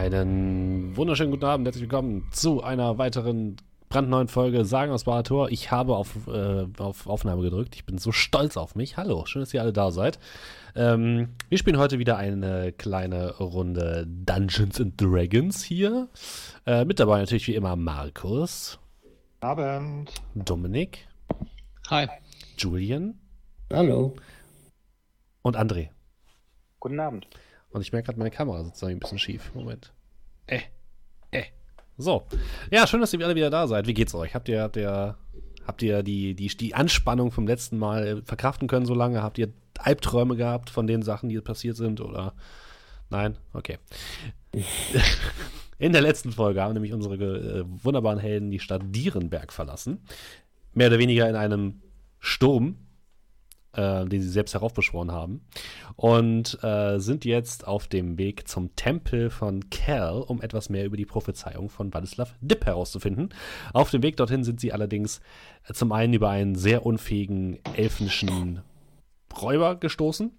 Einen wunderschönen guten Abend, herzlich willkommen zu einer weiteren brandneuen Folge Sagen aus Barator. Ich habe auf, äh, auf Aufnahme gedrückt. Ich bin so stolz auf mich. Hallo, schön, dass ihr alle da seid. Ähm, wir spielen heute wieder eine kleine Runde Dungeons and Dragons hier. Äh, mit dabei natürlich wie immer Markus. Abend. Dominik. Hi. Julian. Hallo. Und André. Guten Abend. Und ich merke gerade, meine Kamera sitzt ein bisschen schief. Moment. Äh. Äh. So. Ja, schön, dass ihr alle wieder da seid. Wie geht's euch? Habt ihr, habt ihr, habt ihr die, die, die Anspannung vom letzten Mal verkraften können so lange? Habt ihr Albträume gehabt von den Sachen, die passiert sind? Oder? Nein? Okay. In der letzten Folge haben nämlich unsere äh, wunderbaren Helden die Stadt Dierenberg verlassen. Mehr oder weniger in einem Sturm, äh, den sie selbst heraufbeschworen haben. Und äh, sind jetzt auf dem Weg zum Tempel von Cal, um etwas mehr über die Prophezeiung von Wladislav Dipp herauszufinden. Auf dem Weg dorthin sind sie allerdings äh, zum einen über einen sehr unfähigen elfischen Räuber gestoßen,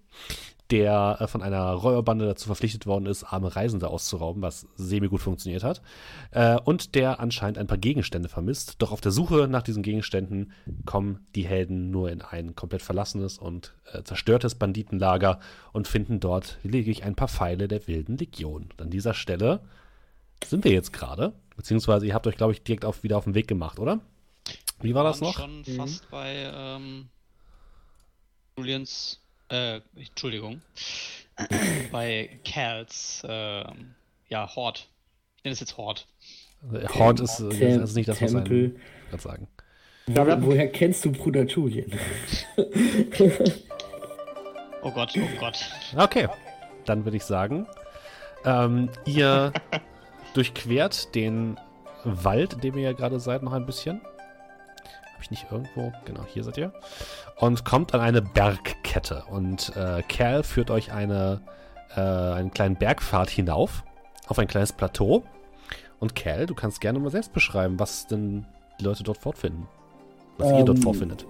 der äh, von einer Räuberbande dazu verpflichtet worden ist, arme Reisende auszurauben, was semi-gut funktioniert hat. Äh, und der anscheinend ein paar Gegenstände vermisst. Doch auf der Suche nach diesen Gegenständen kommen die Helden nur in ein komplett verlassenes und äh, zerstörtes Banditenlager und finden dort lediglich ein paar Pfeile der wilden Legion. Und an dieser Stelle sind wir jetzt gerade. Beziehungsweise ihr habt euch, glaube ich, direkt auf, wieder auf den Weg gemacht, oder? Wie war das noch? schon mhm. fast bei ähm, Julians äh, Entschuldigung, bei Cals, äh, ja, Hort. Ich nenne es jetzt Hort. Hort ist, äh, ist nicht das, was ich gerade sagen. Wo, woher kennst du Bruder Julian? oh Gott, oh Gott. Okay, dann würde ich sagen, ähm, ihr durchquert den Wald, in dem ihr ja gerade seid, noch ein bisschen. Ich nicht irgendwo? Genau, hier seid ihr und kommt an eine Bergkette. Und äh, Kerl führt euch eine, äh, einen kleinen Bergpfad hinauf, auf ein kleines Plateau. Und Kerl, du kannst gerne mal selbst beschreiben, was denn die Leute dort fortfinden. Was ähm, ihr dort ähm, vorfindet.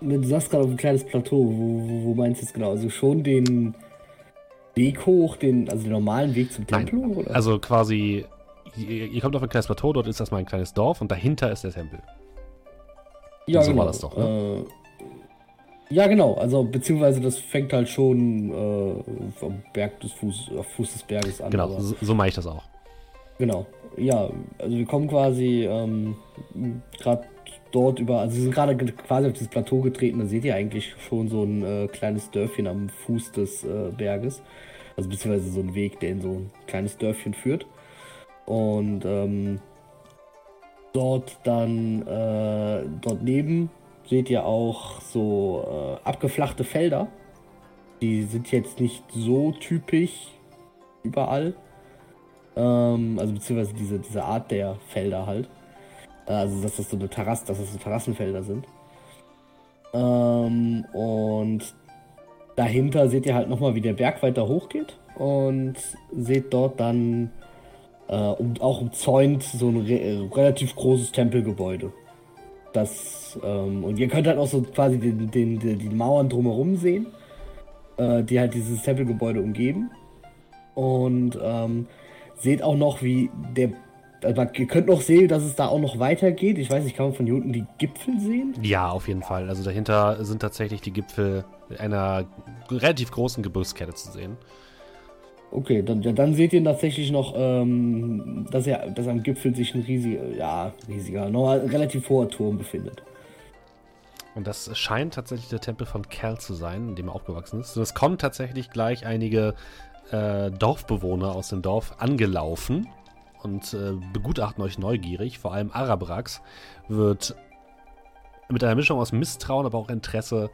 Du sagst gerade auf ein kleines Plateau. Wo, wo, wo, meinst du es genau? Also schon den Weg hoch, den, also den normalen Weg zum Tempel? Nein, oder? Also quasi, ihr, ihr, kommt auf ein kleines Plateau, dort ist erstmal ein kleines Dorf und dahinter ist der Tempel. Ja, so genau. war das doch, ne? Äh, ja, genau. Also, beziehungsweise das fängt halt schon äh, am Berg des Fuß, auf Fuß des Berges an. Genau, so, so mache ich das auch. Genau. Ja, also wir kommen quasi ähm, gerade dort über, also wir sind gerade quasi auf dieses Plateau getreten, da seht ihr eigentlich schon so ein äh, kleines Dörfchen am Fuß des äh, Berges. Also beziehungsweise so ein Weg, der in so ein kleines Dörfchen führt. Und ähm, dort dann, äh, dort neben seht ihr auch so äh, abgeflachte Felder. Die sind jetzt nicht so typisch überall. Ähm, also beziehungsweise diese, diese Art der Felder halt. Also dass das so eine Terrasse, dass das so Terrassenfelder sind. Ähm, und dahinter seht ihr halt nochmal, wie der Berg weiter hochgeht. Und seht dort dann äh, um, auch umzäunt so ein re relativ großes Tempelgebäude. Das, ähm, und ihr könnt halt auch so quasi den, den, den die Mauern drumherum sehen, äh, die halt dieses Tempelgebäude umgeben. Und ähm, seht auch noch, wie der. Also ihr könnt noch sehen, dass es da auch noch weitergeht. Ich weiß nicht, kann man von hier unten die Gipfel sehen? Ja, auf jeden Fall. Also dahinter sind tatsächlich die Gipfel einer relativ großen Gebirgskette zu sehen. Okay, dann, dann seht ihr tatsächlich noch, ähm, dass, er, dass am Gipfel sich ein riesiger, ja, riesiger, noch relativ hoher Turm befindet. Und das scheint tatsächlich der Tempel von Cal zu sein, in dem er aufgewachsen ist. Und es kommen tatsächlich gleich einige äh, Dorfbewohner aus dem Dorf angelaufen und äh, begutachten euch neugierig. Vor allem Arabrax wird mit einer Mischung aus Misstrauen, aber auch Interesse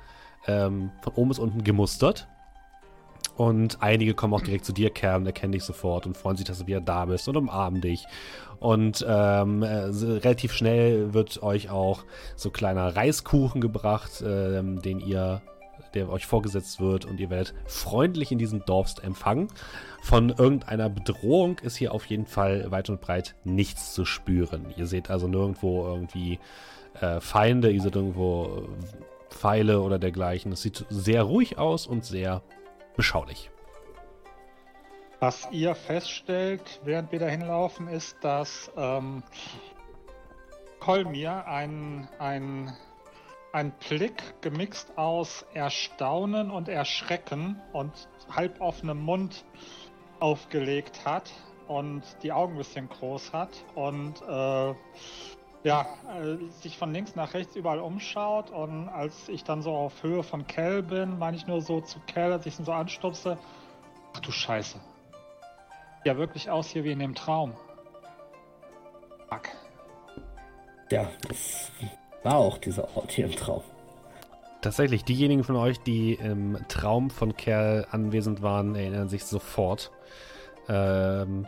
ähm, von oben bis unten gemustert. Und einige kommen auch direkt zu dir, Kerl, und erkennen dich sofort und freuen sich, dass du wieder da bist und umarmen dich. Und ähm, äh, relativ schnell wird euch auch so kleiner Reiskuchen gebracht, ähm, den ihr, der euch vorgesetzt wird und ihr werdet freundlich in diesem Dorf empfangen. Von irgendeiner Bedrohung ist hier auf jeden Fall weit und breit nichts zu spüren. Ihr seht also nirgendwo irgendwie äh, Feinde, ihr seht irgendwo Pfeile oder dergleichen. Es sieht sehr ruhig aus und sehr beschaulich. Was ihr feststellt, während wir da hinlaufen, ist, dass ähm, Kolmir ein, ein, ein Blick gemixt aus Erstaunen und Erschrecken und halboffenem Mund aufgelegt hat und die Augen ein bisschen groß hat und äh, ja, äh, sich von links nach rechts überall umschaut und als ich dann so auf Höhe von Kel bin, meine ich nur so zu Kel, als ich ihn so anstupse, ach du Scheiße. Ja, wirklich aus hier wie in dem Traum. Fuck. Ja, das war auch dieser Ort hier im Traum. Tatsächlich, diejenigen von euch, die im Traum von Kerl anwesend waren, erinnern sich sofort. Ähm,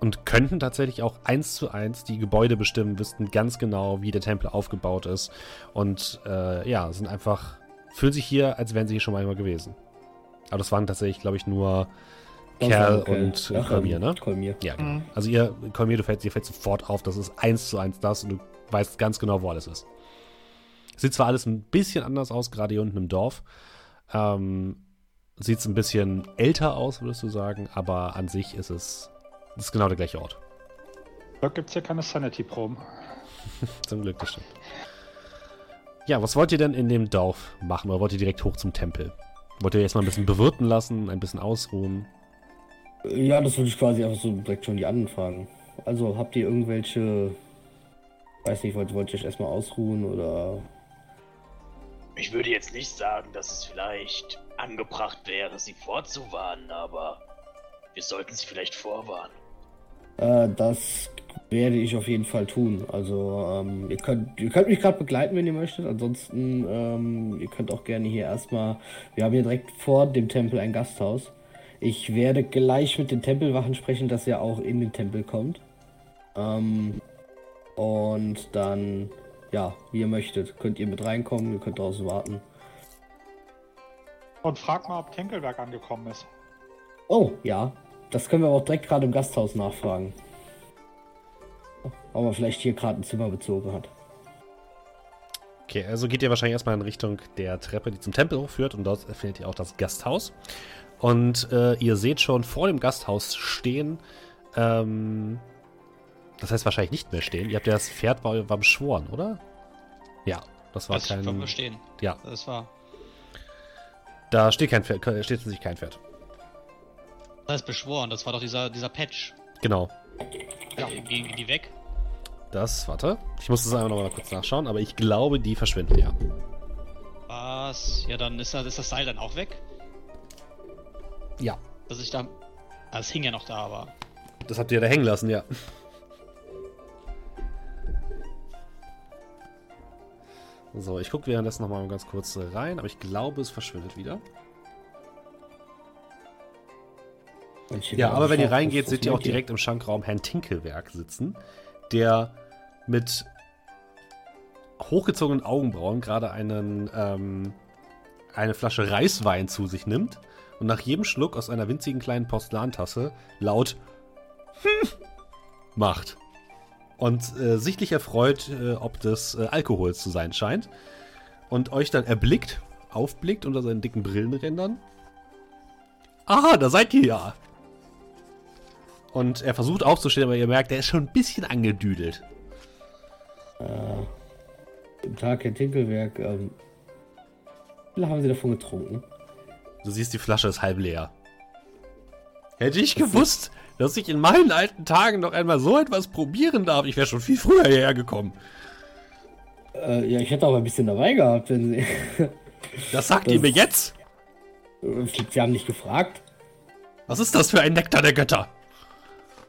und könnten tatsächlich auch eins zu eins die Gebäude bestimmen, wüssten ganz genau, wie der Tempel aufgebaut ist. Und äh, ja, sind einfach, fühlen sich hier, als wären sie hier schon mal immer gewesen. Aber das waren tatsächlich, glaube ich, nur Kerl okay. und Ach, Kolmir, ähm, ne? Kolmir. Ja, genau. Mhm. Also ihr, Kolmir, du fällt, dir fällt sofort auf, das ist eins zu eins das und du weißt ganz genau, wo alles ist. Sieht zwar alles ein bisschen anders aus, gerade hier unten im Dorf. Ähm, Sieht ein bisschen älter aus, würdest du sagen, aber an sich ist es das ist genau der gleiche Ort. Da gibt es hier keine Sanity-Proben. Zum Glück, das stimmt. Ja, was wollt ihr denn in dem Dorf machen? Oder wollt ihr direkt hoch zum Tempel? Wollt ihr erstmal ein bisschen bewirten lassen, ein bisschen ausruhen? Ja, das würde ich quasi einfach so direkt schon die anderen fragen. Also habt ihr irgendwelche, weiß nicht, wollt, wollt ihr euch erstmal ausruhen oder Ich würde jetzt nicht sagen, dass es vielleicht angebracht wäre, sie vorzuwarnen, aber wir sollten sie vielleicht vorwarnen. Äh, das werde ich auf jeden Fall tun. Also, ähm, ihr könnt, ihr könnt mich gerade begleiten, wenn ihr möchtet. Ansonsten, ähm, ihr könnt auch gerne hier erstmal. Wir haben hier direkt vor dem Tempel ein Gasthaus. Ich werde gleich mit den Tempelwachen sprechen, dass ihr auch in den Tempel kommt. Ähm, und dann, ja, wie ihr möchtet, könnt ihr mit reinkommen, ihr könnt draußen warten. Und frag mal, ob Tenkelberg angekommen ist. Oh, ja. Das können wir aber auch direkt gerade im Gasthaus nachfragen. Ob er vielleicht hier gerade ein Zimmer bezogen hat. Okay, also geht ihr wahrscheinlich erstmal in Richtung der Treppe, die zum Tempel hochführt und dort findet ihr auch das Gasthaus. Und äh, ihr seht schon vor dem Gasthaus stehen, ähm, das heißt wahrscheinlich nicht mehr stehen. Ihr habt ja das Pferd war beschworen, oder? Ja, das war Das kein. können wir stehen. Ja, Das war. da steht kein Pferd, steht sich kein Pferd. Das heißt beschworen, das war doch dieser, dieser Patch. Genau. Ja. Gehen die weg? Das, warte. Ich muss das einfach nochmal kurz nachschauen, aber ich glaube, die verschwinden, ja. Was? Ja, dann ist das, ist das Seil dann auch weg? Ja. Dass ich da. Ah, es hing ja noch da, aber. Das habt ihr da hängen lassen, ja. So, ich gucke währenddessen nochmal ganz kurz rein, aber ich glaube, es verschwindet wieder. Ja, aber wenn ihr reingeht, seht ihr auch direkt im Schankraum Herrn Tinkelwerk sitzen, der mit hochgezogenen Augenbrauen gerade einen, ähm, eine Flasche Reiswein zu sich nimmt und nach jedem Schluck aus einer winzigen kleinen Porzellantasse laut macht. Und äh, sichtlich erfreut, äh, ob des äh, Alkohols zu sein scheint. Und euch dann erblickt, aufblickt unter seinen dicken Brillenrändern. Ah, da seid ihr ja. Und er versucht aufzustehen, aber ihr merkt, er ist schon ein bisschen angedüdelt. Guten Tag, Herr Tinkelwerk. Ähm, wie viel haben Sie davon getrunken? Du siehst, die Flasche ist halb leer. Hätte ich gewusst, dass ich in meinen alten Tagen noch einmal so etwas probieren darf, ich wäre schon viel früher hierher gekommen. Äh, ja, ich hätte auch ein bisschen dabei gehabt, wenn Sie. Das sagt Das- ihr mir jetzt? Sie haben nicht gefragt. Was ist das für ein Nektar der Götter?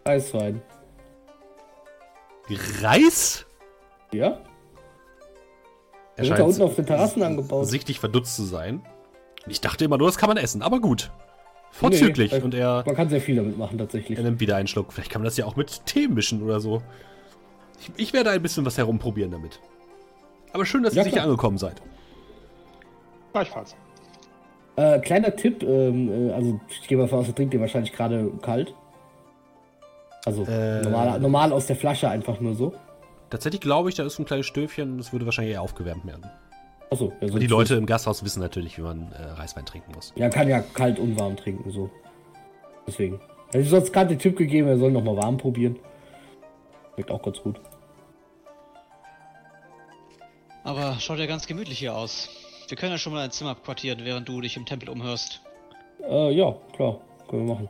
Eiswein. Reis? Ja? Er wird da unten auf den Terrassen angebaut. sichtlich verdutzt zu sein. Ich dachte immer nur, das kann man essen, aber gut. Vorzüglich. Nee, Und er, Man kann sehr viel damit machen, tatsächlich. er nimmt wieder einen Schluck. Vielleicht kann man das ja auch mit Tee mischen oder so. Ich, ich werde ein bisschen was herumprobieren damit. Aber schön, dass Ja, ihr sicher angekommen seid. Gleichfalls. Äh, kleiner Tipp, ähm, äh, also ich gehe mal von aus, ihr trinkt ihr wahrscheinlich gerade kalt. Also Äh. normal, normal aus der Flasche einfach nur so. Tatsächlich glaube ich, da ist ein kleines Stöfchen, das würde wahrscheinlich eher aufgewärmt werden. Achso, ja, die Leute im Gasthaus wissen natürlich, wie man äh, Reiswein trinken muss. Ja, kann ja kalt und warm trinken, so. Deswegen. Also ich sonst gerade den Tipp gegeben, er soll nochmal warm probieren. Schmeckt auch ganz gut. Aber schaut ja ganz gemütlich hier aus. Wir können ja schon mal ein Zimmer abquartieren, während du dich im Tempel umhörst. Äh, ja, klar. Können wir machen.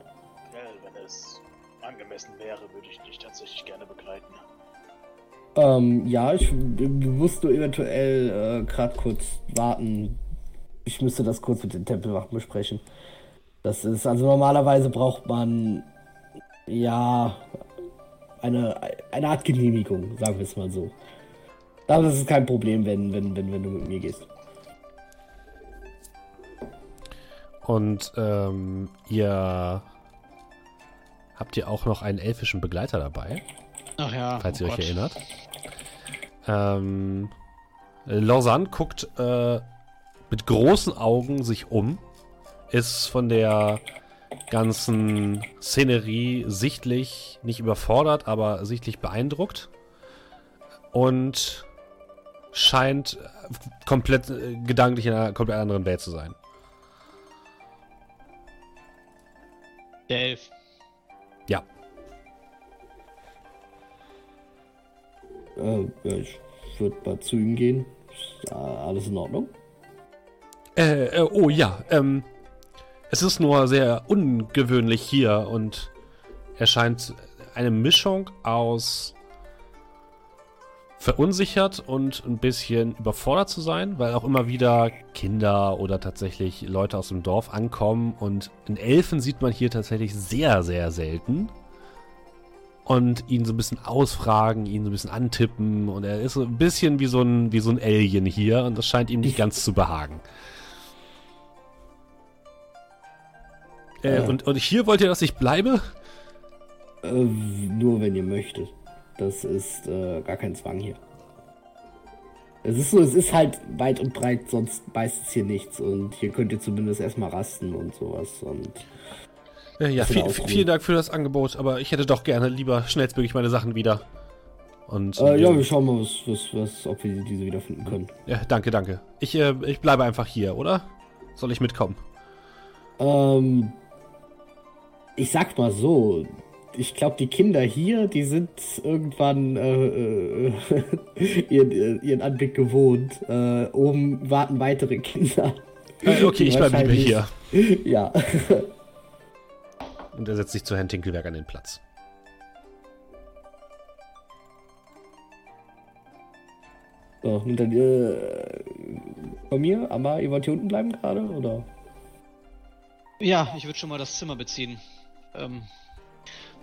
Ähm, ja, ich musst du eventuell äh, gerade kurz warten. Ich müsste das kurz mit den Tempelwachen besprechen. Das ist, also normalerweise braucht man ja eine, eine Art Genehmigung, sagen wir es mal so. Aber das ist kein Problem, wenn, wenn, wenn, wenn du mit mir gehst. Und ähm, ihr habt ihr auch noch einen elfischen Begleiter dabei, Ach ja. falls oh ihr euch Gott. erinnert. Ähm, Lausanne guckt äh, mit großen Augen sich um, ist von der ganzen Szenerie sichtlich nicht überfordert, aber sichtlich beeindruckt und scheint äh, komplett äh, gedanklich in einer komplett anderen Welt zu sein. Der Äh, ich würde mal zu ihm gehen. Ist äh, alles in Ordnung? Äh, äh, oh ja, ähm, es ist nur sehr ungewöhnlich hier und er scheint eine Mischung aus verunsichert und ein bisschen überfordert zu sein, weil auch immer wieder Kinder oder tatsächlich Leute aus dem Dorf ankommen und einen Elfen sieht man hier tatsächlich sehr, sehr selten. Und ihn so ein bisschen ausfragen, ihn so ein bisschen antippen und er ist so ein bisschen wie so ein, wie so ein Alien hier und das scheint ihm nicht ganz zu behagen. Äh, Ja. und, und hier wollt ihr, dass ich bleibe? Äh, nur wenn ihr möchtet. Das ist äh, gar kein Zwang hier. Es ist so, es ist halt weit und breit sonst meistens hier nichts und hier könnt ihr zumindest erstmal rasten und sowas und Äh, ja, Bisschen viel, vielen Dank für das Angebot, aber ich hätte doch gerne lieber schnellstmöglich meine Sachen wieder. Und äh, ja, äh, wir schauen mal, was, was, was, ob wir diese wiederfinden können. ja, danke, danke. Ich, äh, ich bleibe einfach hier, oder? Soll ich mitkommen? Ähm, ich sag mal so, ich glaube, die Kinder hier, die sind irgendwann äh, äh, ihren, äh, ihren Anblick gewohnt. Äh, oben warten weitere Kinder. Äh, okay, ich bleibe lieber hier. Ja. Und er setzt sich zu Herrn Tinkelberg an den Platz. So, und dann, äh, bei mir, aber ihr wollt hier unten bleiben gerade, oder? Ja, ich würde schon mal das Zimmer beziehen. Ähm,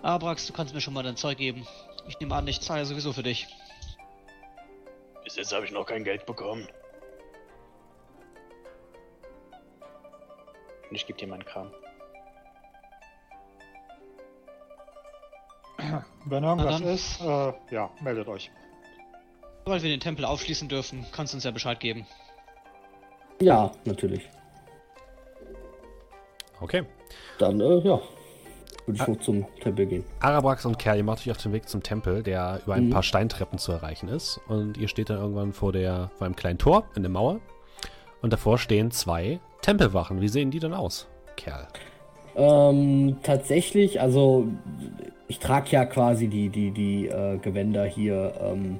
Abrax, du kannst mir schon mal dein Zeug geben. Ich nehme an, ich zahle sowieso für dich. Bis jetzt habe ich noch kein Geld bekommen. Und ich gebe dir meinen Kram. Wenn irgendwas ist, äh, ja, meldet euch. Sobald wir den Tempel aufschließen dürfen, kannst du uns ja Bescheid geben. Ja, natürlich. Okay. Dann, äh, ja. Würde ich Ah. hoch zum Tempel gehen. Arabrax und Kerl, ihr macht euch auf den Weg zum Tempel, der über ein Mhm. paar Steintreppen zu erreichen ist. Und ihr steht dann irgendwann vor, der, vor einem kleinen Tor in der Mauer. Und davor stehen zwei Tempelwachen. Wie sehen die denn aus, Kerl? Ähm, tatsächlich, also ich trage ja quasi die, die, die äh, Gewänder hier ähm,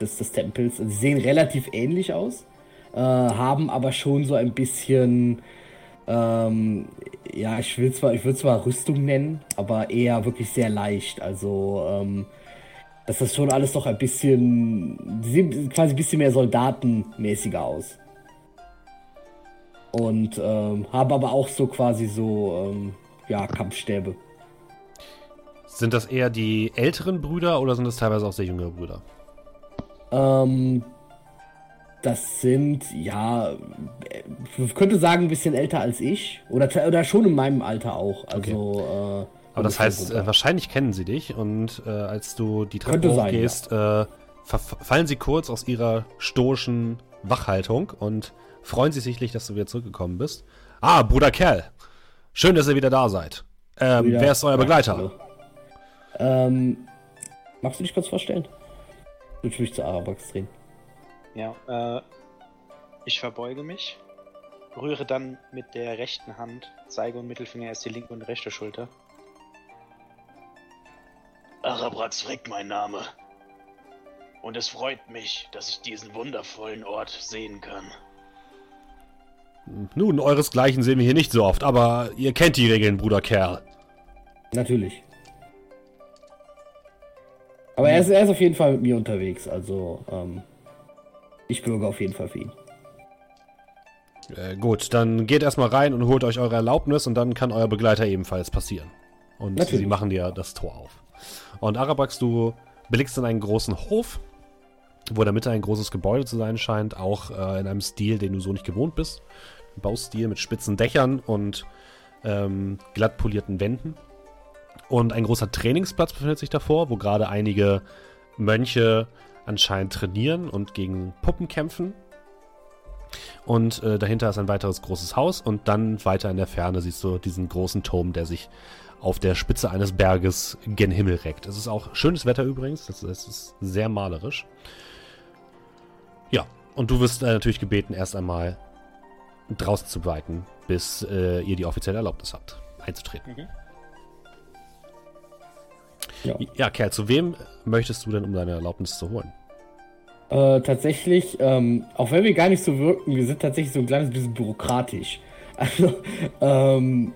des, des Tempels. Sie sehen relativ ähnlich aus, äh, haben aber schon so ein bisschen, ähm, ja, ich will zwar, ich würde zwar Rüstung nennen, aber eher wirklich sehr leicht. Also, ähm, das ist schon alles doch ein bisschen, die sehen quasi ein bisschen mehr soldatenmäßiger aus. Und ähm, haben aber auch so quasi so, ähm, ja, Kampfstäbe. Sind das eher die älteren Brüder oder sind das teilweise auch sehr jüngere Brüder? Ähm, das sind, ja, äh, ich könnte sagen, ein bisschen älter als ich. Oder, oder schon in meinem Alter auch. Also, äh, Aber das heißt, äh, wahrscheinlich kennen sie dich und äh, als du die Treppe hochgehst, äh, ver fallen sie kurz aus ihrer stoischen Wachhaltung und freuen sich sichtlich, dass du wieder zurückgekommen bist. Ah, Bruder Kerl. Schön, dass ihr wieder da seid. Ähm, wieder- wer ist euer Begleiter? Ähm, magst du dich kurz vorstellen? Ich mich zu Arabax drehen. Ja, äh, ich verbeuge mich, rühre dann mit der rechten Hand, Zeige und Mittelfinger erst die linke und rechte Schulter Arabrax Frick mein Name. Und es freut mich, dass ich diesen wundervollen Ort sehen kann. Nun, euresgleichen sehen wir hier nicht so oft, aber ihr kennt die Regeln, Bruder Kerl. Natürlich. Aber er ist, er ist auf jeden Fall mit mir unterwegs, also ähm, ich bürge auf jeden Fall für ihn. Äh, gut, dann geht erstmal rein und holt euch eure Erlaubnis und dann kann euer Begleiter ebenfalls passieren. Und Natürlich. sie machen dir das Tor auf. Und Arabax, du blickst in einen großen Hof, wo in der Mitte ein großes Gebäude zu sein scheint, auch äh, in einem Stil, den du so nicht gewohnt bist. Baustil mit spitzen Dächern und ähm, glatt polierten Wänden. Und ein großer Trainingsplatz befindet sich davor, wo gerade einige Mönche anscheinend trainieren und gegen Puppen kämpfen. Und äh, dahinter ist ein weiteres großes Haus und dann weiter in der Ferne siehst du diesen großen Turm, der sich auf der Spitze eines Berges gen Himmel reckt. Es ist auch schönes Wetter übrigens, das ist sehr malerisch. Ja, und du wirst äh, natürlich gebeten, erst einmal draußen zu bleiben, bis äh, ihr die offizielle Erlaubnis habt, einzutreten. Ja. Ja, Kerl, zu wem möchtest du denn, um deine Erlaubnis zu holen? Äh, tatsächlich, ähm, auch wenn wir gar nicht so wirken, wir sind tatsächlich so ein kleines bisschen bürokratisch. Also, ähm,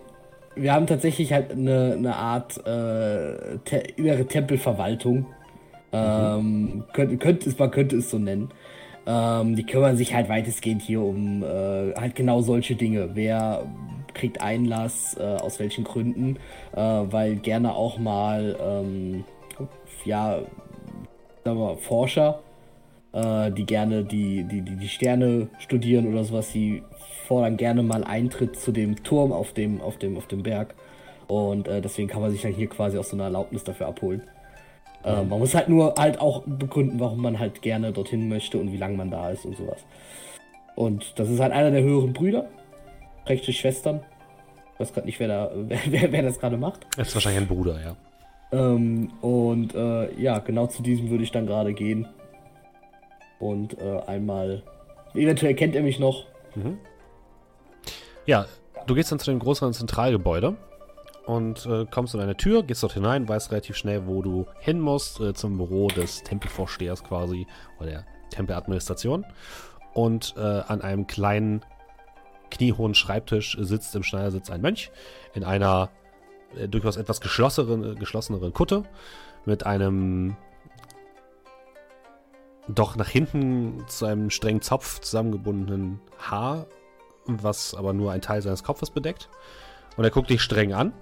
wir haben tatsächlich halt eine, eine Art äh, te innere Tempelverwaltung. Ähm, könnte, könnte es, man könnte es so nennen. Ähm, die kümmern sich halt weitestgehend hier um äh, halt genau solche Dinge. Wer kriegt Einlass, äh, aus welchen Gründen, äh, weil gerne auch mal, ähm, ja, sagen wir mal, Forscher, äh, die gerne die, die, die, die Sterne studieren oder sowas, die fordern gerne mal Eintritt zu dem Turm auf dem, auf dem, auf dem Berg. Und äh, deswegen kann man sich dann hier quasi auch so eine Erlaubnis dafür abholen. Äh, man muss halt nur halt auch begründen, warum man halt gerne dorthin möchte und wie lange man da ist und sowas. Und das ist halt einer der höheren Brüder. Rechte Schwestern. Ich weiß gerade nicht, wer, da, wer, wer, wer das gerade macht. Das ist wahrscheinlich ein Bruder, ja. Ähm, und äh, ja, genau zu diesem würde ich dann gerade gehen. Und äh, einmal. Eventuell kennt er mich noch. Ja, du gehst dann zu dem größeren Zentralgebäude und äh, kommst in eine Tür, gehst dort hinein, weißt relativ schnell, wo du hin musst, äh, zum Büro des Tempelvorstehers quasi, oder der Tempeladministration. Und äh, an einem kleinen, kniehohen Schreibtisch sitzt im Schneidersitz ein Mönch in einer äh, durchaus etwas geschlosseren, geschlosseneren Kutte mit einem doch nach hinten zu einem strengen Zopf zusammengebundenen Haar, was aber nur ein Teil seines Kopfes bedeckt. Und er guckt dich streng an.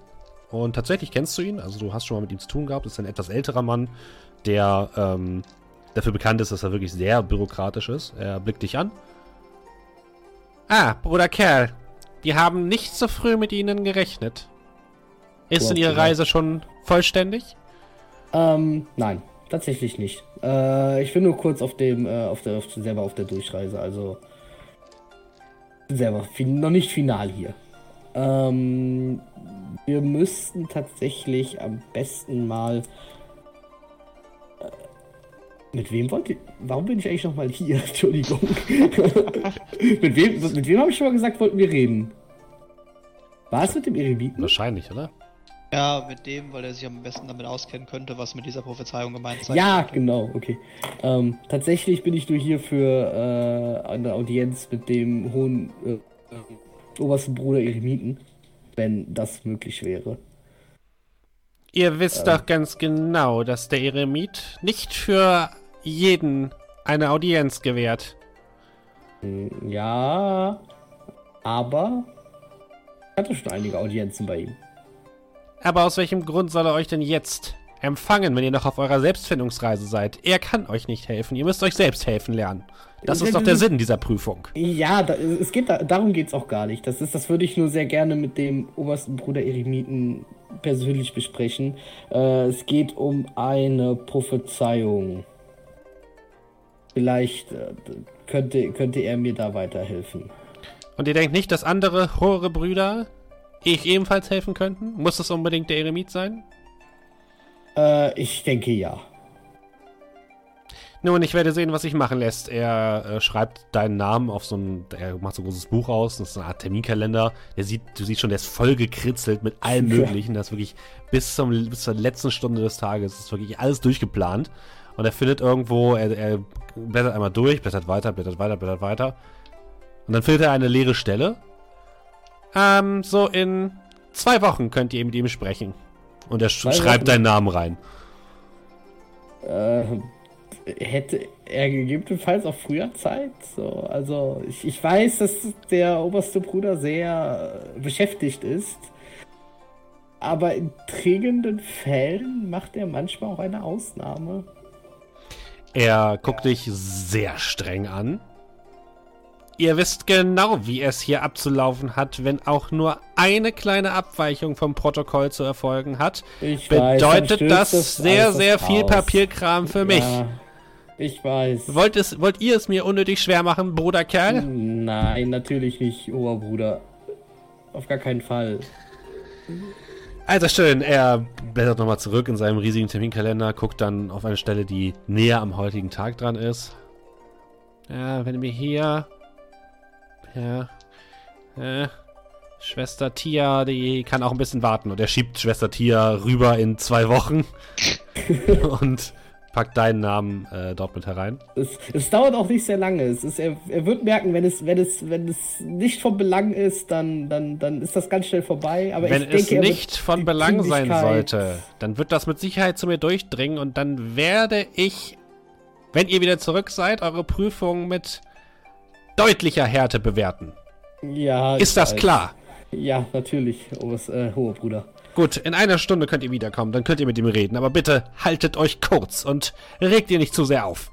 Und tatsächlich kennst du ihn, also du hast schon mal mit ihm zu tun gehabt. Das ist ein etwas älterer Mann, der ähm, dafür bekannt ist, dass er wirklich sehr bürokratisch ist. Er blickt dich an. Ah, Bruder Kerl, die haben nicht so früh mit Ihnen gerechnet. Ist denn Ihre. Reise schon vollständig? Ähm, nein, tatsächlich nicht. Äh, ich bin nur kurz auf dem, äh, auf der, auf, selber auf der Durchreise, also selber noch nicht final hier. Ähm, wir müssten tatsächlich am besten mal. Äh, mit wem wollt ihr. Warum bin ich eigentlich noch mal hier? Entschuldigung. mit wem, mit wem habe ich schon mal gesagt, wollten wir reden? War es mit dem Eremiten? Wahrscheinlich, oder? Ja, mit dem, weil er sich am besten damit auskennen könnte, was mit dieser Prophezeiung gemeint sein Ja, könnte. genau, okay. Ähm, tatsächlich bin ich nur hier für äh, eine Audienz mit dem hohen äh, obersten Bruder Eremiten, wenn das möglich wäre. Ihr wisst doch ganz genau, dass der Eremit nicht für jeden eine Audienz gewährt. Hm, Ja, aber ich hatte schon einige Audienzen bei ihm. Aber aus welchem Grund soll er euch denn jetzt empfangen, wenn ihr noch auf eurer Selbstfindungsreise seid? Er kann euch nicht helfen. Ihr müsst euch selbst helfen lernen. Das ist doch der Sinn dieser Prüfung. Ja, da, es geht da, darum geht es auch gar nicht. Das, ist, das würde ich nur sehr gerne mit dem obersten Bruder Eremiten persönlich besprechen. Äh, es geht um eine Prophezeiung. Vielleicht äh, könnte, könnte er mir da weiterhelfen. Und ihr denkt nicht, dass andere hohe Brüder ich ebenfalls helfen könnten? Muss es unbedingt der Eremit sein? Äh, ich denke ja. Nun, ich werde sehen, was sich machen lässt. Er äh, schreibt deinen Namen auf so ein, er macht so ein großes Buch aus, das ist eine Art Terminkalender. Der sieht, du siehst schon, der ist voll gekritzelt mit allem Ja. Möglichen. Das ist wirklich bis, zum, bis zur letzten Stunde des Tages ist wirklich alles durchgeplant. Und er findet irgendwo, er, er blättert einmal durch, blättert weiter, blättert weiter, blättert weiter. Und dann findet er eine leere Stelle. Ähm, so in zwei Wochen könnt ihr mit ihm sprechen. Und er sch schreibt Wochen? deinen Namen rein. Äh, hätte er gegebenenfalls auch früher Zeit? So, also ich, ich weiß, dass der oberste Bruder sehr beschäftigt ist. Aber in dringenden Fällen macht er manchmal auch eine Ausnahme. Er guckt dich sehr streng an. Ihr wisst genau, wie es hier abzulaufen hat, wenn auch nur eine kleine Abweichung vom Protokoll zu erfolgen hat. Ich weiß, Bedeutet stößt das das sehr, sehr viel Papierkram für mich. Ja, ich weiß. Wollt, es, wollt ihr es mir unnötig schwer machen, Bruderkerl? Nein, natürlich nicht, Oberbruder. Auf gar keinen Fall. Also schön, er blättert nochmal zurück in seinem riesigen Terminkalender, guckt dann auf eine Stelle, die näher am heutigen Tag dran ist. Ja, wenn wir hier. Ja. Äh, Schwester Tia, die kann auch ein bisschen warten. Und er schiebt Schwester Tia rüber in zwei Wochen. und packt deinen Namen äh, dort mit herein. Es, es dauert auch nicht sehr lange. Es ist, er, er wird merken, wenn es, wenn es, wenn es nicht von Belang ist, dann, dann, dann ist das ganz schnell vorbei. Aber Wenn ich denke, es wird nicht von Belang sein sollte, dann wird das mit Sicherheit zu mir durchdringen und dann werde ich, wenn ihr wieder zurück seid, eure Prüfung mit deutlicher Härte bewerten. Ja, Ist das weiß. klar? Ja, natürlich, Obers, äh, hoher Bruder. Gut, in einer Stunde könnt ihr wiederkommen, dann könnt ihr mit ihm reden, aber bitte haltet euch kurz und regt ihr nicht zu sehr auf.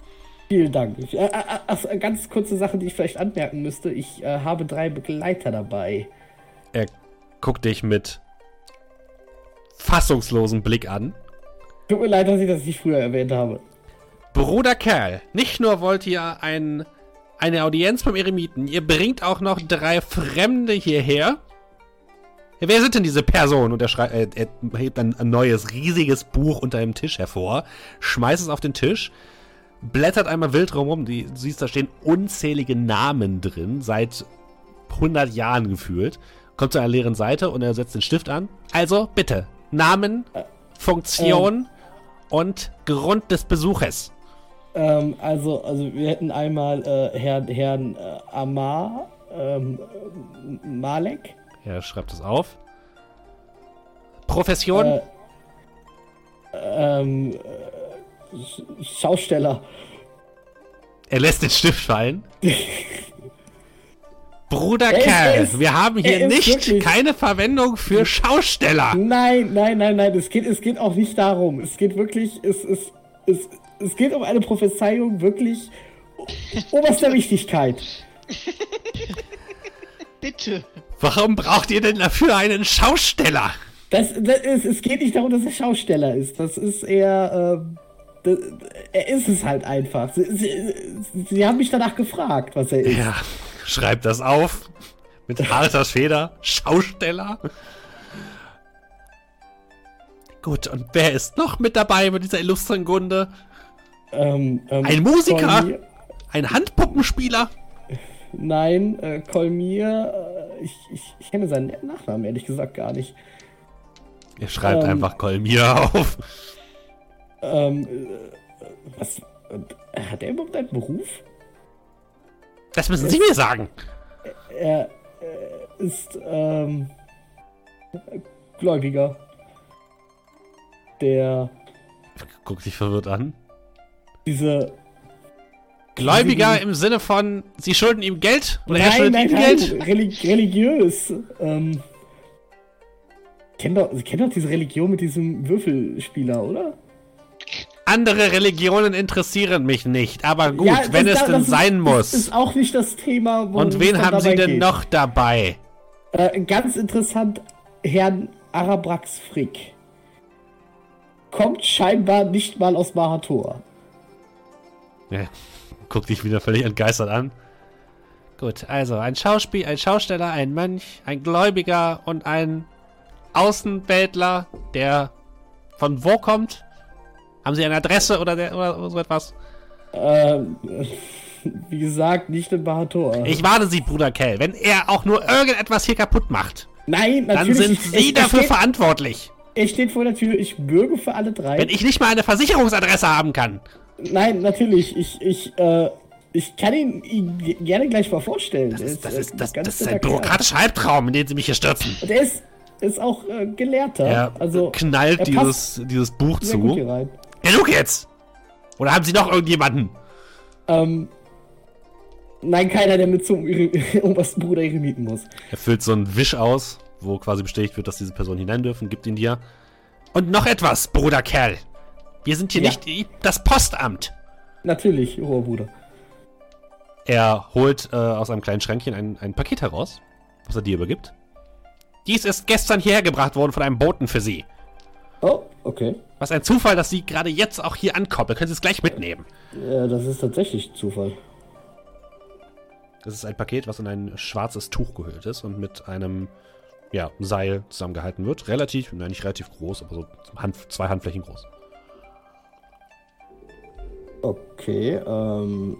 Vielen Dank. Ich, äh, ach, äh, ganz kurze Sache, die ich vielleicht anmerken müsste. Ich äh, habe drei Begleiter dabei. Er guckt dich mit fassungslosem Blick an. Tut mir leid, dass ich das nicht früher erwähnt habe. Bruder Kerl, nicht nur wollt ihr ein, eine Audienz beim Eremiten, ihr bringt auch noch drei Fremde hierher. Ja, wer sind denn diese Personen? Und er, schrei- äh, er hebt ein, ein neues, riesiges Buch unter dem Tisch hervor, schmeißt es auf den Tisch, blättert einmal wild rum. Die, du siehst, da stehen unzählige Namen drin, seit 100 Jahren gefühlt. Kommt zu einer leeren Seite und er setzt den Stift an. Also, bitte, Namen, Funktion und Grund des Besuches. Ähm, also, also wir hätten einmal äh, Herrn, Herrn äh, Amar ähm, äh, Malek. Er schreibt es auf. Profession? Äh, ähm, äh, Sch- Schausteller. er lässt den Stift fallen. Bruder Er Kerl, er ist- wir haben hier er nicht wirklich- keine Verwendung für Schausteller. Nein, nein, nein, nein. Es geht, es geht auch nicht darum. Es geht wirklich, es, es, es, es geht um eine Prophezeiung wirklich oberster Wichtigkeit. Bitte. Warum braucht ihr denn dafür einen Schausteller? Das, das ist, es geht nicht darum, dass er Schausteller ist. Das ist eher, ähm, das, er ist es halt einfach. Sie, sie, sie haben mich danach gefragt, was er ist. Ja, schreibt das auf. Mit harter Feder. Schausteller. Gut, und wer ist noch mit dabei bei dieser illustren Gunde? Ähm, ähm, Ein Musiker? Ein Handpuppenspieler? Nein, äh, Kolmir, äh, ich, ich, ich kenne seinen Nachnamen ehrlich gesagt gar nicht. Er schreibt Ähm. einfach Kolmir auf. Ähm, äh, was, äh, hat er überhaupt einen Beruf? Das müssen Sie mir sagen. Er, äh, ist, ähm, Gläubiger. Der, Guckt dich verwirrt an. diese, Gläubiger im Sinne von, Sie schulden ihm Geld? Oder er nein, schuldet nein, ihm nein, Geld? relig religiös, ähm, kennt doch, Sie kennen doch diese Religion mit diesem Würfelspieler, oder? Andere Religionen interessieren mich nicht. Aber gut, Ja, das- wenn es das- denn das ist- sein muss. Ist auch nicht das Thema, worum Und wen haben Sie denn geht. noch dabei? Äh, ganz interessant, Herrn Arabrax Frick. Kommt scheinbar nicht mal aus Mahator. Ja, guck dich wieder völlig entgeistert an. Gut, also ein Schauspiel, ein Schausteller, ein Mönch, ein Gläubiger und ein Außenweltler, der von wo kommt? Haben Sie eine Adresse oder, der, oder so etwas? Ähm, wie gesagt, nicht im Bahator. Ich warne Sie, Bruder Kell, wenn er auch nur irgendetwas hier kaputt macht, Nein, dann natürlich. sind es- Sie es dafür steht, verantwortlich. Es steht vor der Tür, ich bürge für alle drei. Wenn ich nicht mal eine Versicherungsadresse haben kann. Nein, natürlich. Ich, ich, äh, ich kann ihn, ihn ge- gerne gleich mal vorstellen. Das ist, das ist, das, das ist ein bürokratischer Albtraum, in den Sie mich hier stürzen. Und er ist, ist auch äh, Gelehrter. Er also, knallt er dieses, dieses Buch zu. Genug jetzt! Oder haben Sie noch irgendjemanden? Ähm, nein, keiner, der mit zum obersten Bruder Eremiten muss. Er füllt so einen Wisch aus, wo quasi bestätigt wird, dass diese Personen hinein dürfen, gibt ihn dir. Und noch etwas, Bruder Kerl. Wir sind hier Ja. nicht das Postamt. Natürlich, hoher Bruder. Er holt äh, aus einem kleinen Schränkchen ein, ein Paket heraus, was er dir übergibt. Dies ist gestern hierher gebracht worden von einem Boten für Sie. Oh, okay. Was ein Zufall, dass Sie gerade jetzt auch hier ankommen. Da können Sie es gleich mitnehmen. Äh, das ist tatsächlich Zufall. Das ist ein Paket, was in ein schwarzes Tuch gehüllt ist und mit einem ja, Seil zusammengehalten wird. Relativ, nein, nicht relativ groß, aber so Hand, zwei Handflächen groß. Okay, ähm.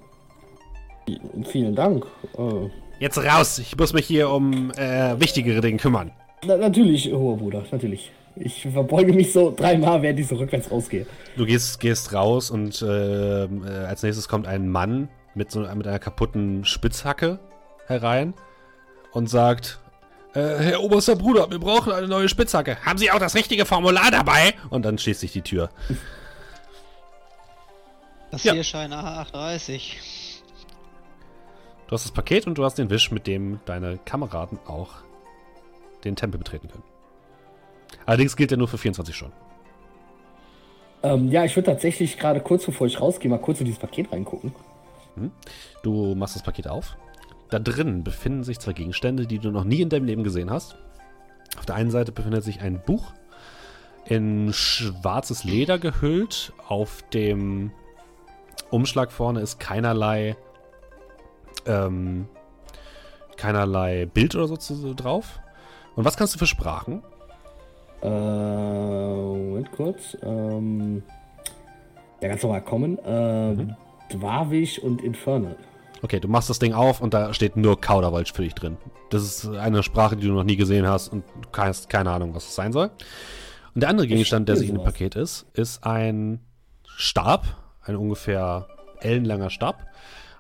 Vielen Dank. Äh, Jetzt raus! Ich muss mich hier um äh, wichtigere Dinge kümmern. na, natürlich, hoher Bruder, natürlich. Ich verbeuge mich so dreimal, während ich so rückwärts rausgehe. Du gehst, gehst raus und ähm, äh, als nächstes kommt ein Mann mit, so, mit einer kaputten Spitzhacke herein und sagt: äh, Herr oberster Bruder, wir brauchen eine neue Spitzhacke. Haben Sie auch das richtige Formular dabei? Und dann schließt sich die Tür. Das Ja. hier scheint A38. Du hast das Paket und du hast den Wisch, mit dem deine Kameraden auch den Tempel betreten können. Allerdings gilt er nur für 24 Stunden. Ähm, ja, ich würde tatsächlich gerade kurz bevor ich rausgehe, mal kurz in dieses Paket reingucken. Du machst das Paket auf. Da drin befinden sich zwei Gegenstände, die du noch nie in deinem Leben gesehen hast. Auf der einen Seite befindet sich ein Buch in schwarzes Leder gehüllt. Auf dem Umschlag vorne ist keinerlei ähm, keinerlei Bild oder so zu- drauf. Und was kannst du für Sprachen? Äh, Moment kurz. Ähm, ja, ganz normal kommen. Ähm, Dwarvish und Infernal. Okay, du machst das Ding auf und da steht nur Kauderwelsch für dich drin. Das ist eine Sprache, die du noch nie gesehen hast und du hast keine Ahnung, was es sein soll. Und der andere Gegenstand, der sich in dem. Paket ist, ist ein Stab, ein ungefähr ellenlanger Stab,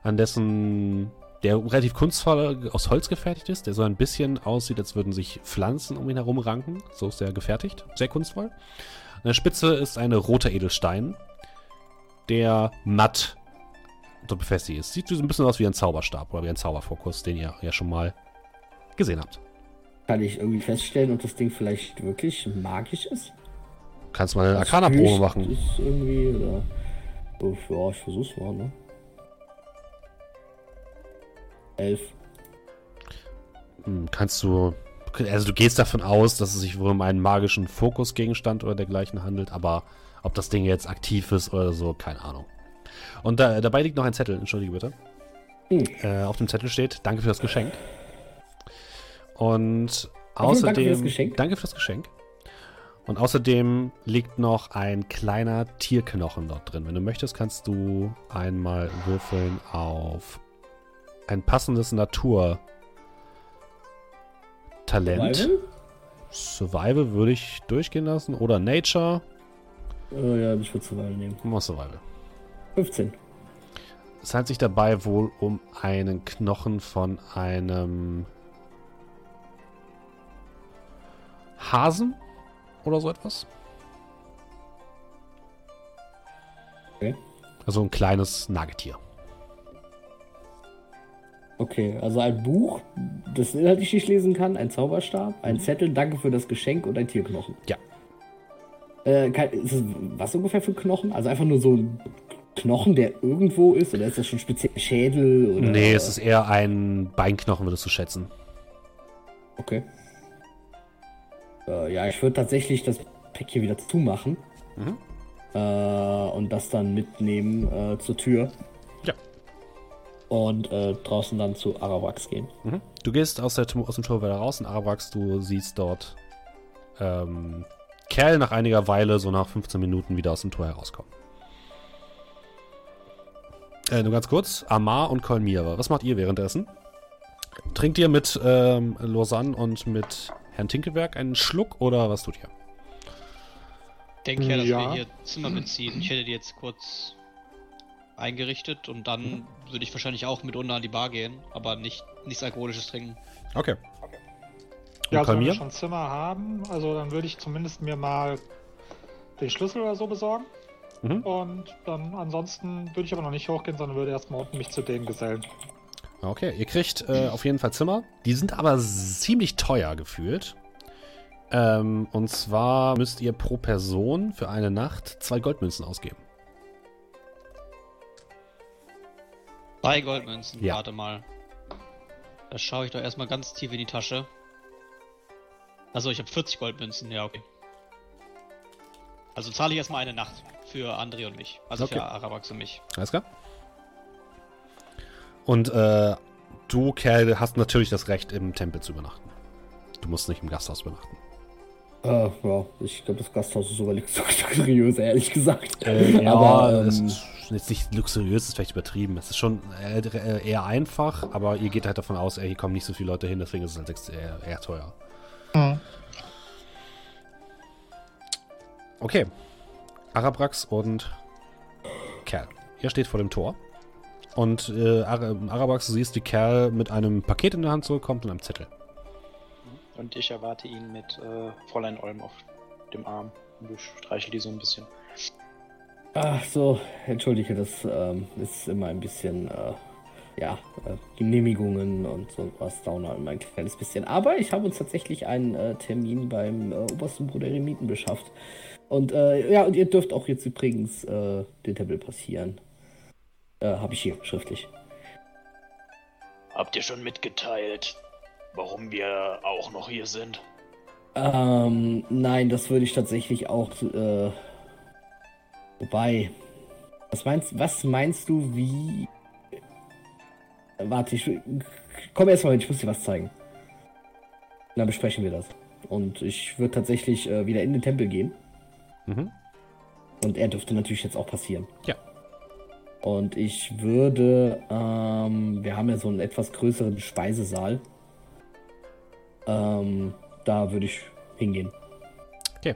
an dessen, der relativ kunstvoll aus Holz gefertigt ist, der so ein bisschen aussieht, als würden sich Pflanzen um ihn herum ranken. So ist er gefertigt, sehr kunstvoll. An der Spitze ist ein roter Edelstein, der matt so befestigt ist. Sieht so ein bisschen aus wie ein Zauberstab oder wie ein Zauberfokus, den ihr ja schon mal gesehen habt. Kann ich irgendwie feststellen, ob das Ding vielleicht wirklich magisch ist? Kannst mal eine Arcana-Probe machen. Ist irgendwie, oder. Oh, ja, ich versuch's mal, ne? Elf. Hm, Kannst du. Also du gehst davon aus, dass es sich wohl um einen magischen Fokusgegenstand oder dergleichen handelt, aber ob das Ding jetzt aktiv ist oder so, keine Ahnung. Und da, dabei liegt noch ein Zettel, entschuldige bitte. Hm. Äh, auf dem Zettel steht, danke für das Geschenk. Und außerdem. danke für das Geschenk. Danke für das Geschenk. Und außerdem liegt noch ein kleiner Tierknochen dort drin. Wenn du möchtest, kannst du einmal würfeln auf ein passendes Naturtalent. Survival? Survival würde ich durchgehen lassen. Oder Nature. Oh, ja, ich würde Survival nehmen. Mal Survival. 15. Es handelt sich dabei wohl um einen Knochen von einem Hasen oder so etwas. Okay. Also ein kleines Nagetier. Okay, also ein Buch, das Inhalt ich nicht lesen kann, ein Zauberstab, Mhm. ein Zettel, danke für das Geschenk und ein Tierknochen. Ja. Äh, kann, ist es, was ungefähr für Knochen? Also einfach nur so ein Knochen, der irgendwo ist? Oder ist das schon speziell Schädel? Oder? Nee, es ist eher ein Beinknochen, würdest du schätzen. Okay. Äh, ja, ich würde tatsächlich das Pack hier wieder zumachen. Mhm. Äh, und das dann mitnehmen äh, zur Tür. Ja. Und äh, draußen dann zu Arawax gehen. Mhm. Du gehst aus, der, aus dem Tor wieder raus in Arabrax, du siehst dort ähm, Kerl nach einiger Weile, so nach 15 Minuten, wieder aus dem Tor herauskommen. Äh, nur ganz kurz. Amar und Kolmira. Was macht ihr währenddessen? Trinkt ihr mit ähm, Lausanne und mit Herrn Tinkelberg einen Schluck oder was tut ihr? denke ja, dass Ja. wir hier Zimmer beziehen. Ich hätte die jetzt kurz eingerichtet und dann würde ich wahrscheinlich auch mitunter an die Bar gehen, aber nicht nichts Alkoholisches trinken. Okay. Ja, Und also wenn wir schon Zimmer haben, also dann würde ich zumindest mir mal den Schlüssel oder so besorgen. Mhm. Und dann ansonsten würde ich aber noch nicht hochgehen, sondern würde erstmal unten mich zu denen gesellen. Okay, ihr kriegt äh, auf jeden Fall Zimmer. Die sind aber ziemlich teuer gefühlt. Ähm, und zwar müsst ihr pro Person für eine Nacht zwei Goldmünzen ausgeben. Drei Goldmünzen, Ja. warte mal. Da schaue ich doch erstmal ganz tief in die Tasche. Also ich habe 40 Goldmünzen, ja okay. Also zahle ich erstmal eine Nacht für André und mich. Also Okay. für Arabax und mich. Alles klar? Und äh, du, Kerl, hast natürlich das Recht, im Tempel zu übernachten. Du musst nicht im Gasthaus übernachten. Äh, ja, ich glaube, das Gasthaus ist sogar nicht so luxuriös, ehrlich gesagt. Äh, ja, aber es ähm, ist jetzt nicht luxuriös, ist vielleicht übertrieben. Es ist schon äh, äh, eher einfach, aber ihr geht halt davon aus, ey, hier kommen nicht so viele Leute hin, deswegen ist es halt eher, eher teuer. Okay. Arabrax und Kerl. Ihr steht vor dem Tor. Und äh, Ara- Arabrax, du siehst, wie Kerl mit einem Paket in der Hand zurückkommt und einem Zettel. Und ich erwarte ihn mit äh, Fräulein Olm auf dem Arm. Und ich streichel die so ein bisschen. Ach so, entschuldige, das ähm, ist immer ein bisschen, äh, ja, äh, Genehmigungen und so was dauert immer ein kleines bisschen. Aber ich habe uns tatsächlich einen äh, Termin beim äh, obersten Bruder Remiten beschafft. Und äh, ja, und ihr dürft auch jetzt übrigens äh, den Tempel passieren. Äh, habe ich hier schriftlich. Habt ihr schon mitgeteilt, warum wir auch noch hier sind? Ähm, nein, das würde ich tatsächlich auch, äh, wobei, was meinst, was meinst du, wie, Äh, warte, ich, komm erst mal hin, ich muss dir was zeigen. Dann besprechen wir das. Und ich würde tatsächlich äh, wieder in den Tempel gehen. Mhm. Und er dürfte natürlich jetzt auch passieren. Ja. Und ich würde, ähm, wir haben ja so einen etwas größeren Speisesaal. Ähm, da würde ich hingehen. Okay.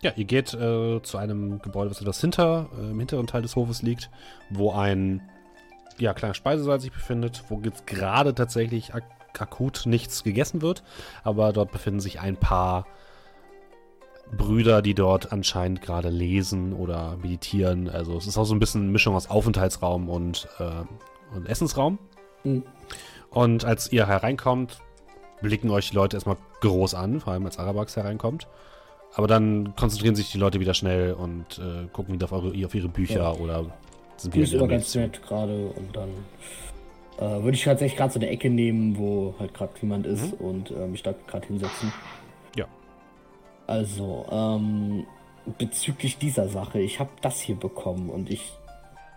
Ja, ihr geht äh, zu einem Gebäude, was etwas hinter, äh, im hinteren Teil des Hofes liegt, wo ein ja, kleiner Speisesaal sich befindet, wo jetzt gerade tatsächlich ak akut nichts gegessen wird, aber dort befinden sich ein paar Brüder, die dort anscheinend gerade lesen oder meditieren. Also es ist auch so ein bisschen eine Mischung aus Aufenthaltsraum und, äh, und Essensraum. Hm. Und als ihr hereinkommt, blicken euch die Leute erstmal groß an, vor allem als Arabax hereinkommt. Aber dann konzentrieren sich die Leute wieder schnell und äh, gucken wieder auf, eure, auf ihre Bücher Ja. oder sind Die wieder ist in immer ganz nett gerade und dann äh, würde ich tatsächlich gerade so eine Ecke nehmen, wo halt gerade niemand ist und äh, mich da gerade hinsetzen. Also, ähm, bezüglich dieser Sache, ich habe das hier bekommen und ich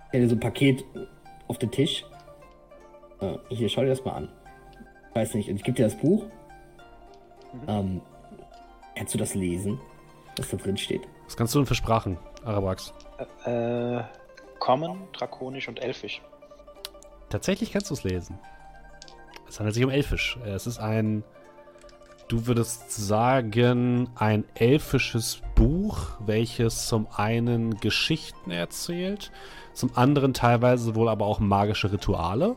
stelle so ein Paket auf den Tisch. Äh, hier, schau dir das mal an. Ich weiß nicht, ich gebe dir das Buch. Ähm, kannst du das lesen, was da drin steht? Was kannst du denn für Sprachen, Arabax? Äh, Common, Drakonisch und Elfisch. Tatsächlich kannst du es lesen. Es handelt sich um Elfisch. Es ist ein, du würdest sagen, ein elfisches Buch, welches zum einen Geschichten erzählt, zum anderen teilweise wohl aber auch magische Rituale.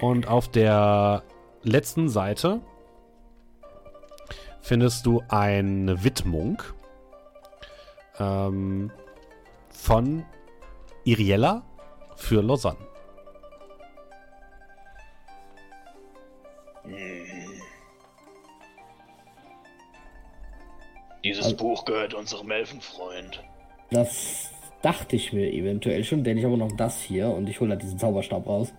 Und auf der letzten Seite findest du eine Widmung ähm, von Iriella für Lausanne. Hm. Dieses Also- Buch gehört unserem Elfenfreund. Das dachte ich mir eventuell schon, denn ich habe noch das hier und ich hole halt diesen Zauberstab raus.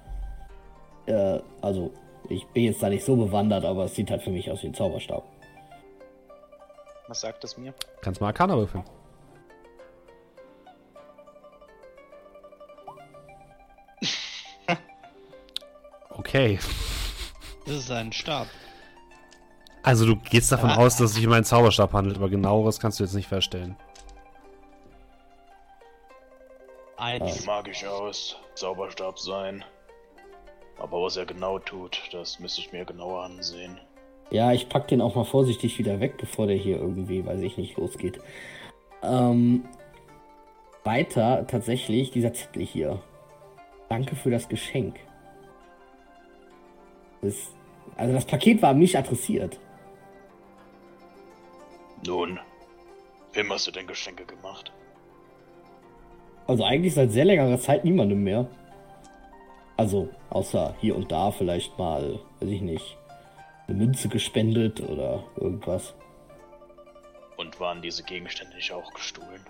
Äh, also, ich bin jetzt da nicht so bewandert, aber es sieht halt für mich aus wie ein Zauberstab. Was sagt es mir? Kannst mal Arcana würfeln. Okay. Das ist ein Stab. Also du gehst davon Ah. aus, dass es sich um einen Zauberstab handelt, aber genaueres kannst du jetzt nicht feststellen. Ein. Sieht magisch aus. Zauberstab sein. Aber was er genau tut, das müsste ich mir genauer ansehen. Ja, ich pack den auch mal vorsichtig wieder weg, bevor der hier irgendwie, weiß ich nicht, losgeht. Ähm, weiter tatsächlich dieser Zettel hier. Danke für das Geschenk. Das, also das Paket war an mich adressiert. Nun, wem hast du denn Geschenke gemacht? Also eigentlich seit sehr längerer Zeit niemandem mehr. Also, außer hier und da vielleicht mal, weiß ich nicht, eine Münze gespendet oder irgendwas. Und waren diese Gegenstände nicht auch gestohlen?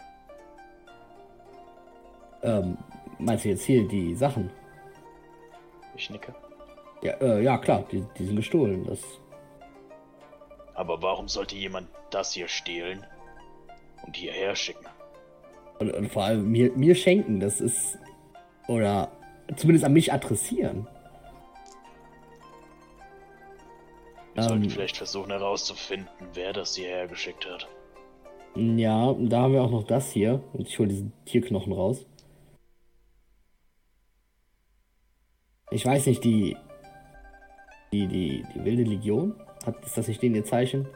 Ähm, meinst du jetzt hier die Sachen? Ich nicke. Ja, äh, ja klar, die, die sind gestohlen. Das, Aber warum sollte jemand das hier stehlen und hierher schicken? und, und vor allem mir, mir schenken, das ist. Oder zumindest an mich adressieren. Wir sollten Ähm. vielleicht versuchen herauszufinden, wer das hierher geschickt hat. Ja, und da haben wir auch noch das hier. Und ich hole diesen Tierknochen raus. Ich weiß nicht, die. Die, die, die wilde Legion? Hat, ist das nicht denen ihr Zeichen?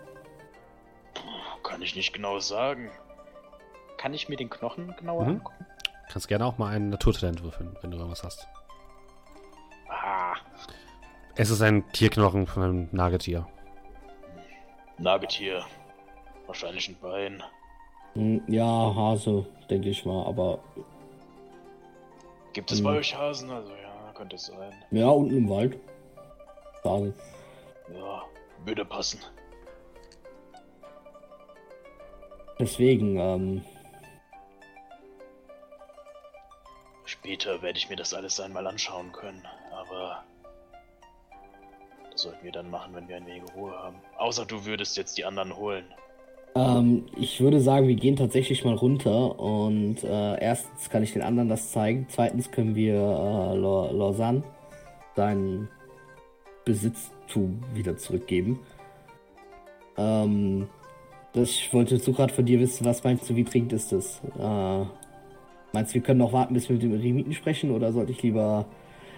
Kann ich nicht genau sagen. Kann ich mir den Knochen genauer Mhm. angucken? Kannst gerne auch mal ein Naturtalent würfeln, wenn du irgendwas hast. Ah, Es ist ein Tierknochen von einem Nagetier. Nagetier. Wahrscheinlich ein Bein. Hm, Ja, Hase, denke ich mal, aber. Gibt es Hm. bei euch Hasen? Also ja, könnte es sein. Ja, unten im Wald. Hase. Ja, würde passen. Deswegen, ähm. Später werde ich mir das alles einmal anschauen können, aber das sollten wir dann machen, wenn wir ein wenig Ruhe haben. Außer du würdest jetzt die anderen holen. Ähm, ich würde sagen, wir gehen tatsächlich mal runter und äh, erstens kann ich den anderen das zeigen. Zweitens können wir äh, Lausanne seinen Besitztum wieder zurückgeben. Ähm, das, ich wollte so gerade von dir wissen, was meinst du, wie dringend ist das? Äh, meinst du, wir können noch warten, bis wir mit dem Eremiten sprechen oder sollte ich lieber.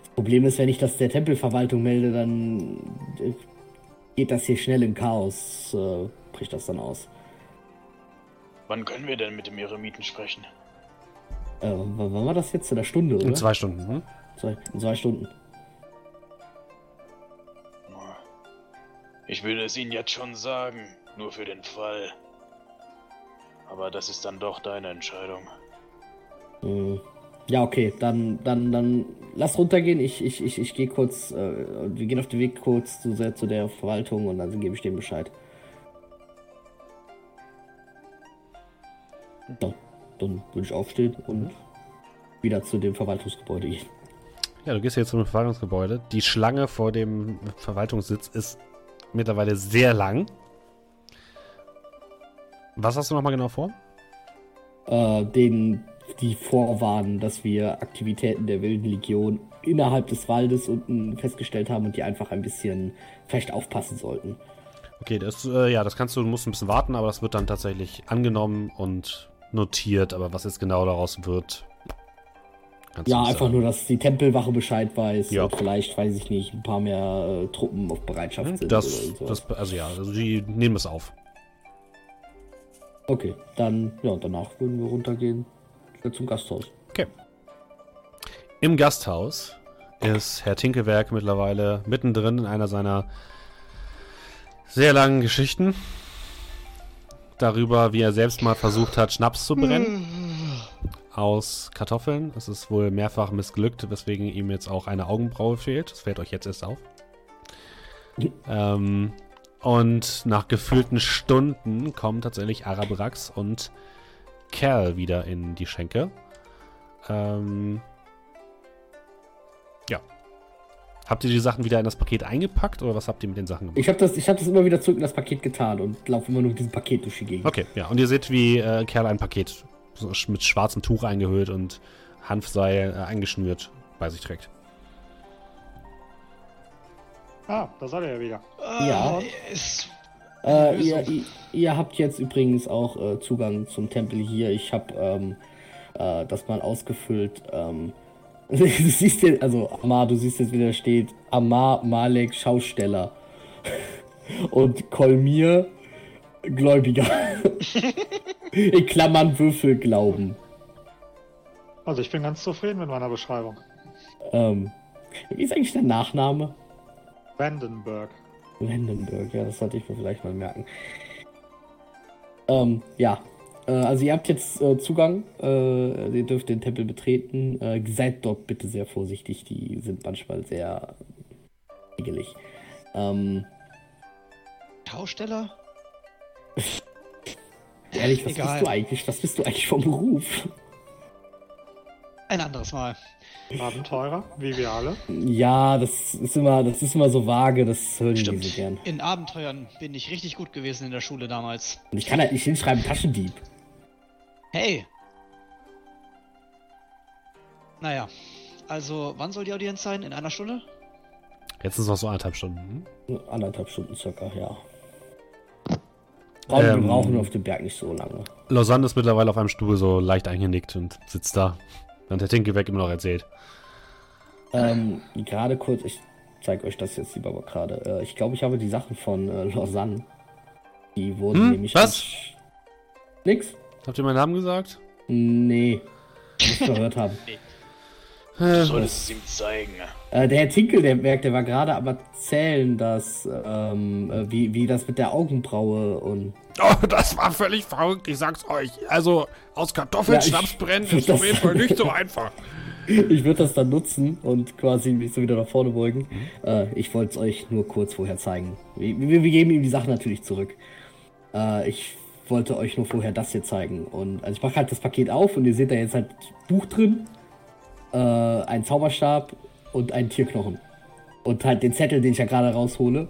Das Problem ist, wenn ich das der Tempelverwaltung melde, dann äh, geht das hier schnell im Chaos, äh, bricht das dann aus. Wann können wir denn mit dem Eremiten sprechen? Äh, wann war das jetzt? In der Stunde, oder? In zwei Stunden. Hm? zwei, in zwei Stunden. Ich würde es Ihnen jetzt schon sagen, nur für den Fall. Aber das ist dann doch deine Entscheidung. Hm. Ja, okay, dann, dann, dann lass runtergehen. Ich, ich, ich, ich gehe kurz, äh, wir gehen auf den Weg kurz zu, der- zu der Verwaltung und dann gebe ich dem Bescheid. So, dann würde ich aufstehen und wieder zu dem Verwaltungsgebäude gehen. Ja, du gehst jetzt zum Verwaltungsgebäude. Die Schlange vor dem Verwaltungssitz ist mittlerweile sehr lang. Was hast du nochmal genau vor? Äh, denen, die vorwarnen, dass wir Aktivitäten der Wilden Legion innerhalb des Waldes unten festgestellt haben und die einfach ein bisschen vielleicht aufpassen sollten. Okay, das, äh, ja, das kannst du, du musst ein bisschen warten, aber das wird dann tatsächlich angenommen und notiert. Aber was jetzt genau daraus wird, kannst Ja, einfach sagen. nur, dass die Tempelwache Bescheid weiß Ja. und vielleicht, weiß ich nicht, ein paar mehr äh, Truppen auf Bereitschaft sind. Hm, Das, oder sowas. das, also ja, also die nehmen es auf. Okay, dann, ja, danach würden wir runtergehen zum Gasthaus. Okay. Im Gasthaus ist Herr Tinkewerk mittlerweile mittendrin in einer seiner sehr langen Geschichten darüber, wie er selbst mal versucht hat, Schnaps zu brennen aus Kartoffeln. Es ist wohl mehrfach missglückt, weswegen ihm jetzt auch eine Augenbraue fehlt. Das fällt euch jetzt erst auf. ähm, und nach gefühlten Stunden kommen tatsächlich Arabrax und Kerl wieder in die Schenke. Ähm, ja. Habt ihr die Sachen wieder in das Paket eingepackt oder was habt ihr mit den Sachen gemacht? Ich habe das, ich hab das immer wieder zurück in das Paket getan und laufe immer nur mit diesem Paket durch die Gegend. Okay, ja. Und ihr seht, wie äh, Kerl ein Paket so mit schwarzem Tuch eingehüllt und Hanfseil äh, eingeschnürt bei sich trägt. Ah, da seid ihr ja wieder. Ja. Ist, Äh, ihr, ihr, ihr habt jetzt übrigens auch äh, Zugang zum Tempel hier. Ich habe, ähm, äh, das mal ausgefüllt. Ähm, du siehst jetzt, also Amar, du siehst jetzt, wie da steht, Amar Malek Schausteller und Kolmir Gläubiger. In Klammern Würfel glauben. Also ich bin ganz zufrieden mit meiner Beschreibung. Ähm, wie ist eigentlich der Nachname? Vandenberg. Vandenberg, ja, das sollte ich mir vielleicht mal merken. Ähm, ja. Äh, also ihr habt jetzt äh, Zugang, äh, ihr dürft den Tempel betreten. Äh, seid dort bitte sehr vorsichtig, die sind manchmal sehr regelig. Ähm, Schausteller? Ehrlich, was Egal. bist du eigentlich? Was bist du eigentlich vom Beruf? Ein anderes Mal. Abenteurer, wie wir alle. Ja, das ist immer, das ist immer so vage, das hören die Stimmt. nicht so gern. In Abenteuern bin ich richtig gut gewesen in der Schule damals. Und ich kann halt nicht hinschreiben Taschendieb. Hey! Naja, also wann soll die Audienz sein? In einer Stunde? Jetzt sind es noch so anderthalb Stunden. hm? Anderthalb Stunden circa, ja. Brauchen, Ähm. wir brauchen auf dem Berg nicht so lange. Lausanne ist mittlerweile auf einem Stuhl so leicht eingenickt und sitzt da. Während der Tinkelweg immer noch erzählt. Ähm, gerade kurz, ich zeige euch das jetzt lieber gerade. Äh, ich glaube, ich habe die Sachen von äh, Lausanne. Die wurden Hm, nämlich. was? Nix? Habt ihr meinen Namen gesagt? Nee. Muss gehört haben. Du Äh, solltest es ihm zeigen. Äh, der Herr Tinkel, der merkt, der war gerade am erzählen, dass, ähm, äh, wie, wie das mit der Augenbraue und. Oh, das war völlig verrückt, ich sag's euch. Also, aus Kartoffeln Ja, Schnaps brennen ist auf jeden Fall nicht so einfach. Ich würde das dann nutzen und quasi mich so wieder nach vorne beugen. Mhm. Äh, ich wollte es euch nur kurz vorher zeigen. Wir, wir, wir geben ihm die Sachen natürlich zurück. Äh, ich wollte euch nur vorher das hier zeigen. Und also ich mache halt das Paket auf und ihr seht da jetzt halt Buch drin, äh, ein Zauberstab und einen Tierknochen. Und halt den Zettel, den ich ja gerade raushole.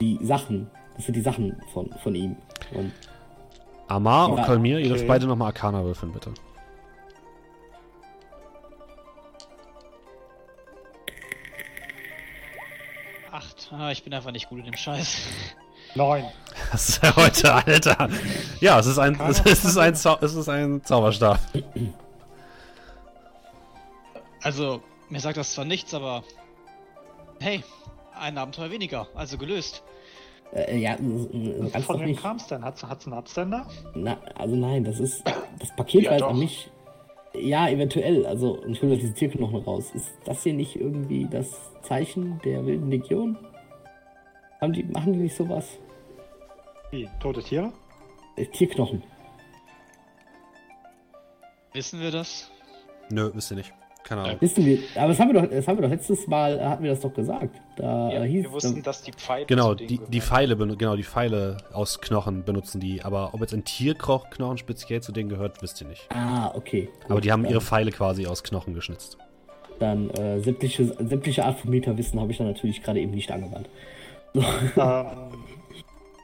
Die Sachen. Das sind die Sachen von, von ihm. Und Amar und Kalmir, ihr dürft okay. beide nochmal Arcana würfeln, bitte. Acht. Ah, ich bin einfach nicht gut in dem Scheiß. Neun. Das ist ja heute, Alter. Ja, es ist ein, es ist ein, Zau es ist ein Zauberstab. Also, mir sagt das zwar nichts, aber. Hey, ein Abenteuer weniger, also gelöst. äh, ja, ganz Von doch wem nicht. kam es denn? Hat es einen Absender? Na, also nein, das ist. Das Paket Ja, war jetzt doch. an mich. Ja, eventuell. Also, ich hole diesen Tierknochen raus. Ist das hier nicht irgendwie das Zeichen der wilden Legion? Haben die, machen die nicht sowas? Wie? Tote Tiere? Äh, Tierknochen. Wissen wir das? Nö, wisst ihr nicht. Keine Ahnung. Wissen wir. Aber das haben wir doch, das haben wir doch letztes Mal, äh, hatten wir das doch gesagt. Da Ja, äh, hieß wir wussten, dass die Pfeile Genau, zu denen die, die. Pfeile, genau, die Pfeile aus Knochen benutzen die. Aber ob jetzt ein Tierknochen speziell zu denen gehört, wisst ihr nicht. Ah, okay. Aber Gut, die haben ihre Pfeile quasi aus Knochen geschnitzt. Dann äh, sämtliche, sämtliche Art von Metawissen habe ich dann natürlich gerade eben nicht angewandt. ähm,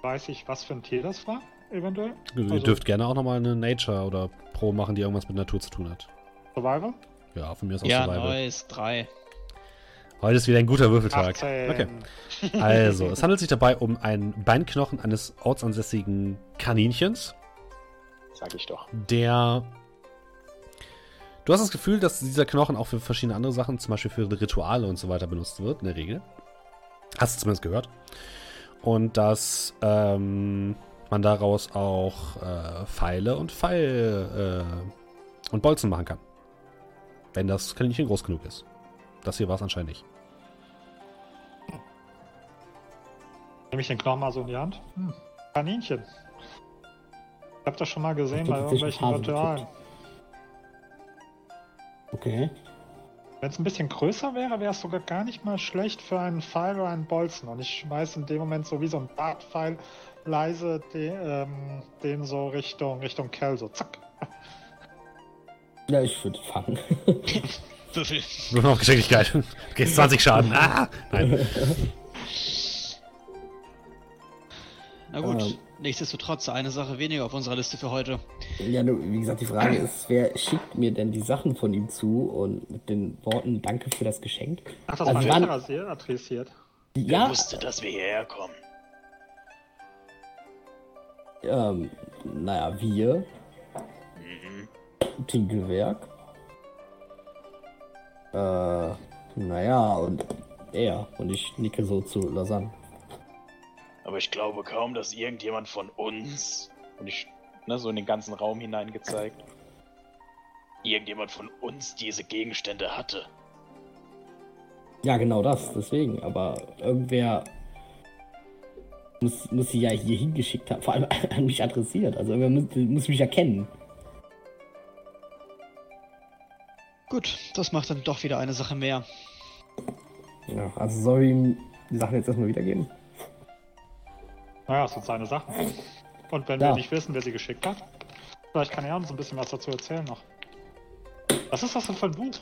weiß ich, was für ein Tier das war, eventuell? Ihr Also- dürft gerne auch nochmal eine Nature oder Pro machen, die irgendwas mit Natur zu tun hat. Survival? Ja, von mir ist auch Ja, Survival. nice, drei. Heute ist wieder ein guter Würfeltag. 18. Okay. Also, es handelt sich dabei um einen Beinknochen eines ortsansässigen Kaninchens, Sag ich doch. der. Du hast das Gefühl, dass dieser Knochen auch für verschiedene andere Sachen, zum Beispiel für Rituale und so weiter, benutzt wird, in der Regel. Hast du zumindest gehört. Und dass ähm, man daraus auch äh, Pfeile und Pfeil äh, und Bolzen machen kann. Wenn das Kaninchen groß genug ist. Das hier war es anscheinend nicht. Nehme ich den Knochen mal so in die Hand? Hm. Kaninchen. Ich habe das schon mal gesehen hab bei irgendwelchen Ritualen. Okay. Wenn es ein bisschen größer wäre, wäre es sogar gar nicht mal schlecht für einen Pfeil oder einen Bolzen. Und ich schmeiß in dem Moment so wie so ein Bartpfeil leise den, ähm, den so Richtung, Richtung Kell, so zack. Ja, ich würde fangen. Würfel. Nur noch Geschicklichkeit. Okay, 20 Schaden. Ah! Nein. Na gut, Ähm. nichtsdestotrotz eine Sache weniger auf unserer Liste für heute. Ja, nur, wie gesagt, die Frage ist, wer schickt mir denn die Sachen von ihm zu und mit den Worten Danke für das Geschenk? Ach, das Also war wann- nicht adressiert. Wer Ja, wusste, dass wir hierher kommen? ähm, naja, wir. Tinkelwerk. Äh, naja, und er. Und ich nicke so zu Lasanne. Aber ich glaube kaum, dass irgendjemand von uns, und ich, ne, so in den ganzen Raum hineingezeigt, irgendjemand von uns diese Gegenstände hatte. Ja, genau das, deswegen. Aber irgendwer muss, muss sie ja hier hingeschickt haben, vor allem an mich adressiert. Also irgendwer muss, muss mich ja Gut, das macht dann doch wieder eine Sache mehr. Ja, also soll ich ihm die Sachen jetzt erstmal wiedergeben? Naja, das sind seine Sachen. Und wenn Ja. wir nicht wissen, wer sie geschickt hat, vielleicht kann er uns ein bisschen was dazu erzählen noch. Was ist das denn für ein Buch?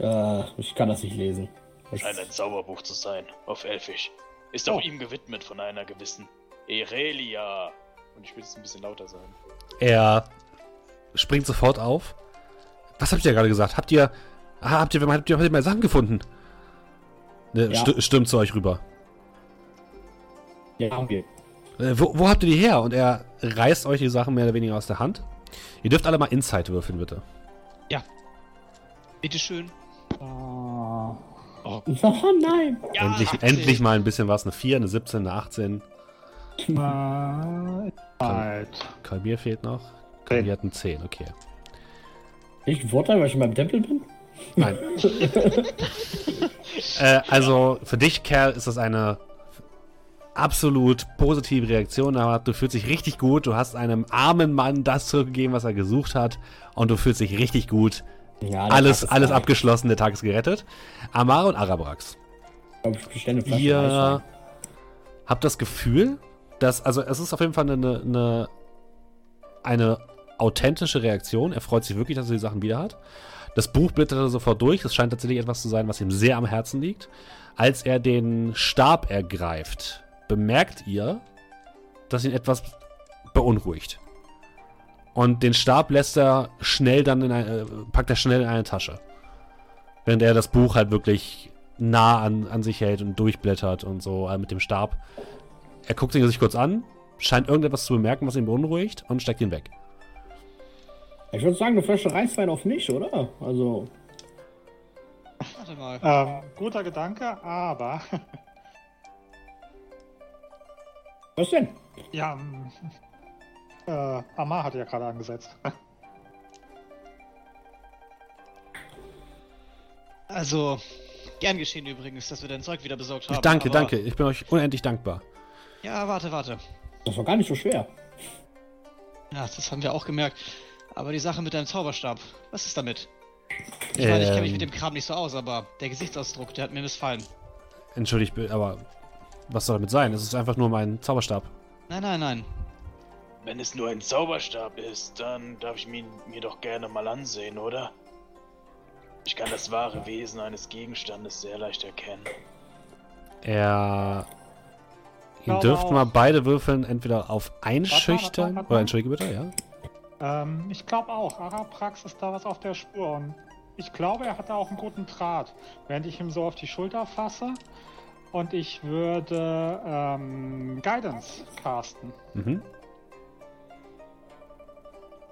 Äh, ich kann das nicht lesen. Das, Scheint ein Zauberbuch zu sein, auf Elfisch. Ist Oh. auch ihm gewidmet von einer gewissen Erelia. Und ich will es ein bisschen lauter sagen. Er springt sofort auf. Was habt ihr gerade gesagt? Habt ihr. Ah, habt ihr, habt ihr, habt ihr meine Sachen gefunden? Ne, Ja. st stürmt zu euch rüber. ja, haben wir. Äh, wo, wo habt ihr die her? Und er reißt euch die Sachen mehr oder weniger aus der Hand. Ihr dürft alle mal Insight würfeln, bitte. Bitteschön. Ah, Oh nein! Ja, endlich, 18. endlich mal ein bisschen was. Eine 4, eine 17, eine 18. äh, Zeit. Kalbier fehlt noch. Kalbier hat eine 10, okay. Ich Vorteil, weil ich in meinem Tempel bin? Nein. äh, also für dich, Kerl, ist das eine absolut positive Reaktion. Aber du fühlst dich richtig gut. Du hast einem armen Mann das zurückgegeben, was er gesucht hat. Und du fühlst dich richtig gut. Ja, Alles, alles abgeschlossen, der Tag ist gerettet. Amara und Arabrax. Ich glaub, ich Ihr habt das Gefühl, dass, also es ist auf jeden Fall eine, eine, eine authentische Reaktion. Er freut sich wirklich, dass er die Sachen wieder hat. Das Buch blättert er sofort durch. Es scheint tatsächlich etwas zu sein, was ihm sehr am Herzen liegt. Als er den Stab ergreift, bemerkt ihr, dass ihn etwas beunruhigt. Und den Stab lässt er schnell dann in eine, äh, packt er schnell in eine Tasche. Während er das Buch halt wirklich nah an, an sich hält und durchblättert und so äh, mit dem Stab. Er guckt ihn sich kurz an, scheint irgendetwas zu bemerken, was ihn beunruhigt und steckt ihn weg. Ich würde sagen, eine Flasche Reiswein auf mich, oder? Also, Warte mal. Ähm, guter Gedanke, aber was denn? ja, ähm, äh, Amar hat ja gerade angesetzt. Also, gern geschehen übrigens, dass wir dein Zeug wieder besorgt haben. danke, aber- danke. Ich bin euch unendlich dankbar. Ja, warte, warte. Das war gar nicht so schwer. Ja, das haben wir auch gemerkt. Aber die Sache mit deinem Zauberstab, was ist damit? Ich meine, ich kenne mich Ähm. mit dem Kram nicht so aus, aber der Gesichtsausdruck, der hat mir missfallen. Entschuldigt, aber was soll damit sein? Es ist einfach nur mein Zauberstab. Nein, nein, nein. Wenn es nur ein Zauberstab ist, dann darf ich ihn mir doch gerne mal ansehen, oder? Ich kann das wahre Wesen eines Gegenstandes sehr leicht erkennen. Er. Ihr dürft mal beide würfeln, entweder auf Einschüchtern. warte, warte. Oder entschuldige bitte, ja. Ähm, ich glaube auch, Araprax ist da was auf der Spur und ich glaube, er hat da auch einen guten Draht. Während ich ihm so auf die Schulter fasse und ich würde ähm, Guidance casten. Mhm.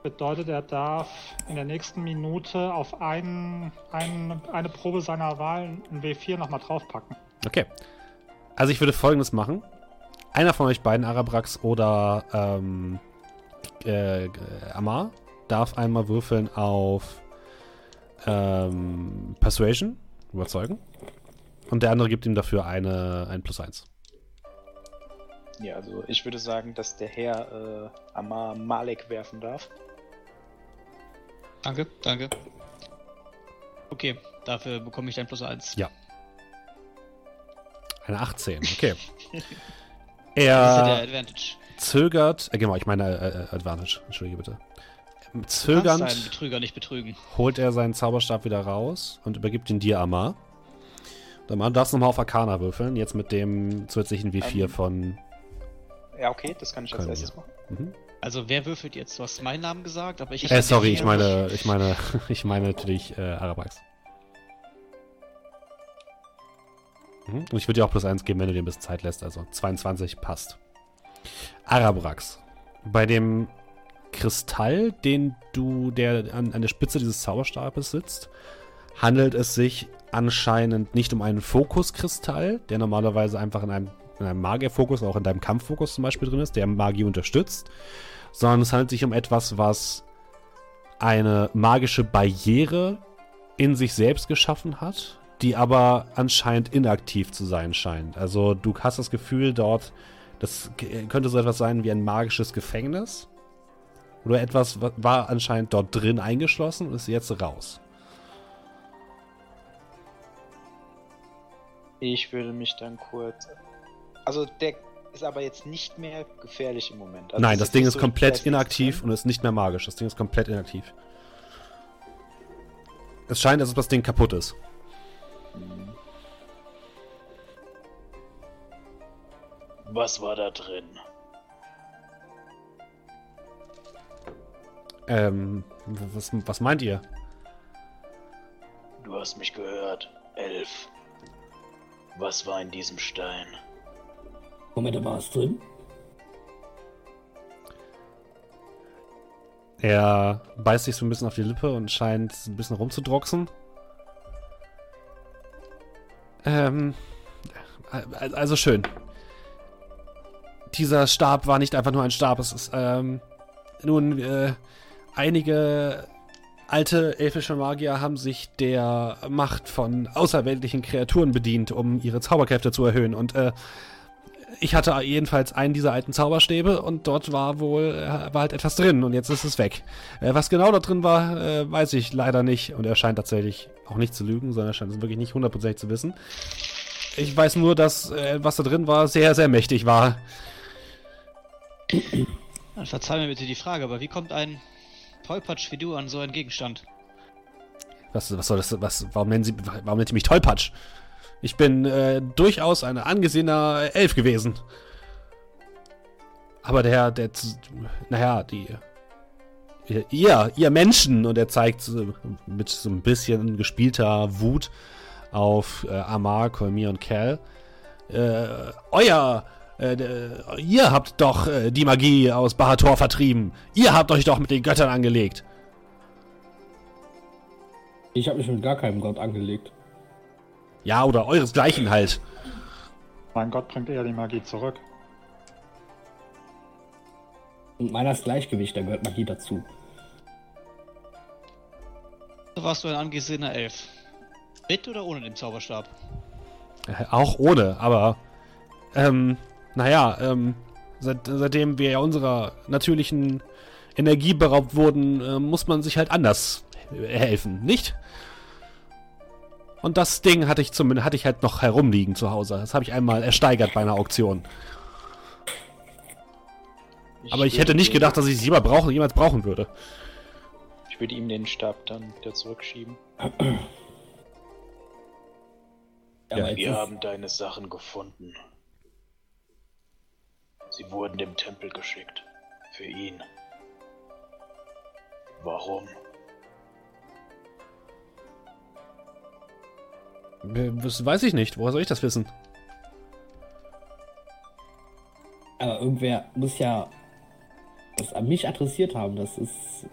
Bedeutet, er darf in der nächsten Minute auf einen, einen, eine Probe seiner Wahl ein W4 nochmal draufpacken. Okay. Also ich würde folgendes machen. Einer von euch beiden, Arabrax oder ähm, äh, Amar, darf einmal würfeln auf ähm, Persuasion, überzeugen. Und der andere gibt ihm dafür eine, ein Plus 1. Ja, also ich würde sagen, dass der Herr äh, Amar Malek werfen darf. Danke, danke. Okay, dafür bekomme ich dein Plus 1. Ja. Eine 18, okay. Das ist ja der Er Advantage. zögert, äh, genau, ich meine äh, äh, Advantage, entschuldige bitte. Zögernd einen Betrüger nicht betrügen. holt er seinen Zauberstab wieder raus und übergibt ihn dir, Amar. Und Amar, du darfst nochmal auf Arcana würfeln, jetzt mit dem zusätzlichen W4 Ähm, von. Ja, okay, das kann ich als erstes machen. Mhm. Also, wer würfelt jetzt? Du hast meinen Namen gesagt, aber ich Äh, sorry, D4 ich meine, ich meine, ich meine natürlich äh, Arabrax. Mhm. Und ich würde dir auch plus 1 geben, wenn du dir ein bisschen Zeit lässt. Also 22 passt. Arabrax. Bei dem Kristall, den du, der an, an der Spitze dieses Zauberstabes sitzt, handelt es sich anscheinend nicht um einen Fokuskristall, der normalerweise einfach in einem, in einem Magierfokus, auch in deinem Kampffokus zum Beispiel drin ist, der Magie unterstützt, sondern es handelt sich um etwas, was eine magische Barriere in sich selbst geschaffen hat, die aber anscheinend inaktiv zu sein scheint. Also du hast das Gefühl dort, das könnte so etwas sein wie ein magisches Gefängnis. Oder etwas war anscheinend dort drin eingeschlossen und ist jetzt raus. Ich würde mich dann kurz. Also der ist aber jetzt nicht mehr gefährlich im Moment. Also Nein, das ist Ding ist so, komplett inaktiv und ist nicht mehr magisch. Das Ding ist komplett inaktiv. Es scheint, als ob das Ding kaputt ist. Was war da drin? Ähm, was, was meint ihr? Du hast mich gehört. Elf. Was war in diesem Stein? Moment, da war was drin? Er beißt sich so ein bisschen auf die Lippe und scheint ein bisschen rumzudroxen. Ähm, al- also schön. Dieser Stab war nicht einfach nur ein Stab. Es ist, ähm, nun, äh, einige alte elfische Magier haben sich der Macht von außerweltlichen Kreaturen bedient, um ihre Zauberkräfte zu erhöhen. Und, äh, ich hatte jedenfalls einen dieser alten Zauberstäbe und dort war wohl äh, war halt etwas drin und jetzt ist es weg. Äh, was genau da drin war, äh, weiß ich leider nicht und er scheint tatsächlich auch nicht zu lügen, sondern er scheint es wirklich nicht hundertprozentig zu wissen. Ich weiß nur, dass äh, was da drin war sehr, sehr mächtig war. Dann verzeih mir bitte die Frage, aber wie kommt ein Tollpatsch wie du an so einen Gegenstand? Was, was soll das? Was, warum nennen Sie, warum nennt ihr mich Tollpatsch? Ich bin äh, durchaus ein angesehener Elf gewesen. Aber der, der, naja, die, ihr, ihr Menschen, und er zeigt mit so ein bisschen gespielter Wut auf äh, Amar, Kolmir und Cal. Äh, euer, äh, ihr habt doch äh, die Magie aus Bahator vertrieben. Ihr habt euch doch mit den Göttern angelegt. Ich habe mich mit gar keinem Gott angelegt. Ja, oder euresgleichen halt. Mein Gott bringt eher die Magie zurück. Und meiner ist Gleichgewicht, da gehört Magie dazu. So warst du ein angesehener Elf. Mit oder ohne den Zauberstab? Äh, Auch ohne, aber ähm, naja, ähm, seit, seitdem wir ja unserer natürlichen Energie beraubt wurden, äh, muss man sich halt anders helfen, nicht? Und das Ding hatte ich zumindest hatte ich halt noch herumliegen zu Hause. Das habe ich einmal ersteigert bei einer Auktion. Aber ich hätte nicht gedacht, dass ich es jemals brauchen, jemals brauchen würde. Ich würde ihm den Stab dann wieder zurückschieben. Ja, Wir ist- haben deine Sachen gefunden. Sie wurden dem Tempel geschickt. Für ihn. Warum? Das weiß ich nicht. Woher soll ich das wissen? Aber irgendwer muss ja das an mich adressiert haben. Das ist.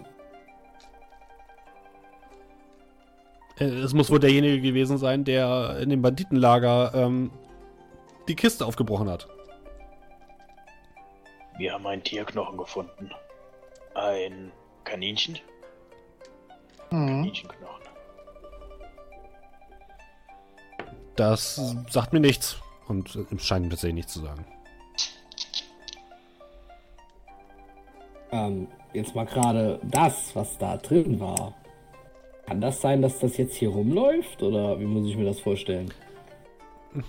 Äh, Es muss wohl derjenige gewesen sein, der in dem Banditenlager ähm, die Kiste aufgebrochen hat. Wir haben einen Tierknochen gefunden. Ein Kaninchen? Mhm. Kaninchenknochen. Das sagt mir nichts. Und scheint mir tatsächlich nichts zu sagen. Ähm, jetzt mal gerade das, was da drin war. Kann das sein, dass das jetzt hier rumläuft? Oder wie muss ich mir das vorstellen?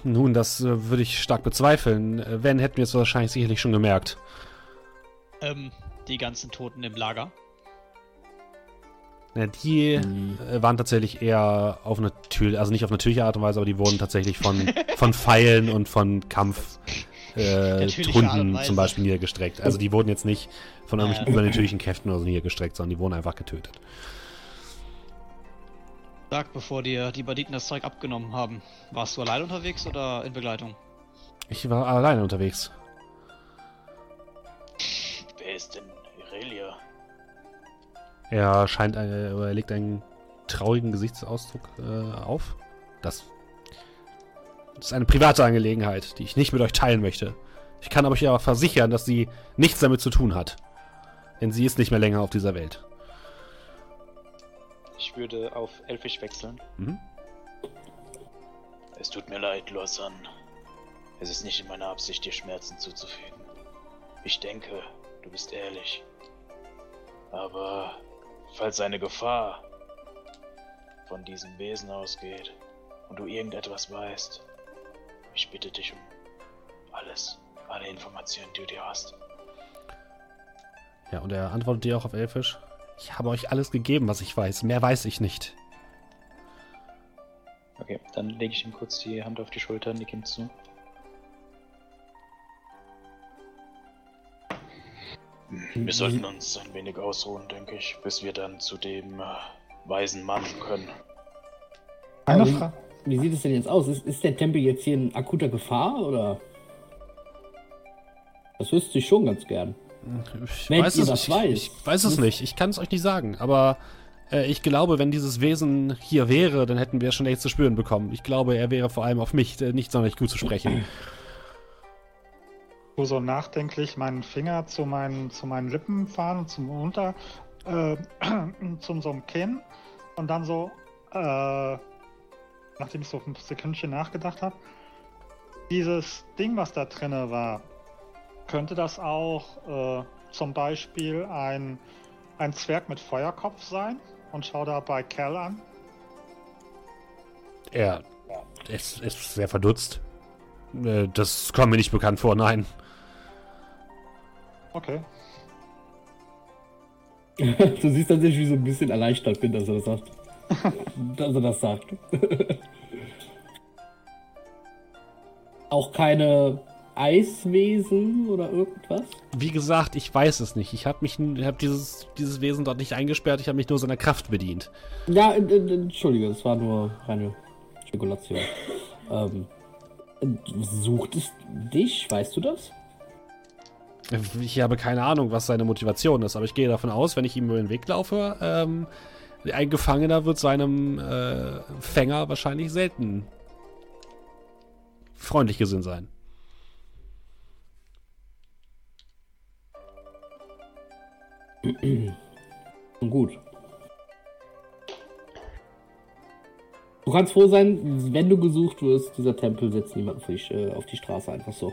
Nun, das äh, würde ich stark bezweifeln. Äh, wenn, hätten wir es wahrscheinlich sicherlich schon gemerkt. Ähm, die ganzen Toten im Lager. Ja, die äh, waren tatsächlich eher auf natürlich, also nicht auf natürliche Art und Weise, aber die wurden tatsächlich von, von Pfeilen und von Kampf äh, zum Beispiel niedergestreckt. Also die wurden jetzt nicht von irgendwelchen Ja. übernatürlichen Kräften oder so niedergestreckt, sondern die wurden einfach getötet. Sag, bevor dir die Banditen das Zeug abgenommen haben, warst du allein unterwegs oder in Begleitung? Ich war alleine unterwegs. Wer ist denn Irelia? Er scheint, eine, er legt einen traurigen Gesichtsausdruck äh, auf. Das ist eine private Angelegenheit, die ich nicht mit euch teilen möchte. Ich kann euch aber versichern, dass sie nichts damit zu tun hat. Denn sie ist nicht mehr länger auf dieser Welt. Ich würde auf Elfisch wechseln. Mhm. Es tut mir leid, Lorsan. Es ist nicht in meiner Absicht, dir Schmerzen zuzufügen. Ich denke, du bist ehrlich. Aber falls eine Gefahr von diesem Wesen ausgeht und du irgendetwas weißt, ich bitte dich um alles, alle Informationen, die du dir hast. Ja, und er antwortet dir auch auf Elfisch. Ich habe euch alles gegeben, was ich weiß. Mehr weiß ich nicht. Okay, dann lege ich ihm kurz die Hand auf die Schulter, nick ihm zu. Wir sollten uns ein wenig ausruhen, denke ich, bis wir dann zu dem äh, weisen Mann können. Eine Frage. Wie, wie sieht es denn jetzt aus? Ist, ist der Tempel jetzt hier in akuter Gefahr oder? Das wüsste ich schon ganz gern. Ich Wenn weiß ihr es, das ich, weiß. ich weiß es nicht. Ich kann es euch nicht sagen. Aber äh, ich glaube, wenn dieses Wesen hier wäre, dann hätten wir es schon echt zu spüren bekommen. Ich glaube, er wäre vor allem auf mich äh, nicht sonderlich gut zu sprechen. Wo so nachdenklich meinen Finger zu meinen, zu meinen Lippen fahren und zum Unter, äh, zum so einem Kinn und dann so, äh, nachdem ich so ein Sekündchen nachgedacht habe, dieses Ding, was da drinne war, könnte das auch äh, zum Beispiel ein, ein Zwerg mit Feuerkopf sein? Und schau da bei Cal an. er ist, ist sehr verdutzt. Äh, das kommt mir nicht bekannt vor, nein. Okay. du siehst tatsächlich, wie ich so ein bisschen erleichtert bin, dass er das sagt. dass er das sagt. Auch keine Eiswesen oder irgendwas? Wie gesagt, ich weiß es nicht. Ich habe mich, hab dieses, dieses Wesen dort nicht eingesperrt. Ich habe mich nur seiner Kraft bedient. Ja, entschuldige, das war nur reine Spekulation. Ähm, sucht es dich? Weißt du das? Ich habe keine Ahnung, was seine Motivation ist, aber ich gehe davon aus, wenn ich ihm über den Weg laufe, ähm, ein Gefangener wird seinem äh, Fänger wahrscheinlich selten freundlich gesinnt sein. Gut. Du kannst froh sein, wenn du gesucht wirst, dieser Tempel setzt niemanden für dich, äh, auf die Straße einfach so.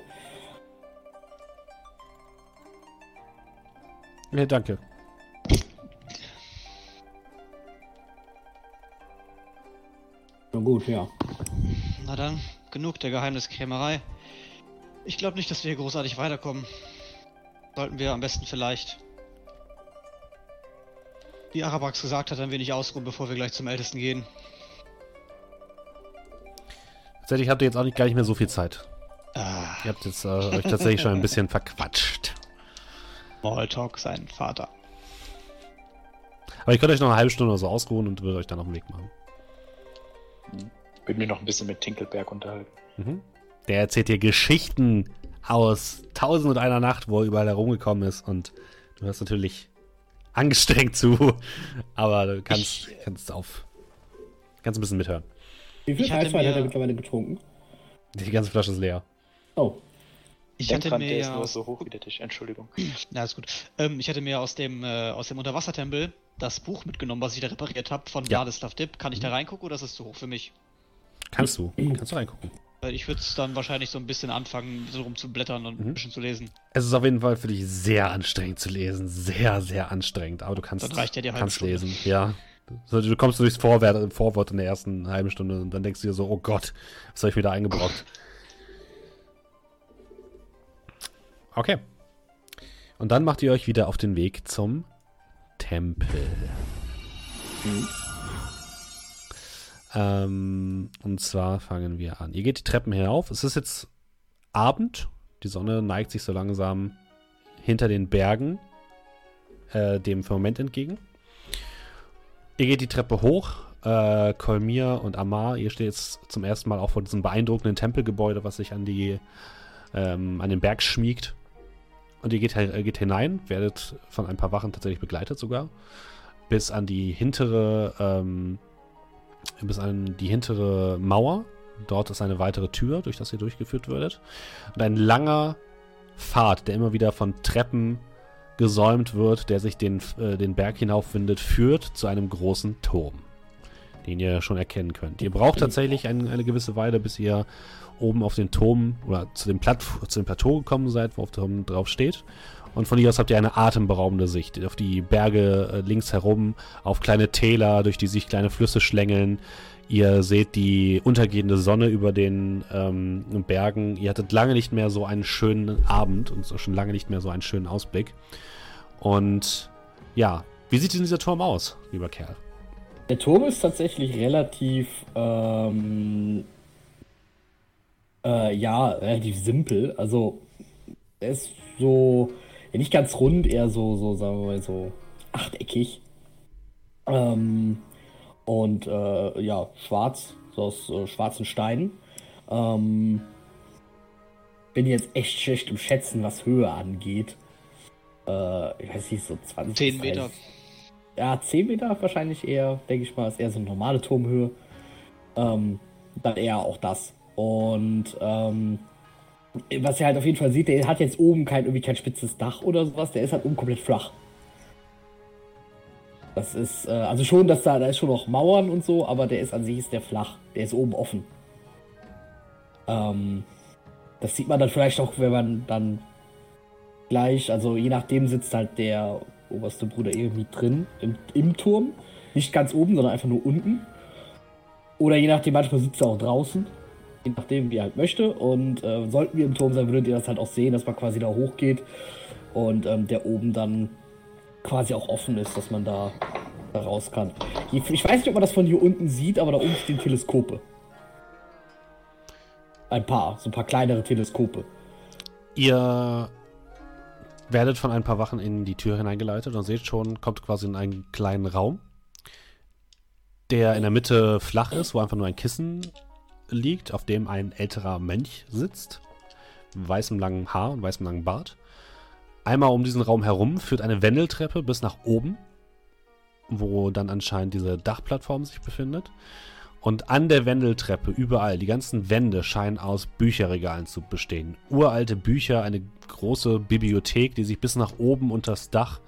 Ja, danke. Na gut, ja. Na dann, genug der Geheimniskrämerei. Ich glaube nicht, dass wir hier großartig weiterkommen. Sollten wir am besten vielleicht, wie Arabax gesagt hat, ein wenig ausruhen, bevor wir gleich zum Ältesten gehen. Tatsächlich habt ihr jetzt auch nicht, gar nicht mehr so viel Zeit. Ah, Ihr habt jetzt äh, euch tatsächlich schon ein bisschen verquatscht. Smalltalk, sein Vater. Aber ihr könnt euch noch eine halbe Stunde oder so ausruhen und würdet euch dann auf den Weg machen. Würde mich noch ein bisschen mit Tinkelberg unterhalten. Mhm. Der erzählt dir Geschichten aus Tausend und einer Nacht, wo er überall herumgekommen ist und du hörst natürlich angestrengt zu, aber du kannst, kannst auf kannst ein bisschen mithören. Wie viel Ich Eiswein hat er mittlerweile getrunken? Die ganze Flasche ist leer. Oh, Ich hatte mir der ist ja nur aus, so hoch wie der Tisch. Entschuldigung. na, ist gut. Ähm, ich hatte mir aus dem, äh, aus dem Unterwassertempel das Buch mitgenommen, was ich da repariert habe, von Ja. Vladislav Dipp. Kann ich da reingucken oder ist es zu hoch für mich? Kannst du. Kannst du reingucken. Ich würde es dann wahrscheinlich so ein bisschen anfangen, so rumzublättern und Mhm. ein bisschen zu lesen. Es ist auf jeden Fall für dich sehr anstrengend zu lesen. Sehr, sehr anstrengend. Aber du kannst, Dann reicht ja die kannst Stunde. lesen. Ja. So, du kommst durchs Vorwort, Vorwort in der ersten halben Stunde und dann denkst du dir so, oh Gott, was habe ich mir da eingebrockt? Okay. Und dann macht ihr euch wieder auf den Weg zum Tempel. Ähm, und zwar fangen wir an. Ihr geht die Treppen hinauf. Es ist jetzt Abend. Die Sonne neigt sich so langsam hinter den Bergen äh, dem Firmament entgegen. Ihr geht die Treppe hoch. Äh, Kolmir und Amar, ihr steht jetzt zum ersten Mal auch vor diesem beeindruckenden Tempelgebäude, was sich an die ähm, an den Berg schmiegt. Und ihr geht, äh, geht hinein, werdet von ein paar Wachen tatsächlich begleitet sogar. bis an die hintere, ähm, bis an die hintere Mauer. Dort ist eine weitere Tür, durch das ihr durchgeführt werdet. Und ein langer Pfad, der immer wieder von Treppen gesäumt wird, der sich den, äh, den Berg hinaufwindet, führt zu einem großen Turm, den ihr schon erkennen könnt. Ihr braucht tatsächlich ein, eine gewisse Weile, bis ihr oben auf den Turm oder zu dem, Platt, zu dem Plateau gekommen seid, wo auf dem Turm drauf steht. Und von hier aus habt ihr eine atemberaubende Sicht auf die Berge äh, links herum, auf kleine Täler, durch die sich kleine Flüsse schlängeln. Ihr seht die untergehende Sonne über den ähm, Bergen. Ihr hattet lange nicht mehr so einen schönen Abend und schon lange nicht mehr so einen schönen Ausblick. Und ja, wie sieht denn dieser Turm aus, lieber Kerl? Der Turm ist tatsächlich relativ, ähm, äh, ja, relativ simpel. Also, er ist so, ja, nicht ganz rund, eher so, so, sagen wir mal, so achteckig. Ähm, und äh, ja, schwarz, so aus äh, schwarzen Steinen. Ähm, bin jetzt echt schlecht im Schätzen, was Höhe angeht. Äh, ich weiß nicht, so 20 10 bis Meter. 30. Ja, 10 Meter wahrscheinlich eher, denke ich mal, ist eher so eine normale Turmhöhe. Ähm, dann eher auch das. Und ähm, was ihr halt auf jeden Fall seht, der hat jetzt oben kein, irgendwie kein spitzes Dach oder sowas, der ist halt oben komplett flach. Das ist, äh, also schon, dass da, da ist schon noch Mauern und so, aber der ist an sich ist der flach. Der ist oben offen. Ähm, das sieht man dann vielleicht auch, wenn man dann gleich, also je nachdem sitzt halt der oberste Bruder irgendwie drin im, im Turm. Nicht ganz oben, sondern einfach nur unten. Oder je nachdem, manchmal sitzt er auch draußen. Je nachdem, wie er halt möchte. Und äh, sollten wir im Turm sein, würdet ihr das halt auch sehen, dass man quasi da hochgeht. Und ähm, der oben dann quasi auch offen ist, dass man da, da raus kann. Ich weiß nicht, ob man das von hier unten sieht, aber da oben stehen Teleskope. Ein paar, so ein paar kleinere Teleskope. Ihr werdet von ein paar Wachen in die Tür hineingeleitet und seht schon, kommt quasi in einen kleinen Raum, der in der Mitte flach ist, wo einfach nur ein Kissen liegt, auf dem ein älterer Mönch sitzt, mit weißem langen Haar und weißem langen Bart. Einmal um diesen Raum herum führt eine Wendeltreppe bis nach oben, wo dann anscheinend diese Dachplattform sich befindet. Und an der Wendeltreppe, überall, die ganzen Wände scheinen aus Bücherregalen zu bestehen. Uralte Bücher, eine große Bibliothek, die sich bis nach oben unters Dach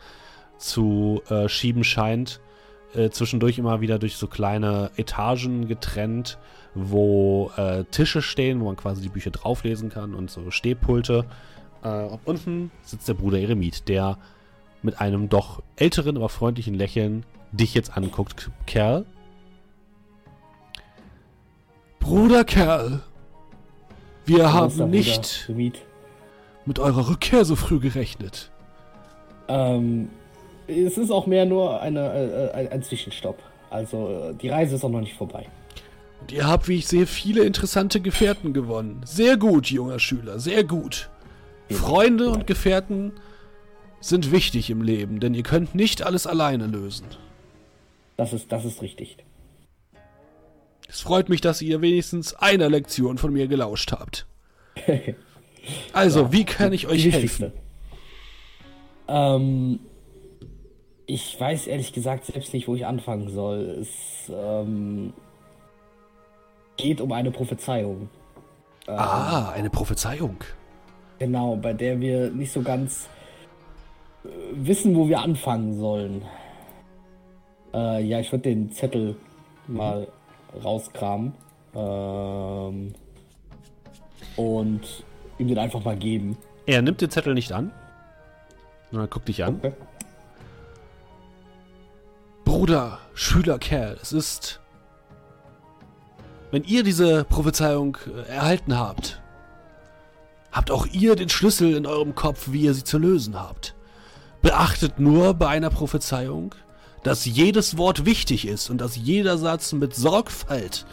zu äh, schieben scheint. Äh, zwischendurch immer wieder durch so kleine Etagen getrennt, wo äh, Tische stehen, wo man quasi die Bücher drauflesen kann und so Stehpulte. Äh, unten sitzt der Bruder Eremit, der mit einem doch älteren, aber freundlichen Lächeln dich jetzt anguckt. Kerl, Bruder Kerl, wir Großer haben nicht mit eurer Rückkehr so früh gerechnet. Ähm, es ist auch mehr nur eine, äh, ein, ein Zwischenstopp. Also äh, die Reise ist auch noch nicht vorbei. Und ihr habt, wie ich sehe, viele interessante Gefährten gewonnen. Sehr gut, junger Schüler, sehr gut. Freunde und Gefährten sind wichtig im Leben, denn ihr könnt nicht alles alleine lösen. Das ist, das ist richtig. Es freut mich, dass ihr wenigstens einer Lektion von mir gelauscht habt. Also, wie kann ich euch helfen? Ähm, ich weiß ehrlich gesagt selbst nicht, wo ich anfangen soll. Es ähm, geht um eine Prophezeiung. Ah, eine Prophezeiung. Genau, bei der wir nicht so ganz äh, wissen, wo wir anfangen sollen. Äh, ja, ich würde den Zettel mal rauskramen. Ähm, und ihm den einfach mal geben. Er nimmt den Zettel nicht an, sondern guckt dich an. Okay. Bruder, Schülerkerl, es ist. Wenn ihr diese Prophezeiung äh, erhalten habt, habt auch ihr den Schlüssel in eurem Kopf, wie ihr sie zu lösen habt. Beachtet nur bei einer Prophezeiung, dass jedes Wort wichtig ist und dass jeder Satz mit Sorgfalt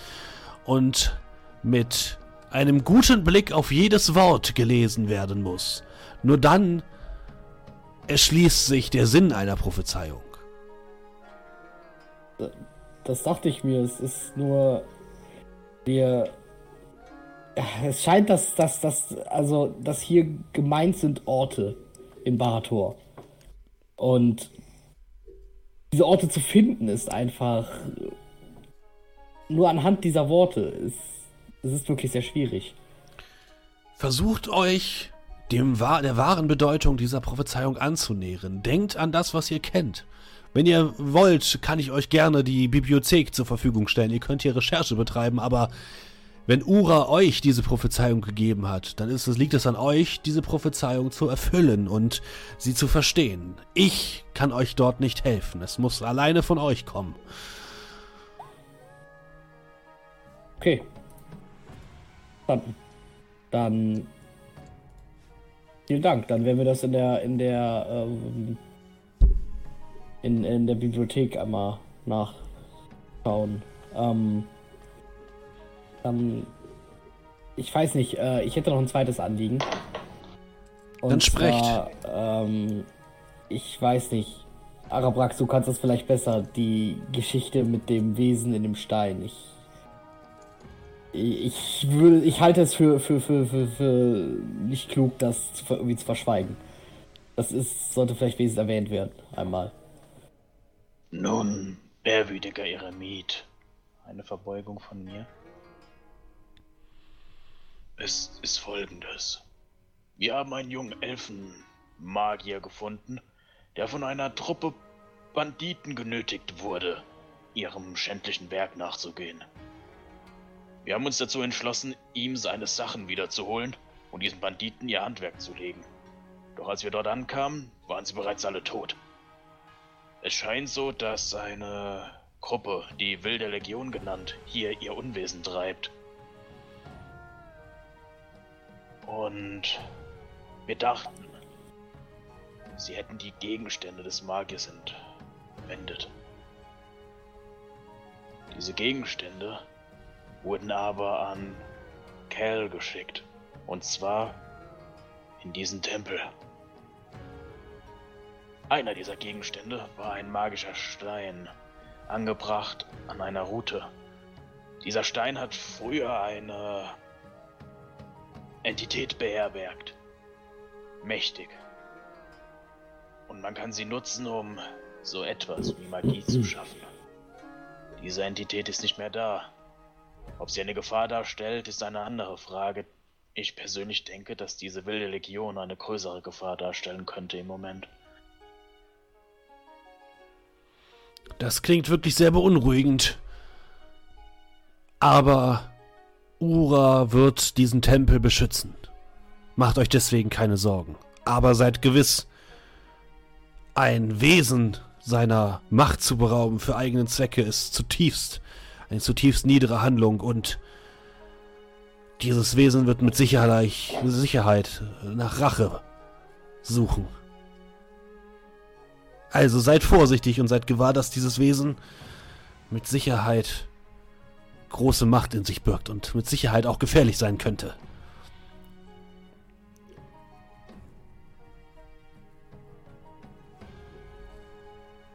und mit einem guten Blick auf jedes Wort gelesen werden muss. Nur dann erschließt sich der Sinn einer Prophezeiung. Das dachte ich mir. Es ist nur. Wir. Es scheint, dass, dass, dass, also, dass hier gemeint sind Orte im Barator. Und diese Orte zu finden, ist einfach nur anhand dieser Worte. Ist, es ist wirklich sehr schwierig. Versucht euch dem, der wahren Bedeutung dieser Prophezeiung anzunähern. Denkt an das, was ihr kennt. Wenn ihr wollt, kann ich euch gerne die Bibliothek zur Verfügung stellen. Ihr könnt hier Recherche betreiben, aber wenn Ura euch diese Prophezeiung gegeben hat, dann ist es, liegt es an euch, diese Prophezeiung zu erfüllen und sie zu verstehen. Ich kann euch dort nicht helfen. Es muss alleine von euch kommen. Okay. Dann, dann vielen Dank. Dann werden wir das in der in der ähm, in, in der Bibliothek einmal nachschauen. Ähm, ähm, ich weiß nicht, äh, ich hätte noch ein zweites Anliegen. Und Dann sprecht. Zwar, ähm, ich weiß nicht, Arabrax, du kannst das vielleicht besser, die Geschichte mit dem Wesen in dem Stein. Ich, ich, will, ich halte es für, für, für, für, für nicht klug, das zu, irgendwie zu verschweigen. Das ist, sollte vielleicht wesentlich erwähnt werden, einmal. Nun, ehrwürdiger Eremit, eine Verbeugung von mir. Es ist folgendes. Wir haben einen jungen Elfenmagier gefunden, der von einer Truppe Banditen genötigt wurde, ihrem schändlichen Werk nachzugehen. Wir haben uns dazu entschlossen, ihm seine Sachen wiederzuholen und diesen Banditen ihr Handwerk zu legen. Doch als wir dort ankamen, waren sie bereits alle tot. Es scheint so, dass eine Gruppe, die Wilde Legion genannt, hier ihr Unwesen treibt. Und wir dachten, sie hätten die Gegenstände des Magiers entwendet. Diese Gegenstände wurden aber an Cal geschickt. Und zwar in diesen Tempel. Einer dieser Gegenstände war ein magischer Stein, angebracht an einer Route. Dieser Stein hat früher eine Entität beherbergt. Mächtig. Und man kann sie nutzen, um so etwas wie Magie zu schaffen. Diese Entität ist nicht mehr da. Ob sie eine Gefahr darstellt, ist eine andere Frage. Ich persönlich denke, dass diese wilde Legion eine größere Gefahr darstellen könnte im Moment. Das klingt wirklich sehr beunruhigend. Aber Ura wird diesen Tempel beschützen. Macht euch deswegen keine Sorgen. Aber seid gewiss, ein Wesen seiner Macht zu berauben für eigenen Zwecke ist zutiefst, eine zutiefst niedere Handlung und dieses Wesen wird mit Sicherheit, Sicherheit nach Rache suchen. Also seid vorsichtig und seid gewahr, dass dieses Wesen mit Sicherheit große Macht in sich birgt und mit Sicherheit auch gefährlich sein könnte.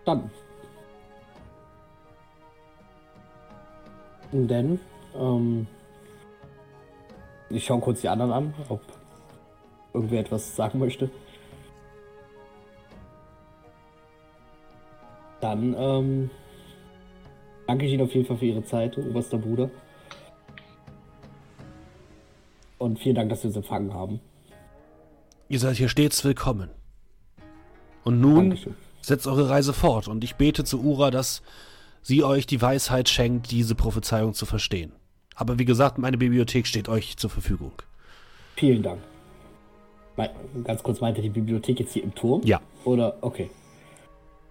Dann. Denn, ähm, ich schaue kurz die anderen an, ob irgendwer etwas sagen möchte. Dann ähm, danke ich Ihnen auf jeden Fall für Ihre Zeit, oberster Bruder. Und vielen Dank, dass Sie uns empfangen haben. Ihr seid hier stets willkommen. Und nun Dankeschön. setzt eure Reise fort und ich bete zu Ura, dass sie euch die Weisheit schenkt, diese Prophezeiung zu verstehen. Aber wie gesagt, meine Bibliothek steht euch zur Verfügung. Vielen Dank. Ganz kurz meinte die Bibliothek jetzt hier im Turm? Ja. Oder, okay.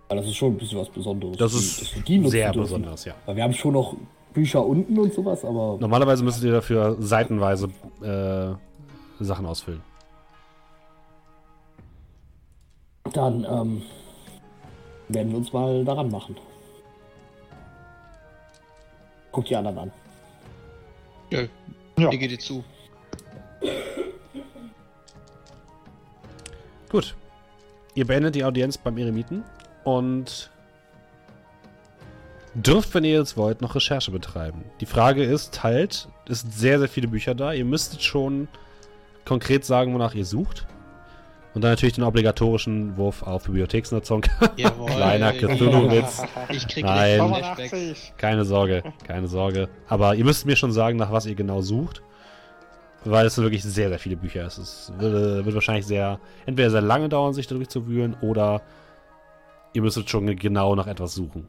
Aber das ist schon ein bisschen was Besonderes. Das ist sehr besonders, ja. Weil wir haben schon noch Bücher unten und sowas, aber. Normalerweise müsstet ihr dafür seitenweise äh, Sachen ausfüllen. Dann ähm, werden wir uns mal daran machen. Guck die anderen an. Ja, ja. die geht dir zu. Gut. Ihr beendet die Audienz beim Eremiten und dürft, wenn ihr jetzt wollt, noch Recherche betreiben. Die Frage ist halt, es sind sehr, sehr viele Bücher da. Ihr müsstet schon konkret sagen, wonach ihr sucht. Und dann natürlich den obligatorischen Wurf auf Bibliotheksnutzung. Jawohl. Kleiner Cthulhu-Witz. Ich krieg Nein. gleich Flashbacks. 85. Keine Sorge, keine Sorge. Aber ihr müsst mir schon sagen, nach was ihr genau sucht. Weil es sind wirklich sehr, sehr viele Bücher. Es ist, wird, wird wahrscheinlich sehr, entweder sehr lange dauern, sich da durchzuwühlen, oder ihr müsstet schon genau nach etwas suchen.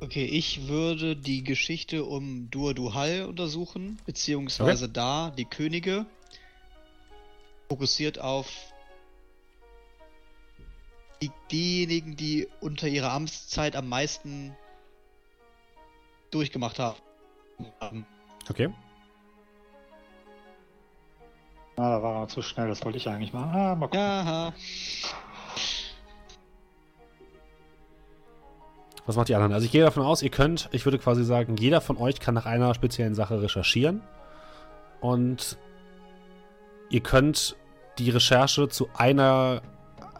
Okay, ich würde die Geschichte um Dur Duhal untersuchen, beziehungsweise da die Könige fokussiert auf die, diejenigen, die unter ihrer Amtszeit am meisten durchgemacht haben. Okay. Ah, da war er zu schnell, das wollte ich eigentlich machen. Ah, mal gucken. Aha. Was macht die anderen? Also ich gehe davon aus, ihr könnt, ich würde quasi sagen, jeder von euch kann nach einer speziellen Sache recherchieren. Und ihr könnt die Recherche zu einer,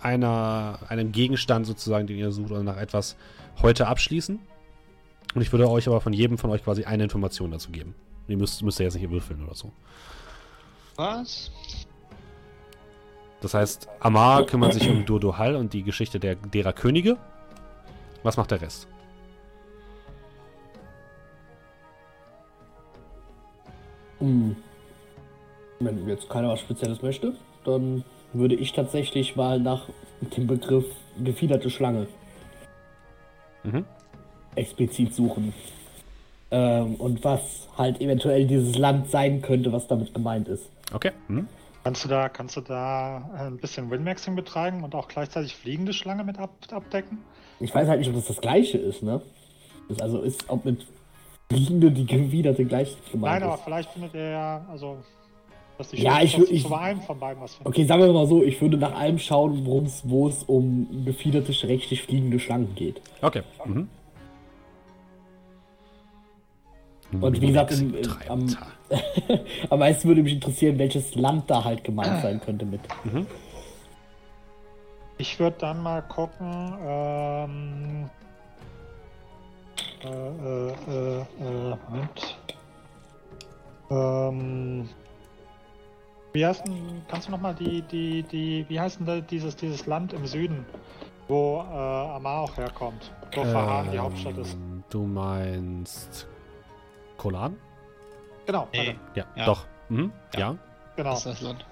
einer, einem Gegenstand sozusagen, den ihr sucht, oder nach etwas heute abschließen. Und ich würde euch aber von jedem von euch quasi eine Information dazu geben. Ihr müsst, müsst ihr jetzt nicht würfeln oder so. Was? Das heißt, Amar kümmert sich um Durdohal und die Geschichte der, derer Könige. Was macht der Rest? Hm. Wenn jetzt keiner was Spezielles möchte, dann würde ich tatsächlich mal nach dem Begriff gefiederte Schlange Mhm. explizit suchen. Ähm, und was halt eventuell dieses Land sein könnte, was damit gemeint ist. Okay. Mhm. Kannst du da, kannst du da ein bisschen Windmaxing betreiben und auch gleichzeitig fliegende Schlange mit ab, abdecken? Ich weiß halt nicht, ob das das gleiche ist, ne? Das also ist, ob mit fliegende die gefiederte gleich gemeint Nein, aber ist. vielleicht findet er ja, also, dass die Ja, ich zu- ich- zu einem von beiden was findet. Okay, sagen wir mal so, ich würde nach allem schauen, worum es, wo es um gefiederte, schrägstrich fliegende Schlangen geht. Okay. Mhm. Und wie gesagt, im- im- am-. Am meisten würde mich interessieren, welches Land da halt gemeint sein könnte mit. Ich würde dann mal gucken, ähm, äh, äh, äh, äh, Moment. Ähm, wie heißt denn, kannst du nochmal die, die, die, wie heißt denn da dieses, dieses Land im Süden, wo äh, Amar auch herkommt, wo Fahan die Hauptstadt ist? Ähm, Du meinst Kolan? Genau, Nee. warte, Ja, Ja. doch. Mhm. Ja. Ja. genau. Das ist das Land.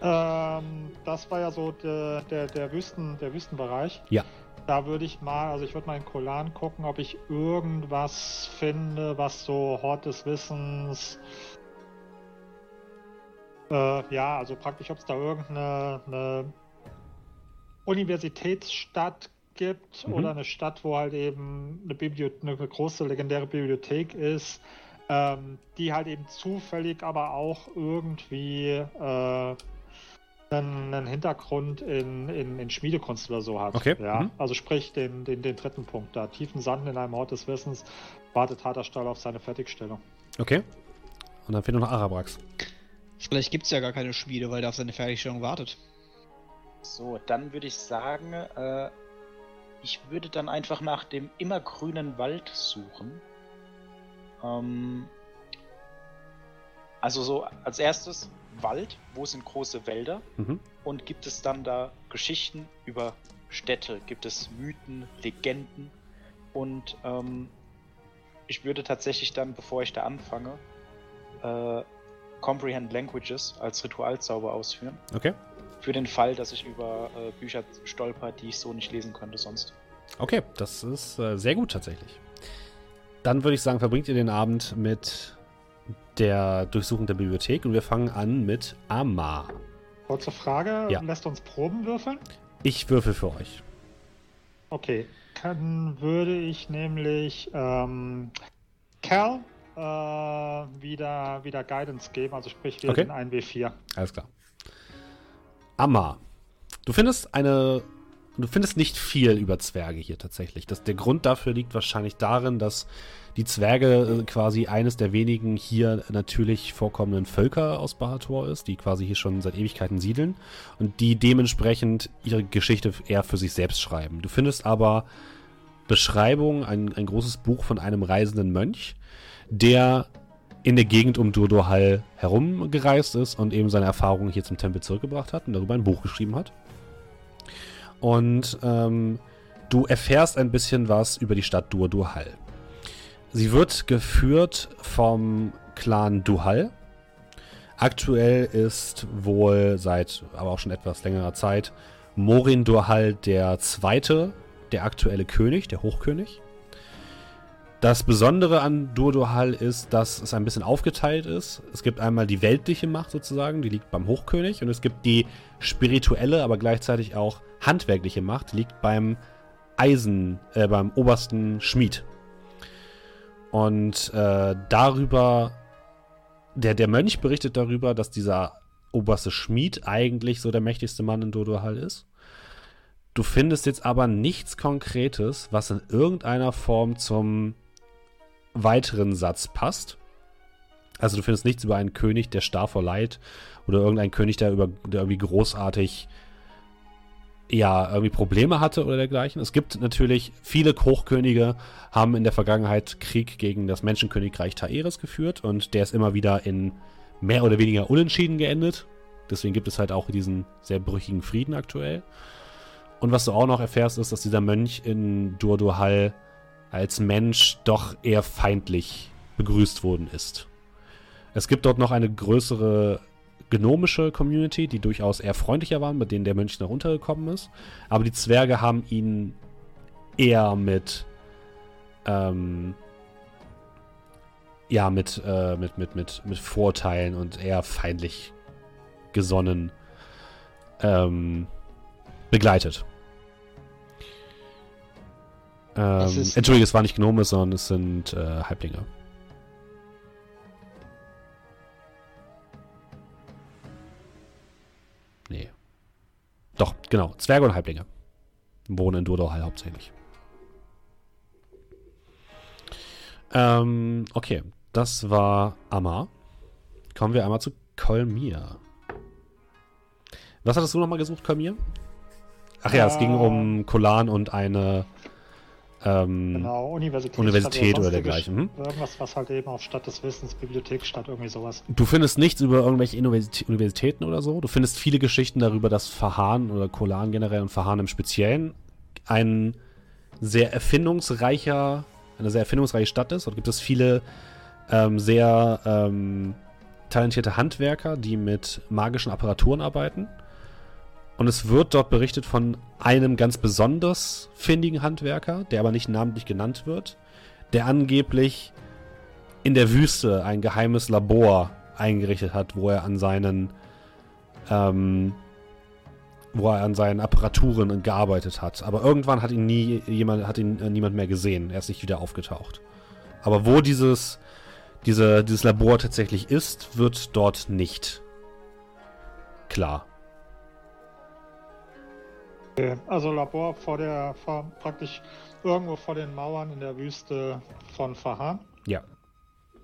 Ähm, das war ja so der, der, der, Wüsten, der Wüstenbereich. Ja. Da würde ich mal, also ich würde mal in Kolan gucken, ob ich irgendwas finde, was so Hort des Wissens. Äh, ja, also praktisch, ob es da irgendeine eine Universitätsstadt gibt Mhm. oder eine Stadt, wo halt eben eine, Bibliothe eine große legendäre Bibliothek ist, ähm, die halt eben zufällig aber auch irgendwie äh, einen, einen Hintergrund in, in, in Schmiedekunst oder so hat. Okay, Ja? mhm. Also sprich den, den, den dritten Punkt da. Tiefen Sand in einem Ort des Wissens wartet harter Stahl auf seine Fertigstellung. Okay. Und dann fehlt noch Arabrax. Vielleicht gibt es ja gar keine Schmiede, weil der auf seine Fertigstellung wartet. So, dann würde ich sagen, äh, ich würde dann einfach nach dem immergrünen Wald suchen. Ähm, also so als erstes Wald, wo sind große Wälder Mhm. und gibt es dann da Geschichten über Städte, gibt es Mythen, Legenden und ähm, ich würde tatsächlich dann, bevor ich da anfange, äh, Comprehend Languages als Ritualzauber ausführen. Okay. Für den Fall, dass ich über äh, Bücher stolper, die ich so nicht lesen könnte sonst. Okay, das ist äh, sehr gut tatsächlich. Dann würde ich sagen, verbringt ihr den Abend mit der Durchsuchung der Bibliothek und wir fangen an mit Amar. Kurze Frage, Ja. lässt uns Proben würfeln? Ich würfel für euch. Okay, dann würde ich nämlich ähm, Cal äh, wieder, wieder Guidance geben, also sprich wieder Okay. den 1W4. Alles klar. Amar. Du findest eine. Du findest nicht viel über Zwerge hier tatsächlich. Das, der Grund dafür liegt wahrscheinlich darin, dass die Zwerge äh, quasi eines der wenigen hier natürlich vorkommenden Völker aus Bahator ist, die quasi hier schon seit Ewigkeiten siedeln und die dementsprechend ihre Geschichte eher für sich selbst schreiben. Du findest aber Beschreibungen, ein, ein großes Buch von einem reisenden Mönch, der in der Gegend um Durdohal herumgereist ist und eben seine Erfahrungen hier zum Tempel zurückgebracht hat und darüber ein Buch geschrieben hat. Und ähm, du erfährst ein bisschen was über die Stadt Dur-Durhal. Sie wird geführt vom Clan Duhal. Aktuell ist wohl seit aber auch schon etwas längerer Zeit Morin Durhal der Zweite, der aktuelle König, der Hochkönig. Das Besondere an Durdohal ist, dass es ein bisschen aufgeteilt ist. Es gibt einmal die weltliche Macht sozusagen, die liegt beim Hochkönig, und es gibt die spirituelle, aber gleichzeitig auch handwerkliche Macht, liegt beim Eisen, äh, beim obersten Schmied. Und äh, darüber, der, der Mönch berichtet darüber, dass dieser oberste Schmied eigentlich so der mächtigste Mann in Dodohal ist. Du findest jetzt aber nichts Konkretes, was in irgendeiner Form zum weiteren Satz passt. Also du findest nichts über einen König, der starr vor Leid oder irgendeinen König, der, über, der irgendwie großartig ja, irgendwie Probleme hatte oder dergleichen. Es gibt natürlich viele Hochkönige, haben in der Vergangenheit Krieg gegen das Menschenkönigreich Taeris geführt und der ist immer wieder in mehr oder weniger unentschieden geendet. Deswegen gibt es halt auch diesen sehr brüchigen Frieden aktuell. Und was du auch noch erfährst, ist, dass dieser Mönch in Durduhal als Mensch doch eher feindlich begrüßt worden ist. Es gibt dort noch eine größere gnomische Community, die durchaus eher freundlicher waren, mit denen der Mönch noch runtergekommen ist. Aber die Zwerge haben ihn eher mit ähm, ja, mit, äh, mit, mit, mit, mit Vorteilen und eher feindlich gesonnen ähm, begleitet. Ähm, Entschuldige, es war nicht Gnome, sondern es sind äh, Halblinge. Doch, genau. Zwerge und Halblinge. Wohnen in Durdorhal hauptsächlich. Ähm, okay. Das war Amma. Kommen wir einmal zu Kolmir. Was hattest du nochmal gesucht, Kolmir? Ach ja, es ging um Kolan und eine ähm, genau, Universität, Universität oder dergleichen. Hm? Irgendwas, was halt eben auf Stadt des Wissens, Bibliothek statt, irgendwie sowas. Du findest nichts über irgendwelche Universitäten oder so. Du findest viele Geschichten darüber, dass Fahan oder Kolan generell und Fahan im Speziellen ein sehr erfindungsreicher, eine sehr erfindungsreiche Stadt ist. Dort gibt es viele ähm, sehr ähm, talentierte Handwerker, die mit magischen Apparaturen arbeiten. Und es wird dort berichtet von einem ganz besonders findigen Handwerker, der aber nicht namentlich genannt wird, der angeblich in der Wüste ein geheimes Labor eingerichtet hat, wo er an seinen ähm, wo er an seinen Apparaturen gearbeitet hat. Aber irgendwann hat ihn nie jemand, hat ihn äh, niemand mehr gesehen. Er ist nicht wieder aufgetaucht. Aber wo dieses, diese, dieses Labor tatsächlich ist, wird dort nicht klar. Also Labor vor der, vor, praktisch irgendwo vor den Mauern in der Wüste von Fahan. Ja.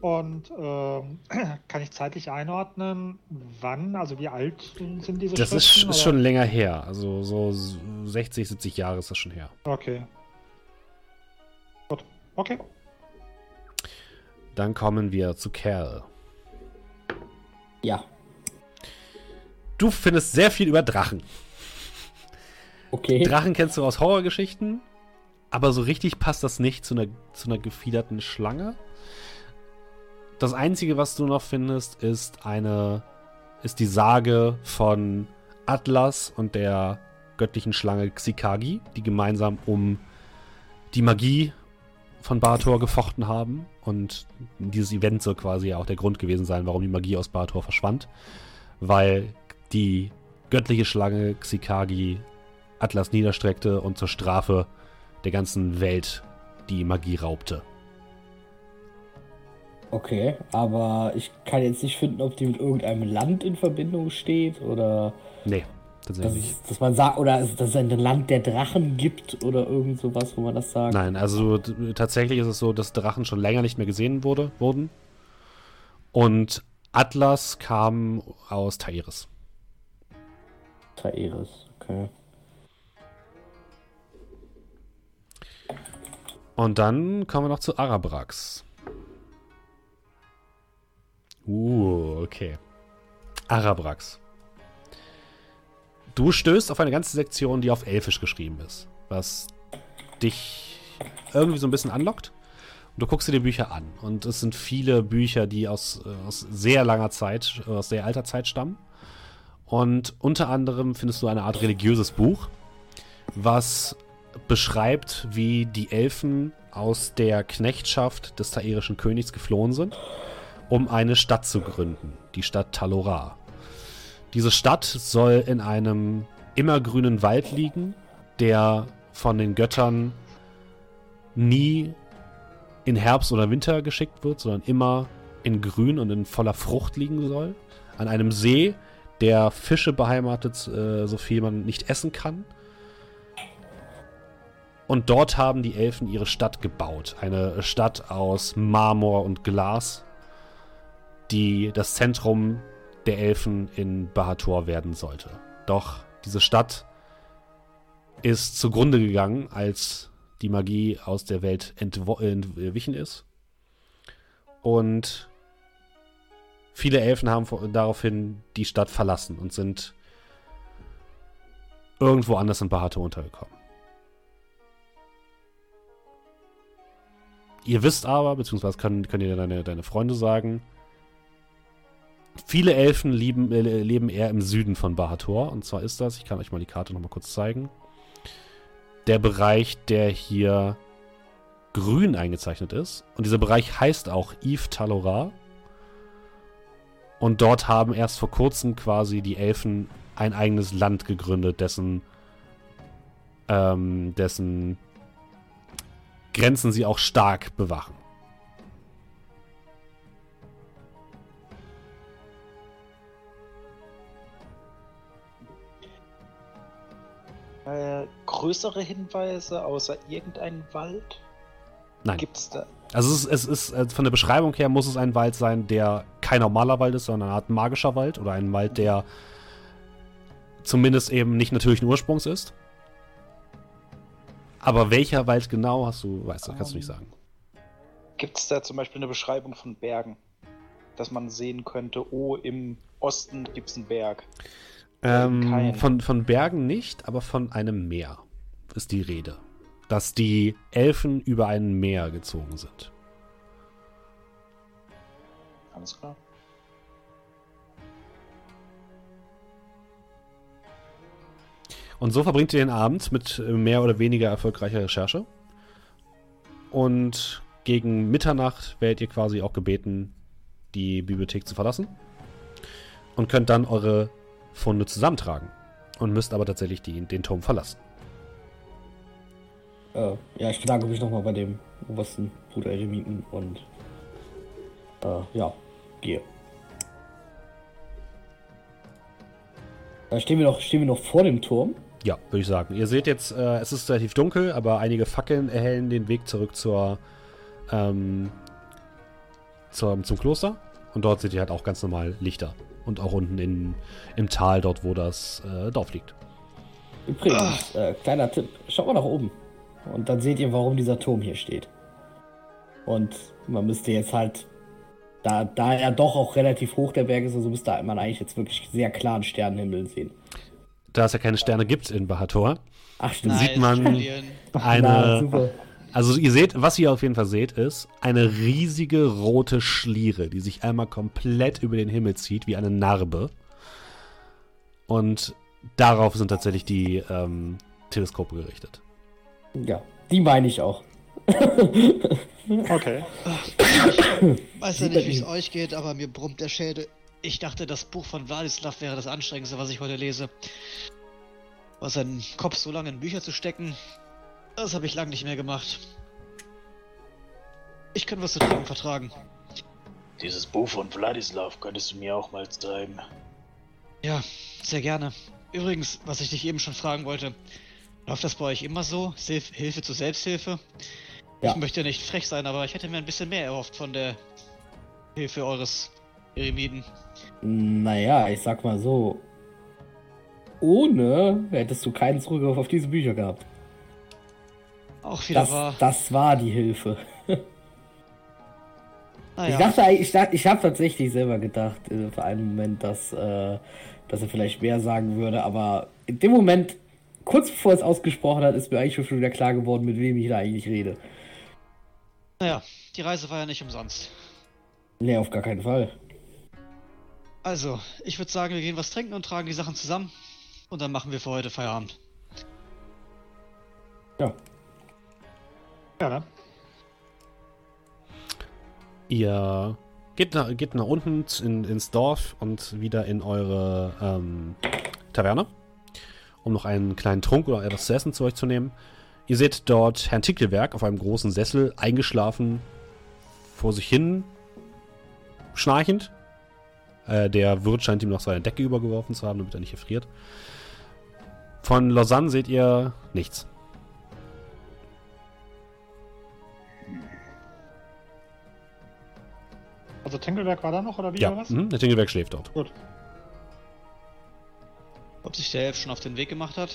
Und ähm, kann ich zeitlich einordnen, wann, also wie alt sind diese Das ist, ist schon länger her. Also so 60, 70 Jahre ist das schon her. Okay. Gut. Okay. Dann kommen wir zu Kerl. Ja. Du findest sehr viel über Drachen. Okay. Drachen kennst du aus Horrorgeschichten, aber so richtig passt das nicht zu einer, zu einer gefiederten Schlange. Das Einzige, was du noch findest, ist eine, ist die Sage von Atlas und der göttlichen Schlange Xikagi, die gemeinsam um die Magie von Bator gefochten haben. Und dieses Event soll quasi auch der Grund gewesen sein, warum die Magie aus Bator verschwand. Weil die göttliche Schlange Xikagi Atlas niederstreckte und zur Strafe der ganzen Welt die Magie raubte. Okay, aber ich kann jetzt nicht finden, ob die mit irgendeinem Land in Verbindung steht oder. Nee, tatsächlich. Dass, dass man sagt, oder dass es ein Land der Drachen gibt oder irgend sowas, wo man das sagt. Nein, also tatsächlich ist es so, dass Drachen schon länger nicht mehr gesehen wurde, wurden. Und Atlas kam aus Taeris. Taeris, okay. Und dann kommen wir noch zu Arabrax. Uh, okay. Arabrax. Du stößt auf eine ganze Sektion, die auf Elfisch geschrieben ist, was dich irgendwie so ein bisschen anlockt. Und du guckst dir die Bücher an. Und es sind viele Bücher, die aus, äh, aus sehr langer Zeit, äh, aus sehr alter Zeit stammen. Und unter anderem findest du eine Art religiöses Buch, was beschreibt, wie die Elfen aus der Knechtschaft des tairischen Königs geflohen sind, um eine Stadt zu gründen, die Stadt Talora. Diese Stadt soll in einem immergrünen Wald liegen, der von den Göttern nie in Herbst oder Winter geschickt wird, sondern immer in Grün und in voller Frucht liegen soll. An einem See, der Fische beheimatet, äh, so viel man nicht essen kann. Und dort haben die Elfen ihre Stadt gebaut. Eine Stadt aus Marmor und Glas, die das Zentrum der Elfen in Bahator werden sollte. Doch diese Stadt ist zugrunde gegangen, als die Magie aus der Welt entwichen ist. Und viele Elfen haben daraufhin die Stadt verlassen und sind irgendwo anders in Bahator untergekommen. Ihr wisst aber, beziehungsweise können, können dir deine, deine Freunde sagen, viele Elfen lieben, äh, leben eher im Süden von Bahator. Und zwar ist das, ich kann euch mal die Karte nochmal kurz zeigen, der Bereich, der hier grün eingezeichnet ist. Und dieser Bereich heißt auch Yves Talora. Und dort haben erst vor kurzem quasi die Elfen ein eigenes Land gegründet, dessen, ähm, dessen Grenzen sie auch stark bewachen. Äh, größere Hinweise außer irgendein Wald? Nein. Gibt's da? Also es ist, es ist äh, von der Beschreibung her muss es ein Wald sein, der kein normaler Wald ist, sondern eine Art magischer Wald oder ein Wald, der zumindest eben nicht natürlichen Ursprungs ist. Aber welcher Wald genau hast du, weißt du, kannst du nicht Ähm, sagen. Gibt es da zum Beispiel eine Beschreibung von Bergen? Dass man sehen könnte, oh, im Osten gibt es einen Berg. Ähm, von, von Bergen nicht, aber von einem Meer ist die Rede. Dass die Elfen über ein Meer gezogen sind. Alles klar. Und so verbringt ihr den Abend mit äh, mehr oder weniger erfolgreicher Recherche. Und gegen Mitternacht werdet ihr quasi auch gebeten, die Bibliothek zu verlassen. Und könnt dann eure Funde zusammentragen. Und müsst aber tatsächlich die, den Turm verlassen. Äh, ja, ich bedanke mich nochmal bei dem obersten Bruder Eremiten und äh, ja, gehe. Da stehen wir noch, stehen wir noch vor dem Turm. Ja, würde ich sagen. Ihr seht jetzt, äh, es ist relativ dunkel, aber einige Fackeln erhellen den Weg zurück zur, ähm, zur, zum Kloster. Und dort seht ihr halt auch ganz normal Lichter. Und auch unten in, im Tal, dort wo das äh, Dorf liegt. Übrigens, äh, kleiner Tipp, schaut mal nach oben. Und dann seht ihr, warum dieser Turm hier steht. Und man müsste jetzt halt, da, da er doch auch relativ hoch der Berg ist, also müsste man eigentlich jetzt wirklich sehr klaren Sternenhimmel sehen. Da es ja keine Sterne gibt in Bahator, Ach, stimmt. sieht man eine. super. Also ihr seht, was ihr auf jeden Fall seht, ist eine riesige rote Schliere, die sich einmal komplett über den Himmel zieht, wie eine Narbe. Und darauf sind tatsächlich die ähm, Teleskope gerichtet. Ja, die meine ich auch. Okay. Weiß ja nicht, wie es euch geht, aber mir brummt der Schädel. Ich dachte, das Buch von Vladislav wäre das Anstrengendste, was ich heute lese. Aber seinen Kopf so lange in Bücher zu stecken, das habe ich lang nicht mehr gemacht. Ich kann was zu trinken vertragen. Dieses Buch von Vladislav könntest du mir auch mal zeigen. Ja, sehr gerne. Übrigens, was ich dich eben schon fragen wollte, läuft das bei euch immer so? Hilf Hilfe zur Selbsthilfe? Ja. Ich möchte nicht frech sein, aber ich hätte mir ein bisschen mehr erhofft von der Hilfe eures Eremiten. Naja, ich sag mal so. Ohne hättest du keinen Zugriff auf diese Bücher gehabt. Auch wieder Das, wahr. das war die Hilfe. Ich dachte, ich, dachte, ich habe tatsächlich selber gedacht, äh, für einen Moment, dass, äh, dass er vielleicht mehr sagen würde, aber in dem Moment, kurz bevor er es ausgesprochen hat, ist mir eigentlich schon wieder klar geworden, mit wem ich da eigentlich rede. Naja, die Reise war ja nicht umsonst. Nee, auf gar keinen Fall. Also, ich würde sagen, wir gehen was trinken und tragen die Sachen zusammen. Und dann machen wir für heute Feierabend. Ja. Ja, ne? Ihr geht nach, geht nach unten in, ins Dorf und wieder in eure ähm, Taverne, um noch einen kleinen Trunk oder etwas zu essen zu euch zu nehmen. Ihr seht dort Herrn Tickelberg auf einem großen Sessel eingeschlafen, vor sich hin schnarchend. Äh, der Wirt scheint ihm noch seine Decke übergeworfen zu haben, damit er nicht erfriert. Von Lausanne seht ihr nichts. Also Tinkelberg war da noch oder wie Ja, oder was? mhm, der Tickelberg schläft dort. Gut. Ob sich der Elf schon auf den Weg gemacht hat?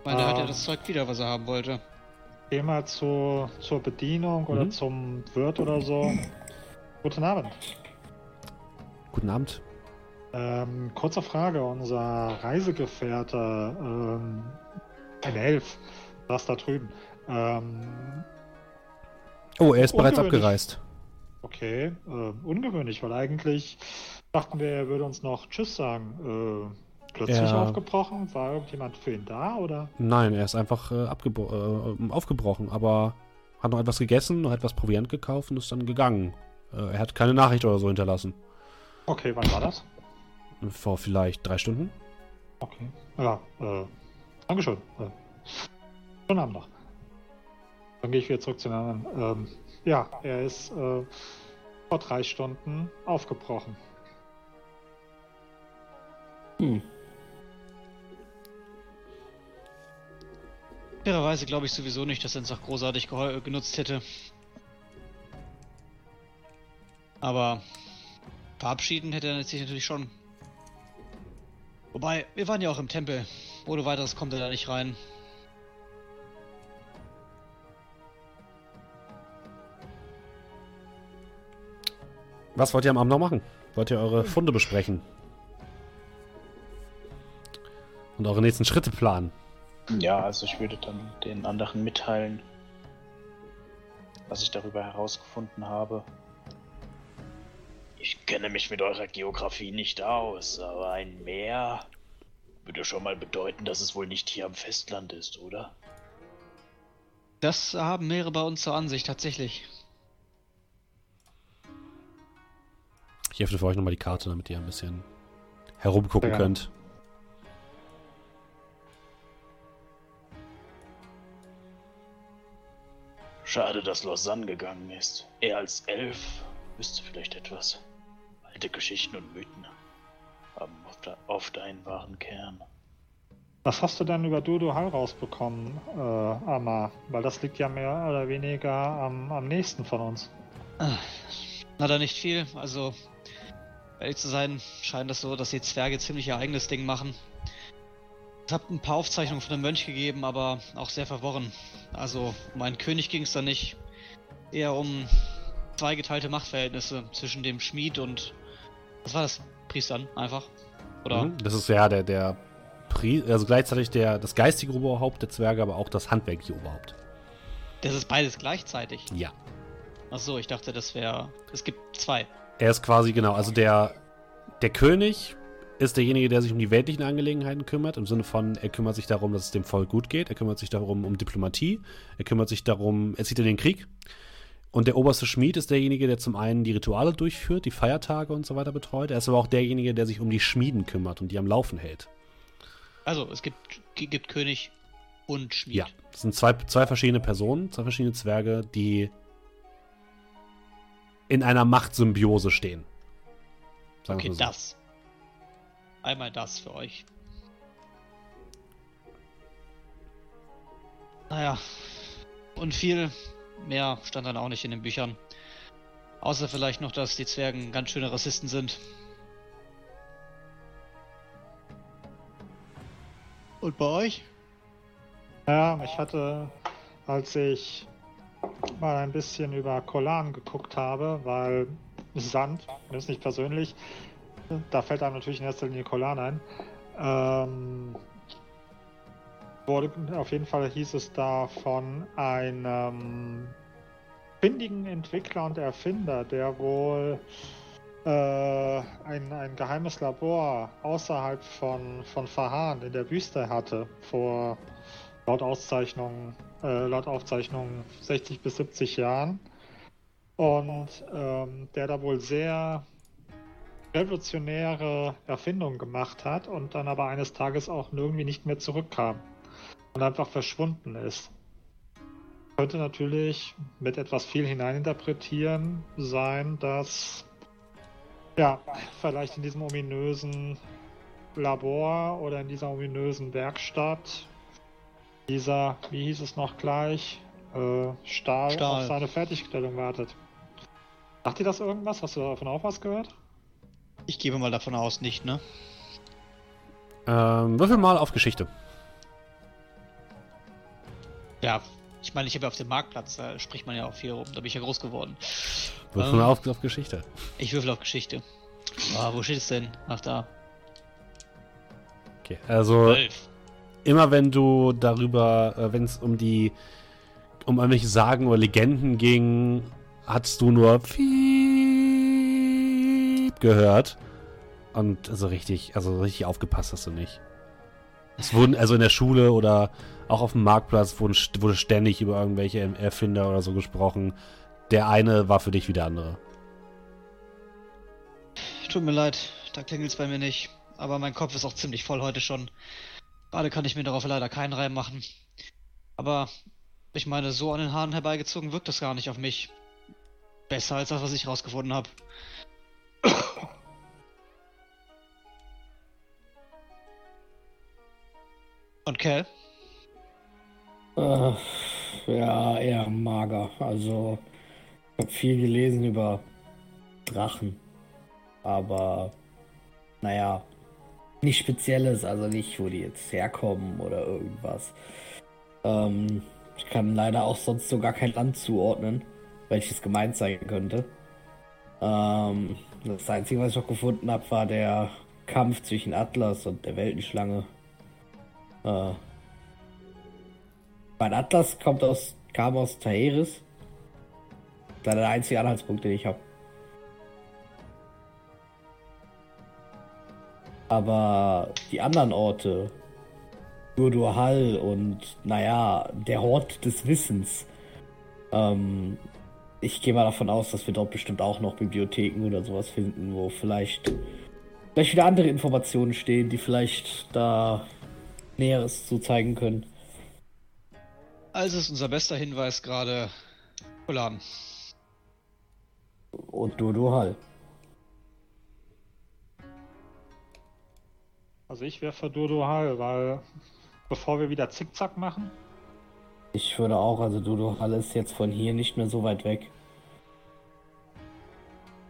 Ich meine, er hat ja Ah. das Zeug wieder, was er haben wollte. Geh mal zu, zur Bedienung oder Mhm. zum Wirt oder so. Guten Abend. Guten Abend. Ähm, kurze Frage, unser Reisegefährte, ähm, ein Elf, das da drüben. Ähm, Oh, er ist bereits abgereist. okay, äh, ungewöhnlich, weil eigentlich dachten wir, er würde uns noch Tschüss sagen. Äh, plötzlich Ja. aufgebrochen? War irgendjemand für ihn da oder? Nein, er ist einfach äh, äh, aufgebrochen, aber hat noch etwas gegessen, noch etwas Proviant gekauft und ist dann gegangen. Äh, er hat keine Nachricht oder so hinterlassen. Okay, wann war das? Vor vielleicht drei Stunden. Okay. Ja, äh, Dankeschön. Äh, schönen Abend noch. Dann gehe ich wieder zurück zu den anderen. Ähm, ja, er ist äh, vor drei Stunden aufgebrochen. Hm. Fairerweise glaube ich sowieso nicht, dass er uns auch großartig genutzt hätte. Aber verabschieden hätte er sich natürlich schon. Wobei, wir waren ja auch im Tempel. Ohne weiteres kommt er da nicht rein. Was wollt ihr am Abend noch machen? Wollt ihr eure Funde besprechen? Und eure nächsten Schritte planen? Ja, also ich würde dann den anderen mitteilen, was ich darüber herausgefunden habe. Ich kenne mich mit eurer Geografie nicht aus, aber ein Meer würde schon mal bedeuten, dass es wohl nicht hier am Festland ist, oder? Das haben mehrere bei uns zur Ansicht, tatsächlich. Ich öffne für euch nochmal die Karte, damit ihr ein bisschen herumgucken Ja. könnt. Schade, dass Lausanne gegangen ist. Er als Elf wüsste vielleicht etwas. Alte Geschichten und Mythen haben oft, oft einen wahren Kern. Was hast du denn über Dudu Hall rausbekommen, äh, Amma? Weil das liegt ja mehr oder weniger am, am nächsten von uns. Na da nicht viel, also ehrlich zu sein, scheint es so, dass die Zwerge ziemlich ihr eigenes Ding machen. Es hat ein paar Aufzeichnungen von dem Mönch gegeben, aber auch sehr verworren. Also um einen König ging es da nicht. Eher um zweigeteilte Machtverhältnisse zwischen dem Schmied und was war das? Priestern einfach. Oder? Mhm. Das ist ja der, der Pri also gleichzeitig der, das geistige Oberhaupt der Zwerge, aber auch das handwerkliche Oberhaupt. Das ist beides gleichzeitig. Ja. Ach so, ich dachte, das wäre. Es gibt zwei. Er ist quasi, genau, also der, der König ist derjenige, der sich um die weltlichen Angelegenheiten kümmert, im Sinne von, er kümmert sich darum, dass es dem Volk gut geht, er kümmert sich darum um Diplomatie, er kümmert sich darum, er zieht in den Krieg. Und der oberste Schmied ist derjenige, der zum einen die Rituale durchführt, die Feiertage und so weiter betreut. Er ist aber auch derjenige, der sich um die Schmieden kümmert und die am Laufen hält. Also, es gibt, gibt König und Schmied. Ja, das sind zwei, zwei verschiedene Personen, zwei verschiedene Zwerge, die in einer Machtsymbiose stehen. Sagen Okay, so. das. Einmal das für euch. Naja. Und viel mehr stand dann auch nicht in den Büchern. Außer vielleicht noch, dass die Zwergen ganz schöne Rassisten sind. Und bei euch? Ja, ich hatte, als ich mal ein bisschen über Kolan geguckt habe, weil Sand, mir ist nicht persönlich, da fällt einem natürlich in erster Linie Kolan ein. Ähm, wurde, auf jeden Fall hieß es da von einem findigen Entwickler und Erfinder, der wohl äh, ein, ein geheimes Labor außerhalb von, von Fahan in der Wüste hatte, vor laut Auszeichnungen, äh, laut Aufzeichnungen 60 bis 70 Jahren. Und ähm, der da wohl sehr revolutionäre Erfindungen gemacht hat und dann aber eines Tages auch irgendwie nicht mehr zurückkam und einfach verschwunden ist. Könnte natürlich mit etwas viel hineininterpretieren sein, dass ja, vielleicht in diesem ominösen Labor oder in dieser ominösen Werkstatt dieser, wie hieß es noch gleich, äh, Stahl, Stahl. auf seine Fertigstellung wartet. Sagt dir das irgendwas? Hast du davon auch was gehört? Ich gebe mal davon aus, nicht, ne? Ähm, würfel mal auf Geschichte. Ja, ich meine, ich habe ja auf dem Marktplatz, da spricht man ja auch viel rum, da bin ich ja groß geworden. Würfel Ähm. mal auf, auf Geschichte. Ich würfel auf Geschichte. Ah, wo steht es denn? Ach da. Okay, also Zwölf. immer wenn du darüber, äh, wenn es um die, um irgendwelche Sagen oder Legenden ging, hattest du nur Piep gehört. Und also richtig, also richtig aufgepasst hast du nicht. Es wurden, also in der Schule oder auch auf dem Marktplatz wurden, wurde ständig über irgendwelche Erfinder oder so gesprochen. Der eine war für dich wie der andere. Tut mir leid, da klingelt's bei mir nicht. Aber mein Kopf ist auch ziemlich voll heute schon. Gerade kann ich mir darauf leider keinen Reim machen. Aber ich meine, so an den Haaren herbeigezogen wirkt das gar nicht auf mich. Besser als das, was ich rausgefunden habe. Und Cal? Äh, ja, eher mager. Also, ich habe viel gelesen über Drachen. Aber, naja, nicht Spezielles, also nicht, wo die jetzt herkommen oder irgendwas. Ähm, ich kann leider auch sonst so gar kein Land zuordnen, welches gemeint sein könnte. Ähm, das Einzige, was ich noch gefunden habe, war der Kampf zwischen Atlas und der Weltenschlange. Äh, mein Atlas kommt aus, kam aus Taeris. Das ist der einzige Anhaltspunkt, den ich habe. Aber die anderen Orte, Durduhal und, naja, der Hort des Wissens. Ähm, ich gehe mal davon aus, dass wir dort bestimmt auch noch Bibliotheken oder sowas finden, wo vielleicht, vielleicht wieder andere Informationen stehen, die vielleicht da Näheres zu zeigen können. Also ist unser bester Hinweis gerade Polan. Und Durduhal. Also ich wäre für Dodo-Hall, weil bevor wir wieder Zickzack machen, Ich würde auch, also Durduhal ist jetzt von hier nicht mehr so weit weg.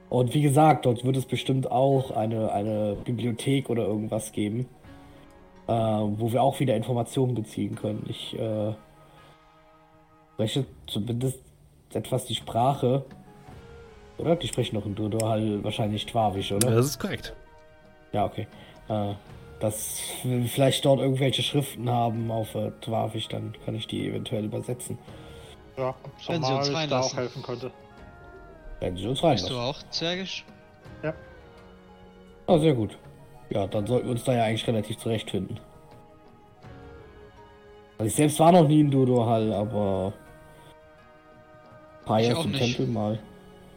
Und wie gesagt, dort wird es bestimmt auch eine, eine Bibliothek oder irgendwas geben, äh, wo wir auch wieder Informationen beziehen können. Ich äh, spreche zumindest etwas die Sprache. Oder? Die sprechen noch in Durduhal wahrscheinlich Twavisch, oder? Das ist korrekt. Ja, okay. Äh, dass wir vielleicht dort irgendwelche Schriften haben auf äh, Twavisch, dann kann ich die eventuell übersetzen. ja, Wenn sie uns ich da reinlassen. auch helfen könnte. Wenn sie uns Bist du reinlassen. auch Zwergisch? Ah, sehr gut. Ja, dann sollten wir uns da ja eigentlich relativ zurechtfinden. Also ich selbst war noch nie in Dodo-Hall, aber Im nicht. Tempel mal.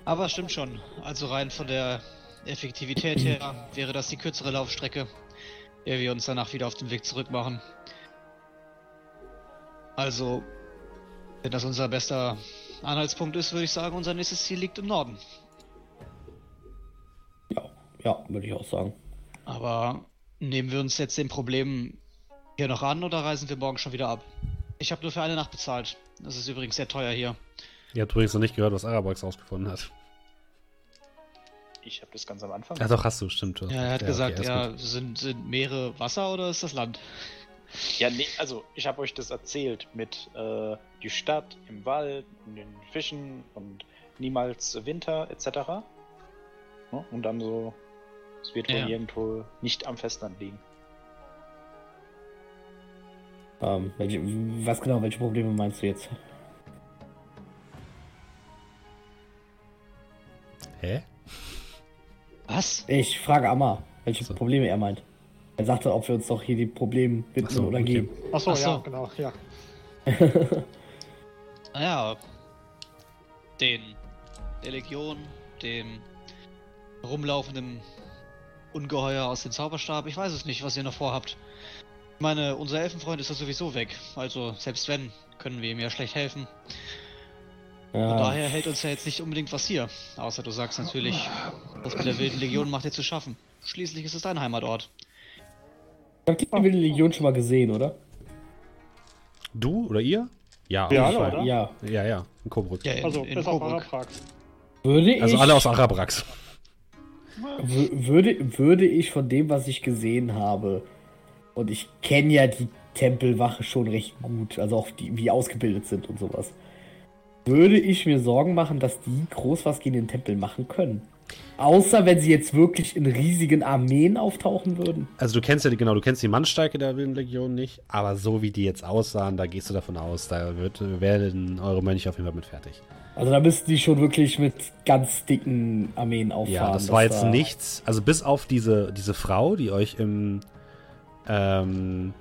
Aber stimmt schon. Also rein von der Effektivität her wäre das die kürzere Laufstrecke, ehe wir uns danach wieder auf den Weg zurück machen. Also, wenn das unser bester Anhaltspunkt ist, würde ich sagen, unser nächstes Ziel liegt im Norden. Ja, ja, würde ich auch sagen. Aber nehmen wir uns jetzt dem Problem hier noch an oder reisen wir morgen schon wieder ab? Ich habe nur für eine Nacht bezahlt. Das ist übrigens sehr teuer hier. Ihr habt übrigens noch nicht gehört, was Arabax rausgefunden hat. Ich habe das ganz am Anfang. Ja, doch, hast du, stimmt. hast Ja, er hat gesagt, okay, ja, sind, sind Meere Wasser oder ist das Land? Ja, nee, also ich habe euch das erzählt mit äh, die Stadt im Wald, und den Fischen und niemals Winter etc. Ja, und dann so, es wird wohl Ja. irgendwo nicht am Festland liegen. Ähm, welche, was genau, welche Probleme meinst du jetzt? Hä? Was? Ich frage Amma, welche So. Probleme er meint. Er sagte, ob wir uns doch hier die Probleme widmen so, oder okay. gehen. Achso, Ach so. ja, genau, ja. Naja, den der Legion, dem rumlaufenden Ungeheuer aus dem Zauberstab. Ich weiß es nicht, was ihr noch vorhabt. Ich meine, unser Elfenfreund ist ja sowieso weg. Also, selbst wenn, können wir ihm ja schlecht helfen. Von Ja, daher hält uns ja jetzt nicht unbedingt was hier. Außer du sagst natürlich, das mit der wilden Legion macht dir zu schaffen. Schließlich ist es dein Heimatort. ich hab die wilde Legion schon mal gesehen, oder? Du oder ihr? Ja, Ja, alle, oder? Ja. Ja, ja, in Coburg. Ja, in, Also, in bis auf Coburg. Würde ich, Also alle aus Arabrax. wü- würde, würde ich von dem, was ich gesehen habe, und ich kenne ja die Tempelwache schon recht gut, also auch die, wie ausgebildet sind und sowas, würde ich mir Sorgen machen, dass die groß was gegen den Tempel machen können. Außer wenn sie jetzt wirklich in riesigen Armeen auftauchen würden. Also du kennst ja die, genau, du kennst die Mannsteige der Wilden Legion nicht, aber so wie die jetzt aussahen, da gehst du davon aus, da wird, werden eure Mönche auf jeden Fall mit fertig. Also da müssten die schon wirklich mit ganz dicken Armeen auffahren. Ja, das war jetzt da- nichts, also bis auf diese, diese Frau, die euch im, ähm,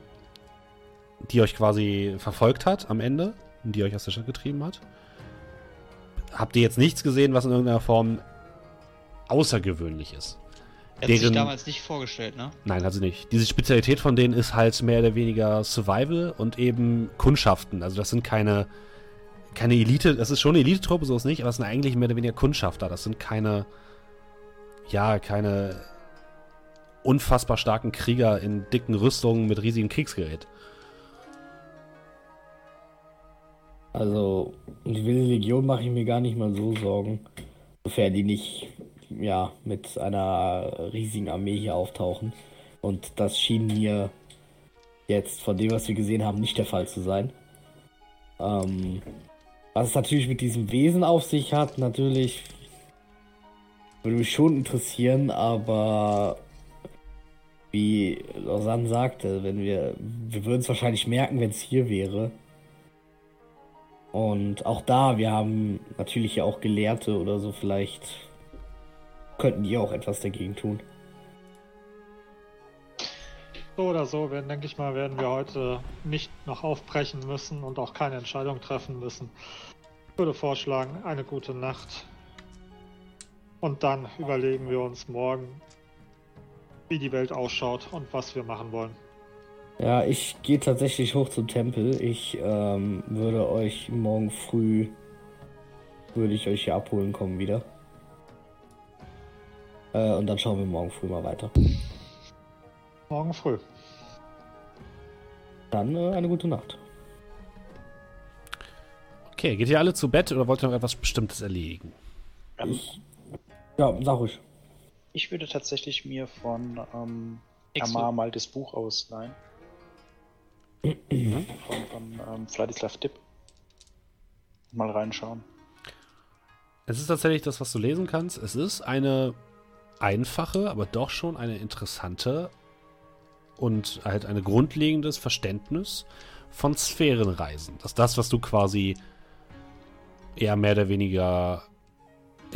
die euch quasi verfolgt hat am Ende, und die euch aus der Stadt getrieben hat, habt ihr jetzt nichts gesehen, was in irgendeiner Form außergewöhnlich ist. Er hat sich Deren- damals nicht vorgestellt, ne? Nein, hat sie nicht. Diese Spezialität von denen ist halt mehr oder weniger Survival und eben Kundschaften. Also das sind keine, keine Elite, das ist schon eine Elite-Truppe, so ist nicht, aber es sind eigentlich mehr oder weniger Kundschafter. Das sind keine, ja, keine unfassbar starken Krieger in dicken Rüstungen mit riesigem Kriegsgerät. Also, um die wilde Legion mache ich mir gar nicht mal so Sorgen. Sofern die nicht, ja, mit einer riesigen Armee hier auftauchen. Und das schien mir jetzt von dem, was wir gesehen haben, nicht der Fall zu sein. Ähm, was es natürlich mit diesem Wesen auf sich hat, natürlich würde mich schon interessieren, aber wie Lausanne sagte, wenn wir, wir würden es wahrscheinlich merken, wenn es hier wäre. Und auch da, wir haben natürlich ja auch Gelehrte oder so, vielleicht könnten die auch etwas dagegen tun. So oder so, werden, denke ich mal, werden wir heute nicht noch aufbrechen müssen und auch keine Entscheidung treffen müssen. Ich würde vorschlagen, eine gute Nacht. Und dann überlegen wir uns morgen, wie die Welt ausschaut und was wir machen wollen. Ja, ich gehe tatsächlich hoch zum Tempel. Ich ähm, würde euch morgen früh, würde ich euch hier abholen kommen wieder. Äh, und dann schauen wir morgen früh mal weiter. Morgen früh. Dann äh, eine gute Nacht. Okay, geht ihr alle zu Bett oder wollt ihr noch etwas Bestimmtes erledigen? Ich, ja, sag ruhig. ich würde tatsächlich mir von ähm, Exo. Amar mal das Buch ausleihen. Von von ähm, Vladislav Dipp. Mal reinschauen. Es ist tatsächlich das, was du lesen kannst. Es ist eine einfache, aber doch schon eine interessante und halt ein grundlegendes Verständnis von Sphärenreisen. Das ist das, was du quasi eher mehr oder weniger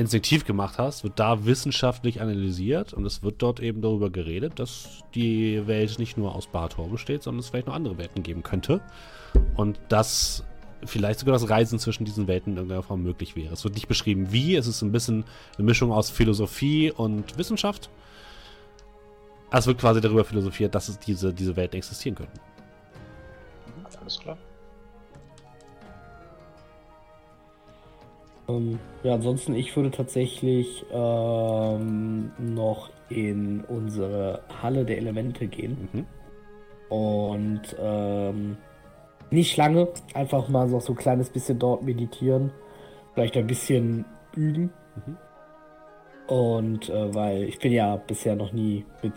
instinktiv gemacht hast, wird da wissenschaftlich analysiert und es wird dort eben darüber geredet, dass die Welt nicht nur aus Barator besteht, sondern es vielleicht noch andere Welten geben könnte. Und dass vielleicht sogar das Reisen zwischen diesen Welten in irgendeiner Form möglich wäre. Es wird nicht beschrieben, wie. Es ist ein bisschen eine Mischung aus Philosophie und Wissenschaft. Es wird quasi darüber philosophiert, dass es diese, diese Welten existieren könnten. Alles klar. Ähm, ja, ansonsten, ich würde tatsächlich ähm, noch in unsere Halle der Elemente gehen. Mhm. Und ähm, nicht lange, einfach mal so, so ein kleines bisschen dort meditieren. Vielleicht ein bisschen üben. Mhm. Und äh, weil ich bin ja bisher noch nie mit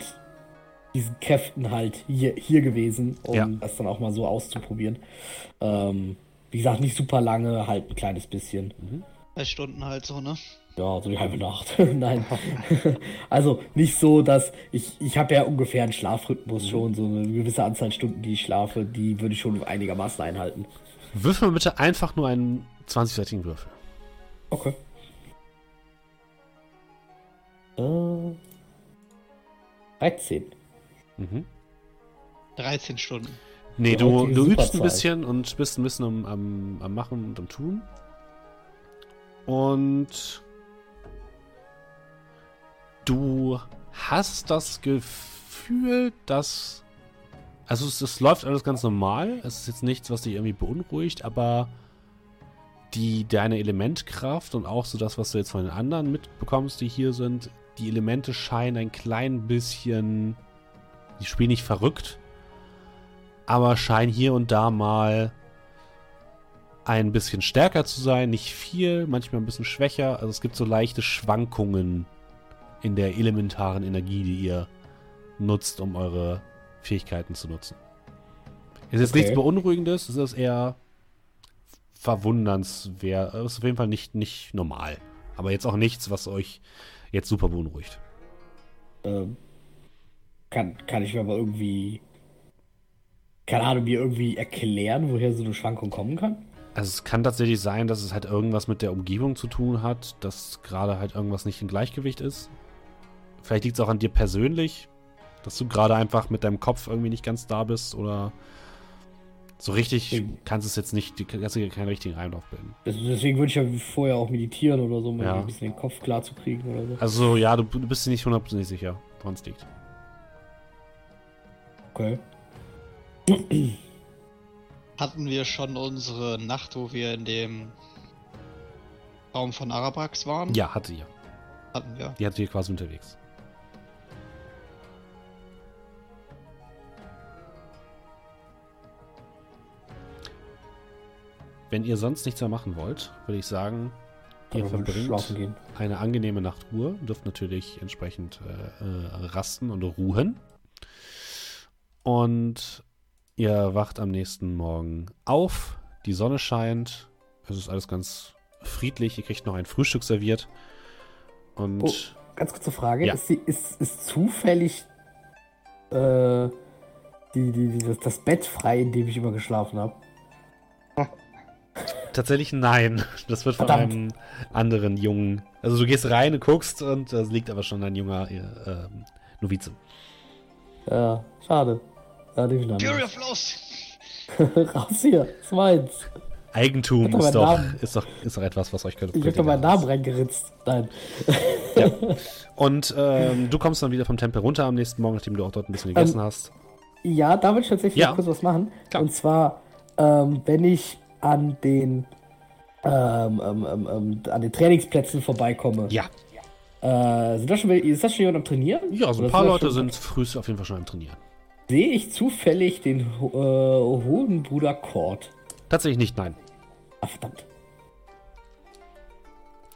diesen Kräften halt hier, hier gewesen, um Ja. das dann auch mal so auszuprobieren. Ähm, wie gesagt, nicht super lange, halt ein kleines bisschen. Drei Stunden halt so, ne? Ja, so die halbe Nacht. Nein. also nicht so, dass ich, ich habe ja ungefähr einen Schlafrhythmus schon, so eine gewisse Anzahl Stunden, die ich schlafe, die würde ich schon einigermaßen einhalten. Würfel bitte einfach nur einen 20-seitigen Würfel. Okay. Äh, 13. Mhm. 13 Stunden. Nee, du, du übst ein bisschen und bist ein bisschen am, am, am Machen und am Tun. Und du hast das Gefühl, dass. Also es, es läuft alles ganz normal. Es ist jetzt nichts, was dich irgendwie beunruhigt, aber die, deine Elementkraft und auch so das, was du jetzt von den anderen mitbekommst, die hier sind, die Elemente scheinen ein klein bisschen. Die spielen nicht verrückt, aber scheinen hier und da mal ein bisschen stärker zu sein, nicht viel, manchmal ein bisschen schwächer. Also es gibt so leichte Schwankungen in der elementaren Energie, die ihr nutzt, um eure Fähigkeiten zu nutzen. Es ist Okay. nichts Beunruhigendes, es ist eher verwundernswert. Es ist auf jeden Fall nicht, nicht normal. Aber jetzt auch nichts, was euch jetzt super beunruhigt. Ähm, kann, kann ich mir aber irgendwie, keine Ahnung, mir irgendwie erklären, woher so eine Schwankung kommen kann? Also es kann tatsächlich sein, dass es halt irgendwas mit der Umgebung zu tun hat, dass gerade halt irgendwas nicht im Gleichgewicht ist. Vielleicht liegt es auch an dir persönlich, dass du gerade einfach mit deinem Kopf irgendwie nicht ganz da bist oder so richtig kannst es jetzt nicht, du kannst dir keinen richtigen Einlauf bilden. Das, deswegen würde ich ja vorher auch meditieren oder so, um Ja. ein bisschen den Kopf klar zu kriegen oder so. Also ja, du, du bist dir nicht hundertprozentig sicher, woran es liegt. Okay. Hatten wir schon unsere Nacht, wo wir in dem Raum von Arabrax waren? Ja, hatte ihr. Hatten wir. Die hatte ihr quasi unterwegs. Wenn ihr sonst nichts mehr machen wollt, würde ich sagen, ihr wir verbringt eine angenehme Nachtruhe, dürft natürlich entsprechend äh, äh, rasten und ruhen. Und ihr wacht am nächsten Morgen auf, die Sonne scheint, es ist alles ganz friedlich, ihr kriegt noch ein Frühstück serviert. Und Oh. Ganz kurze Frage. Ja. Ist, die, ist, ist zufällig äh, die, die, das, das Bett frei, in dem ich immer geschlafen habe? tatsächlich nein. Das wird von Verdammt. einem anderen Jungen. Also du gehst rein und guckst und es liegt aber schon ein junger äh, ähm, Novize. Ja, schade. Ja, ich dann. Fury of Loss! Raus hier, das ist meins. Eigentum ist doch, ist, doch, ist doch etwas, was euch könnte. Ich habe da meinen Namen reingeritzt. Nein. Und ähm, du kommst dann wieder vom Tempel runter am nächsten Morgen, nachdem du auch dort ein bisschen gegessen hast. Ja, da will ich tatsächlich Ja. kurz was machen. Klar. Und zwar, ähm, wenn ich an den ähm, ähm, ähm, ähm, an den Trainingsplätzen vorbeikomme. Ja. Äh, sind das schon, ist das schon jemand am Trainieren? Ja, so ein Oder paar Leute sind früh auf jeden Fall schon am Trainieren. Sehe ich zufällig den äh, hohen Bruder Cord. Tatsächlich nicht, nein. Ah, verdammt.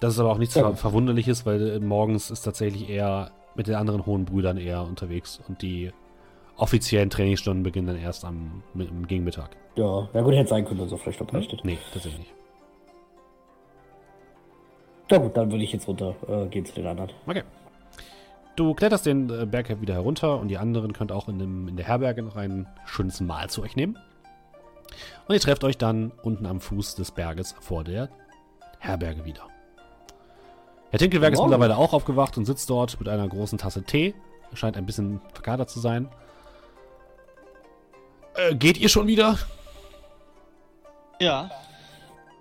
Das ist aber auch nichts Ja. Verwunderliches, weil äh, morgens ist tatsächlich eher mit den anderen hohen Brüdern eher unterwegs und die offiziellen Trainingsstunden beginnen dann erst am, im Gegenmittag. Ja, ja gut, hätte sein können, dass er vielleicht unterrichtet. Nee, tatsächlich nicht. Ja gut, dann würde ich jetzt runter äh, gehen zu den anderen. Okay. Du kletterst den äh, Berg wieder herunter und die anderen könnt auch in, dem, in der Herberge noch ein schönes Mahl zu euch nehmen. Und ihr trefft euch dann unten am Fuß des Berges vor der Herberge wieder. Herr Tinkelberg ist mittlerweile auch aufgewacht und sitzt dort mit einer großen Tasse Tee. Er scheint ein bisschen verkatert zu sein. Äh, geht ihr schon wieder? Ja.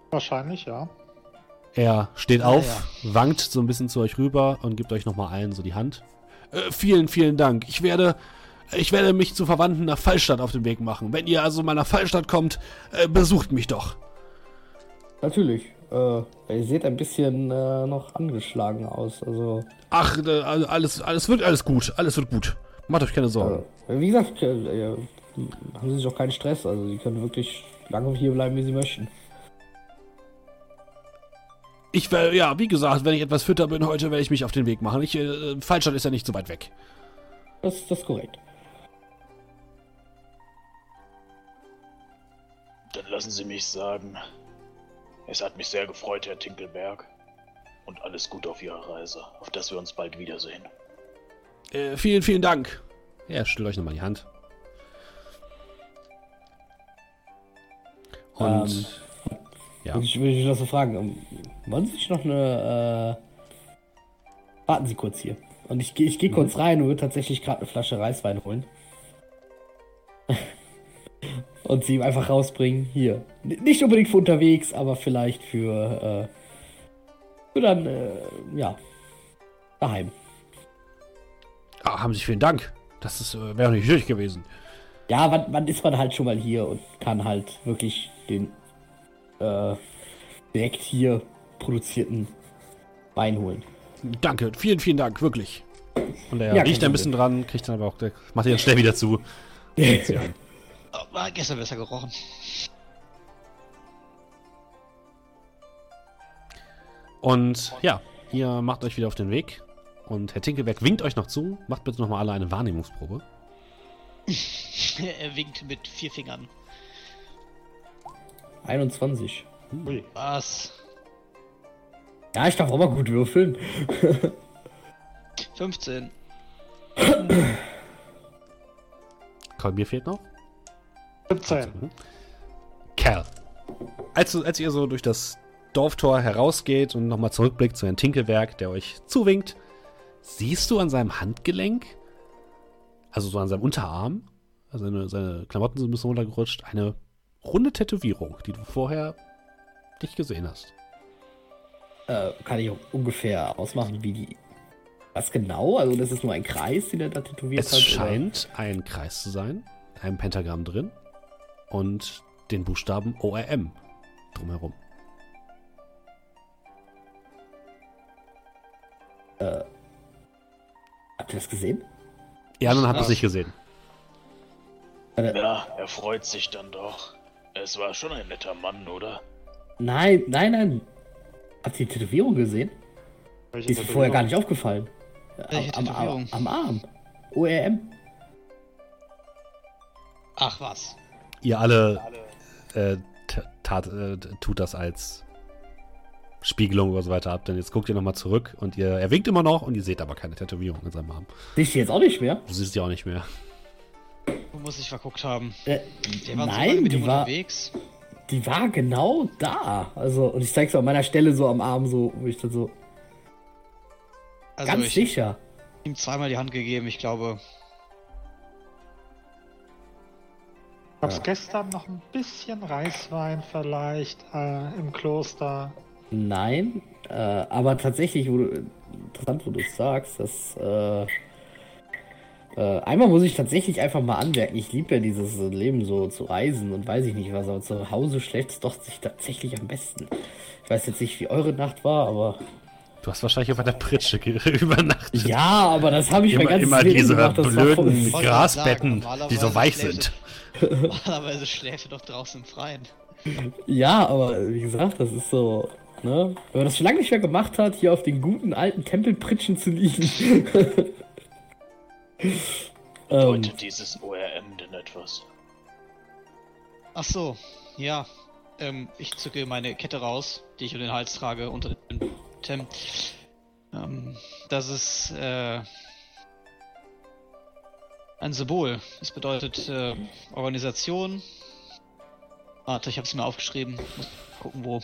Wahrscheinlich, ja. Er steht Ja, auf, wankt so ein bisschen zu euch rüber und gibt euch nochmal allen so die Hand. Äh, vielen, vielen Dank. Ich werde, ich werde mich zu Verwandten nach Fallstadt auf den Weg machen. Wenn ihr also mal nach Fallstadt kommt, äh, besucht mich doch. Natürlich. Äh, ihr seht ein bisschen äh, noch angeschlagen aus. Also, Ach, äh, alles, alles wird alles gut. Alles wird gut. Macht euch keine Sorgen. äh, wie gesagt, haben Sie sich auch keinen Stress. Also, Sie können wirklich lange hier bleiben, wie Sie möchten. Ich werde, ja, wie gesagt, wenn ich etwas fitter bin heute, werde ich mich auf den Weg machen. Ich, äh, Fallstadt ist ja nicht so weit weg. Das, das ist korrekt. Dann lassen Sie mich sagen, es hat mich sehr gefreut, Herr Tinkelberg. Und alles Gute auf Ihrer Reise, auf dass wir uns bald wiedersehen. Äh, vielen, vielen Dank. Ja, schüttelt euch nochmal die Hand. Ähm, Und. Ähm ja. Ich will ich noch so fragen, ähm, wollen Sie sich noch eine. Äh, warten Sie kurz hier. Und ich, ich gehe kurz rein und würde tatsächlich gerade eine Flasche Reiswein holen. und sie ihm einfach rausbringen. Hier. Nicht unbedingt für unterwegs, aber vielleicht für. Äh, für dann, äh, ja. Daheim. Ah, haben Sie vielen Dank. Das ist, äh, wäre nicht nötig gewesen. Ja, wann, wann ist man halt schon mal hier und kann halt wirklich den äh, direkt hier produzierten Wein holen. Danke, vielen, vielen Dank, wirklich. Und er Ja, riecht ein bisschen dran, kriegt dann aber auch, der macht ihn dann schnell wieder zu. Oh, war gestern besser gerochen. Und ja, ihr macht euch wieder auf den Weg. Und Herr Tinkelberg winkt euch noch zu. Macht bitte nochmal alle eine Wahrnehmungsprobe. er winkt mit vier Fingern. 21. Ui. Was? Ja, ich darf auch mal gut würfeln. 15. Kolbier fehlt noch. 17. Mhm. Kerl. Als, als ihr so durch das Dorftor herausgeht und nochmal zurückblickt zu Herrn Tinkelberg, der euch zuwinkt, siehst du an seinem Handgelenk, also so an seinem Unterarm, also seine, seine Klamotten sind ein bisschen runtergerutscht, eine runde Tätowierung, die du vorher nicht gesehen hast. Äh, kann ich auch ungefähr ausmachen, wie die. Was genau? Also, das ist nur ein Kreis, den er da tätowiert Es hat? scheint ein Kreis zu sein, ein Pentagramm drin und den Buchstaben ORM drumherum. Oder? Habt ihr das gesehen? Ja, man hat Ah. es nicht gesehen. Ja, er freut sich dann doch. Es war schon ein netter Mann, oder? Nein, nein, nein. Habt ihr die Tätowierung gesehen? Welche Die ist mir vorher gar nicht aufgefallen. Welche am, am, Tätowierung? am Arm. ORM. Ach was. Ihr alle äh, tat, äh, tut das als Spiegelung oder so weiter ab, denn jetzt guckt ihr nochmal zurück und ihr, er winkt immer noch und ihr seht aber keine Tätowierung in seinem Arm. Ich die jetzt auch nicht mehr? Du siehst die auch nicht mehr. Muss ich verguckt haben? Äh, nein, mit die war, unterwegs. die war genau da. Also, und ich zeig's so an meiner Stelle so am Arm, so, wo ich dann so. Also ganz ich sicher. hab ihm zweimal die Hand gegeben. Ich glaube, Gab's Ja. gestern noch ein bisschen Reiswein vielleicht äh, im Kloster? Nein, äh, aber tatsächlich, wo du, interessant, wo du es sagst, dass äh, äh, einmal muss ich tatsächlich einfach mal anmerken, ich liebe ja dieses Leben so zu reisen und weiß ich nicht was, aber zu Hause schläft es doch sich tatsächlich am besten. Ich weiß jetzt nicht, wie eure Nacht war, aber Du hast wahrscheinlich auf einer Pritsche übernachtet. ja, aber das habe ich immer mein ganzes immer Leben diese gemacht. Das war voll- blöden Grasbetten, sagen, die so weich sind. normalerweise schläft er doch draußen im Freien. Ja, aber wie gesagt, das ist so, ne? Wenn man das schon lange nicht mehr gemacht hat, hier auf den guten alten Tempelpritschen zu liegen. ähm, Bedeutet dieses ORM denn etwas? Ach so, ja. Ähm, ich zücke meine Kette raus, die ich um den Hals trage unter dem Tem. Ähm, das ist äh, ein Symbol. Es bedeutet äh, Organisation. Warte, ich habe es mir aufgeschrieben. Muss gucken wo.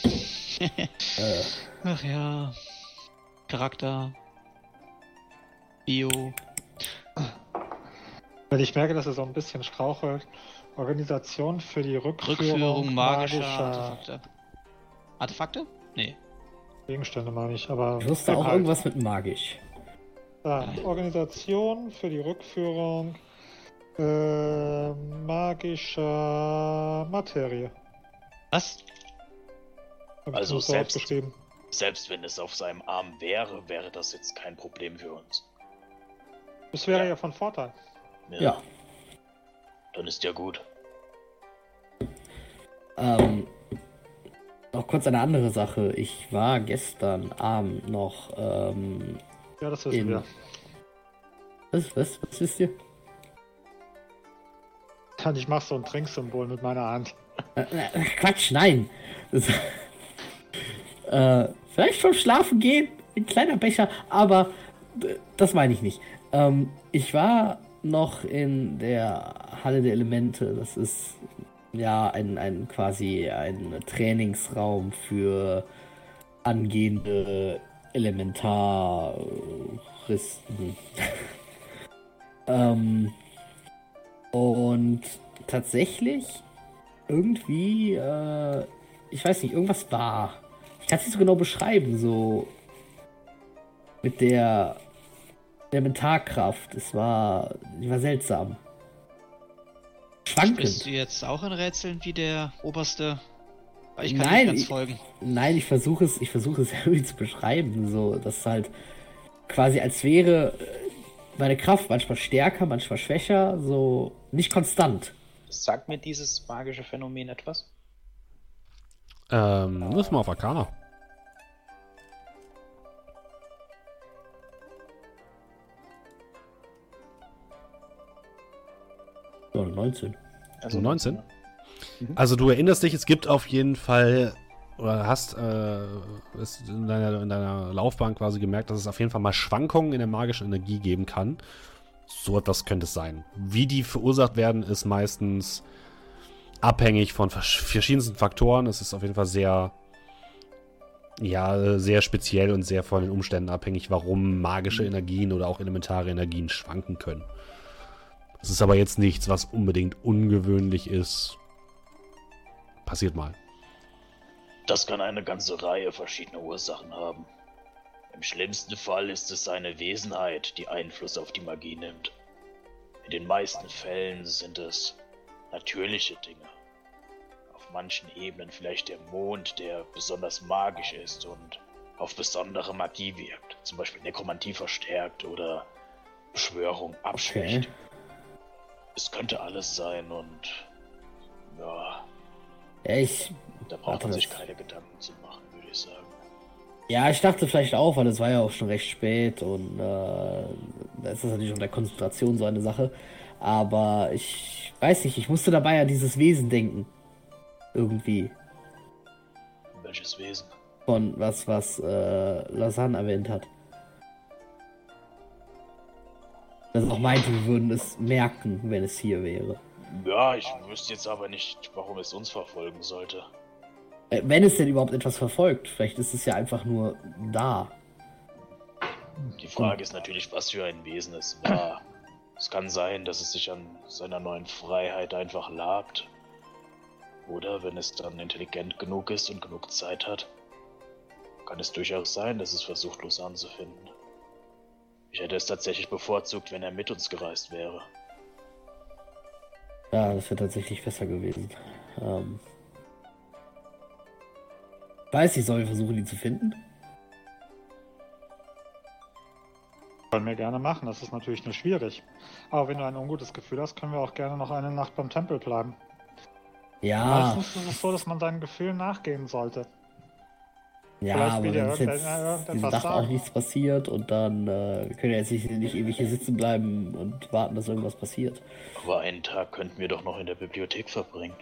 äh, Ach ja. Charakter. Bio. Wenn ich merke, dass er so ein bisschen strauchelt. Organisation für die Rückführung, Rückführung magischer magischer Artefakte. Artefakte? Nee. Gegenstände, meine ich. Aber ich wusste auch Inhalt. irgendwas mit magisch. Ja, Organisation für die Rückführung äh, magischer Materie. Was? Hab Also selbst-. Selbst wenn es auf seinem Arm wäre, wäre das jetzt kein Problem für uns. Das wäre ja von Vorteil. Ja. Dann ist ja gut. Ähm, noch kurz eine andere Sache. Ich war gestern Abend noch, ähm, Ja, das wissen Eben. wir. was, was, was wisst ihr? Ich mache so ein Trinksymbol mit meiner Hand. Äh, äh, Quatsch, nein. Das, äh, vielleicht vom Schlafen gehen, ein kleiner Becher, aber äh, das meine ich nicht. Ähm, ich war noch in der Halle der Elemente. Das ist ja ein, ein quasi ein Trainingsraum für angehende Elementaristen. ähm, und tatsächlich irgendwie, äh, ich weiß nicht, irgendwas war. Ich kann es nicht so genau beschreiben, so mit der Elementarkraft. Es war, die war seltsam. Schwankend. Bist du jetzt auch in Rätseln wie der Oberste? Ich kann nein, nicht ganz folgen. Ich, nein, ich versuche es, ich versuche es irgendwie zu beschreiben, so, dass halt quasi als wäre äh, meine Kraft manchmal stärker, manchmal schwächer, so nicht konstant. Sagt mir dieses magische Phänomen etwas? Ähm, muss mal auf Arcana. Ja, 19. Also 19? Mhm. Also du erinnerst dich, es gibt auf jeden Fall oder hast äh, in, deiner, in deiner Laufbahn quasi gemerkt, dass es auf jeden Fall mal Schwankungen in der magischen Energie geben kann. So etwas könnte es sein. Wie die verursacht werden, ist meistens abhängig von verschiedensten Faktoren. Es ist auf jeden Fall sehr, ja, sehr speziell und sehr von den Umständen abhängig, warum magische Energien oder auch elementare Energien schwanken können. Es ist aber jetzt nichts, was unbedingt ungewöhnlich ist. Passiert mal. Das kann eine ganze Reihe verschiedener Ursachen haben. Im schlimmsten Fall ist es seine Wesenheit, die Einfluss auf die Magie nimmt. In den meisten Fällen sind es natürliche Dinge. Auf manchen Ebenen vielleicht der Mond, der besonders magisch ist und auf besondere Magie wirkt. Zum Beispiel Nekromantie verstärkt oder Beschwörung abschwächt. Okay. Es könnte alles sein und ja. Ich. Da braucht man sich keine Gedanken zu machen, würde ich sagen. Ja, ich dachte vielleicht auch, weil es war ja auch schon recht spät und äh, das ist natürlich auch der Konzentration so eine Sache. Aber ich weiß nicht, ich musste dabei an dieses Wesen denken. Irgendwie. Welches Wesen? Von was, was äh, Lausanne erwähnt hat. Das auch meinte, wir würden es merken, wenn es hier wäre. Ja, ich wüsste jetzt aber nicht, warum es uns verfolgen sollte. Äh, wenn es denn überhaupt etwas verfolgt, vielleicht ist es ja einfach nur da. Die Frage ist natürlich, was für ein Wesen es war. Es kann sein, dass es sich an seiner neuen Freiheit einfach labt. Oder wenn es dann intelligent genug ist und genug Zeit hat, kann es durchaus sein, dass es versucht, Lausanne zu finden. Ich hätte es tatsächlich bevorzugt, wenn er mit uns gereist wäre. Ja, das wäre tatsächlich besser gewesen. Ähm weiß ich, soll wir versuchen, ihn zu finden? Können wir gerne machen, das ist natürlich nur schwierig. Aber wenn du ein ungutes Gefühl hast, können wir auch gerne noch eine Nacht beim Tempel bleiben. Ja. Meistens ist es so, dass man seinen Gefühlen nachgehen sollte. Ja, Vielleicht aber wenn jetzt diese Nacht auch nichts passiert und dann äh, wir können ja jetzt nicht, nicht ewig hier sitzen bleiben und warten, dass irgendwas passiert. Aber einen Tag könnten wir doch noch in der Bibliothek verbringen.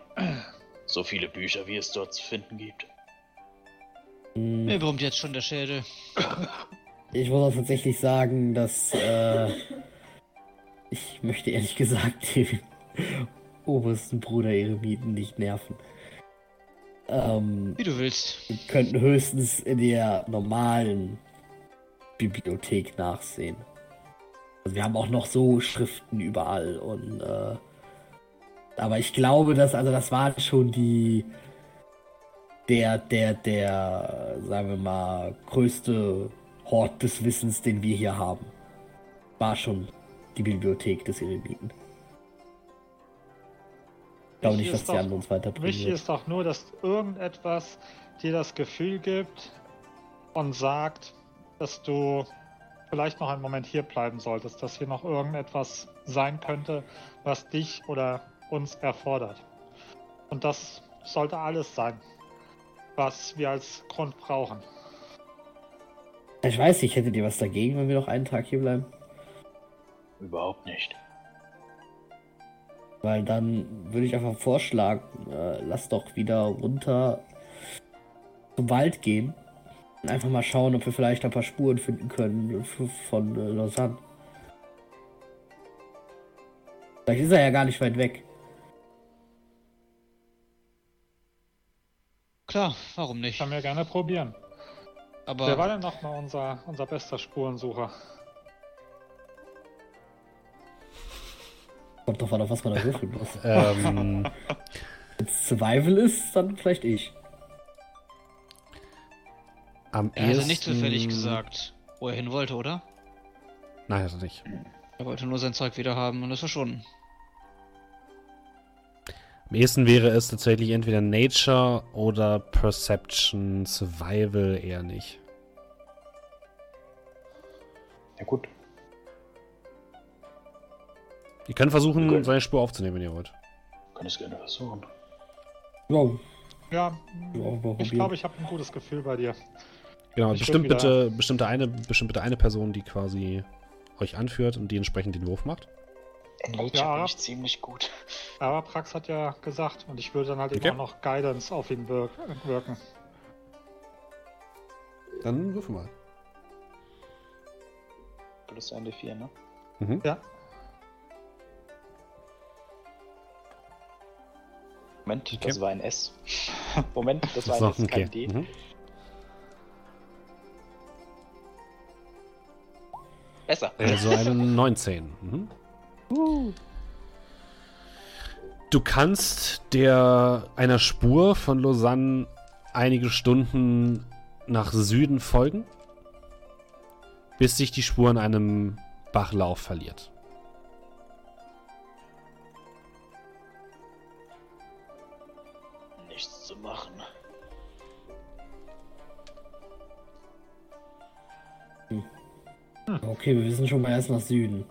So viele Bücher, wie es dort zu finden gibt. Hm. Mir brummt jetzt schon der Schädel. Ich muss auch tatsächlich sagen, dass äh, ich möchte ehrlich gesagt den obersten Bruder Eremiten nicht nerven. Ähm, Wie du willst. Wir könnten höchstens in der normalen Bibliothek nachsehen. Also wir haben auch noch so Schriften überall und äh, aber ich glaube, dass also das war schon die der der der sagen wir mal größte Hort des Wissens, den wir hier haben. War schon die Bibliothek des Eremiten glaube nicht, dass die anderen uns weiterbringen. Wichtig ist doch nur, dass irgendetwas dir das Gefühl gibt und sagt, dass du vielleicht noch einen Moment hier bleiben solltest, dass hier noch irgendetwas sein könnte, was dich oder uns erfordert. Und das sollte alles sein, was wir als Grund brauchen. Ich weiß nicht, hättet ihr was dagegen, wenn wir noch einen Tag hier bleiben? Überhaupt nicht. Weil dann würde ich einfach vorschlagen, äh, lass doch wieder runter zum Wald gehen und einfach mal schauen, ob wir vielleicht ein paar Spuren finden können von äh, Lausanne. Vielleicht ist er ja gar nicht weit weg. Klar, warum nicht? Können wir gerne probieren. Aber Wer war denn nochmal unser, unser bester Spurensucher? Kommt drauf an, auf was man da würfeln muss. Ähm, Wenn es Survival ist, dann vielleicht ich. am er hatte ehesten- nicht zufällig gesagt, wo er hin wollte, oder? Nein, also nicht. Er wollte nur sein Zeug wieder haben und ist verschwunden. Am ehesten wäre es tatsächlich entweder Nature oder Perception, Survival eher nicht. Ja gut, Ihr könnt versuchen, Gut. seine Spur aufzunehmen, wenn ihr wollt. kann ich gerne versuchen. Ja, Ja, ja ich glaube, ich habe ein gutes Gefühl bei dir. Genau, Ich bestimmt bitte, bestimmt eine, bestimmt bitte eine Person, die quasi euch anführt und die entsprechend den Wurf macht. In Nature Ja. bin ich ziemlich gut. Aber Prax hat ja gesagt, und ich würde dann halt Okay. eben auch noch Guidance auf ihn wirk wirken. Dann würfel mal. Plus ein D4, ne? Mhm. Ja, Moment, Okay. das war ein S. Moment, das war ein So, S, kein D. Mhm. Besser. Also eine 19. Mhm. Du kannst der einer Spur von Lausanne einige Stunden nach Süden folgen, bis sich die Spur in einem Bachlauf verliert. Nichts zu machen. Okay, wir wissen schon mal erst nach Süden.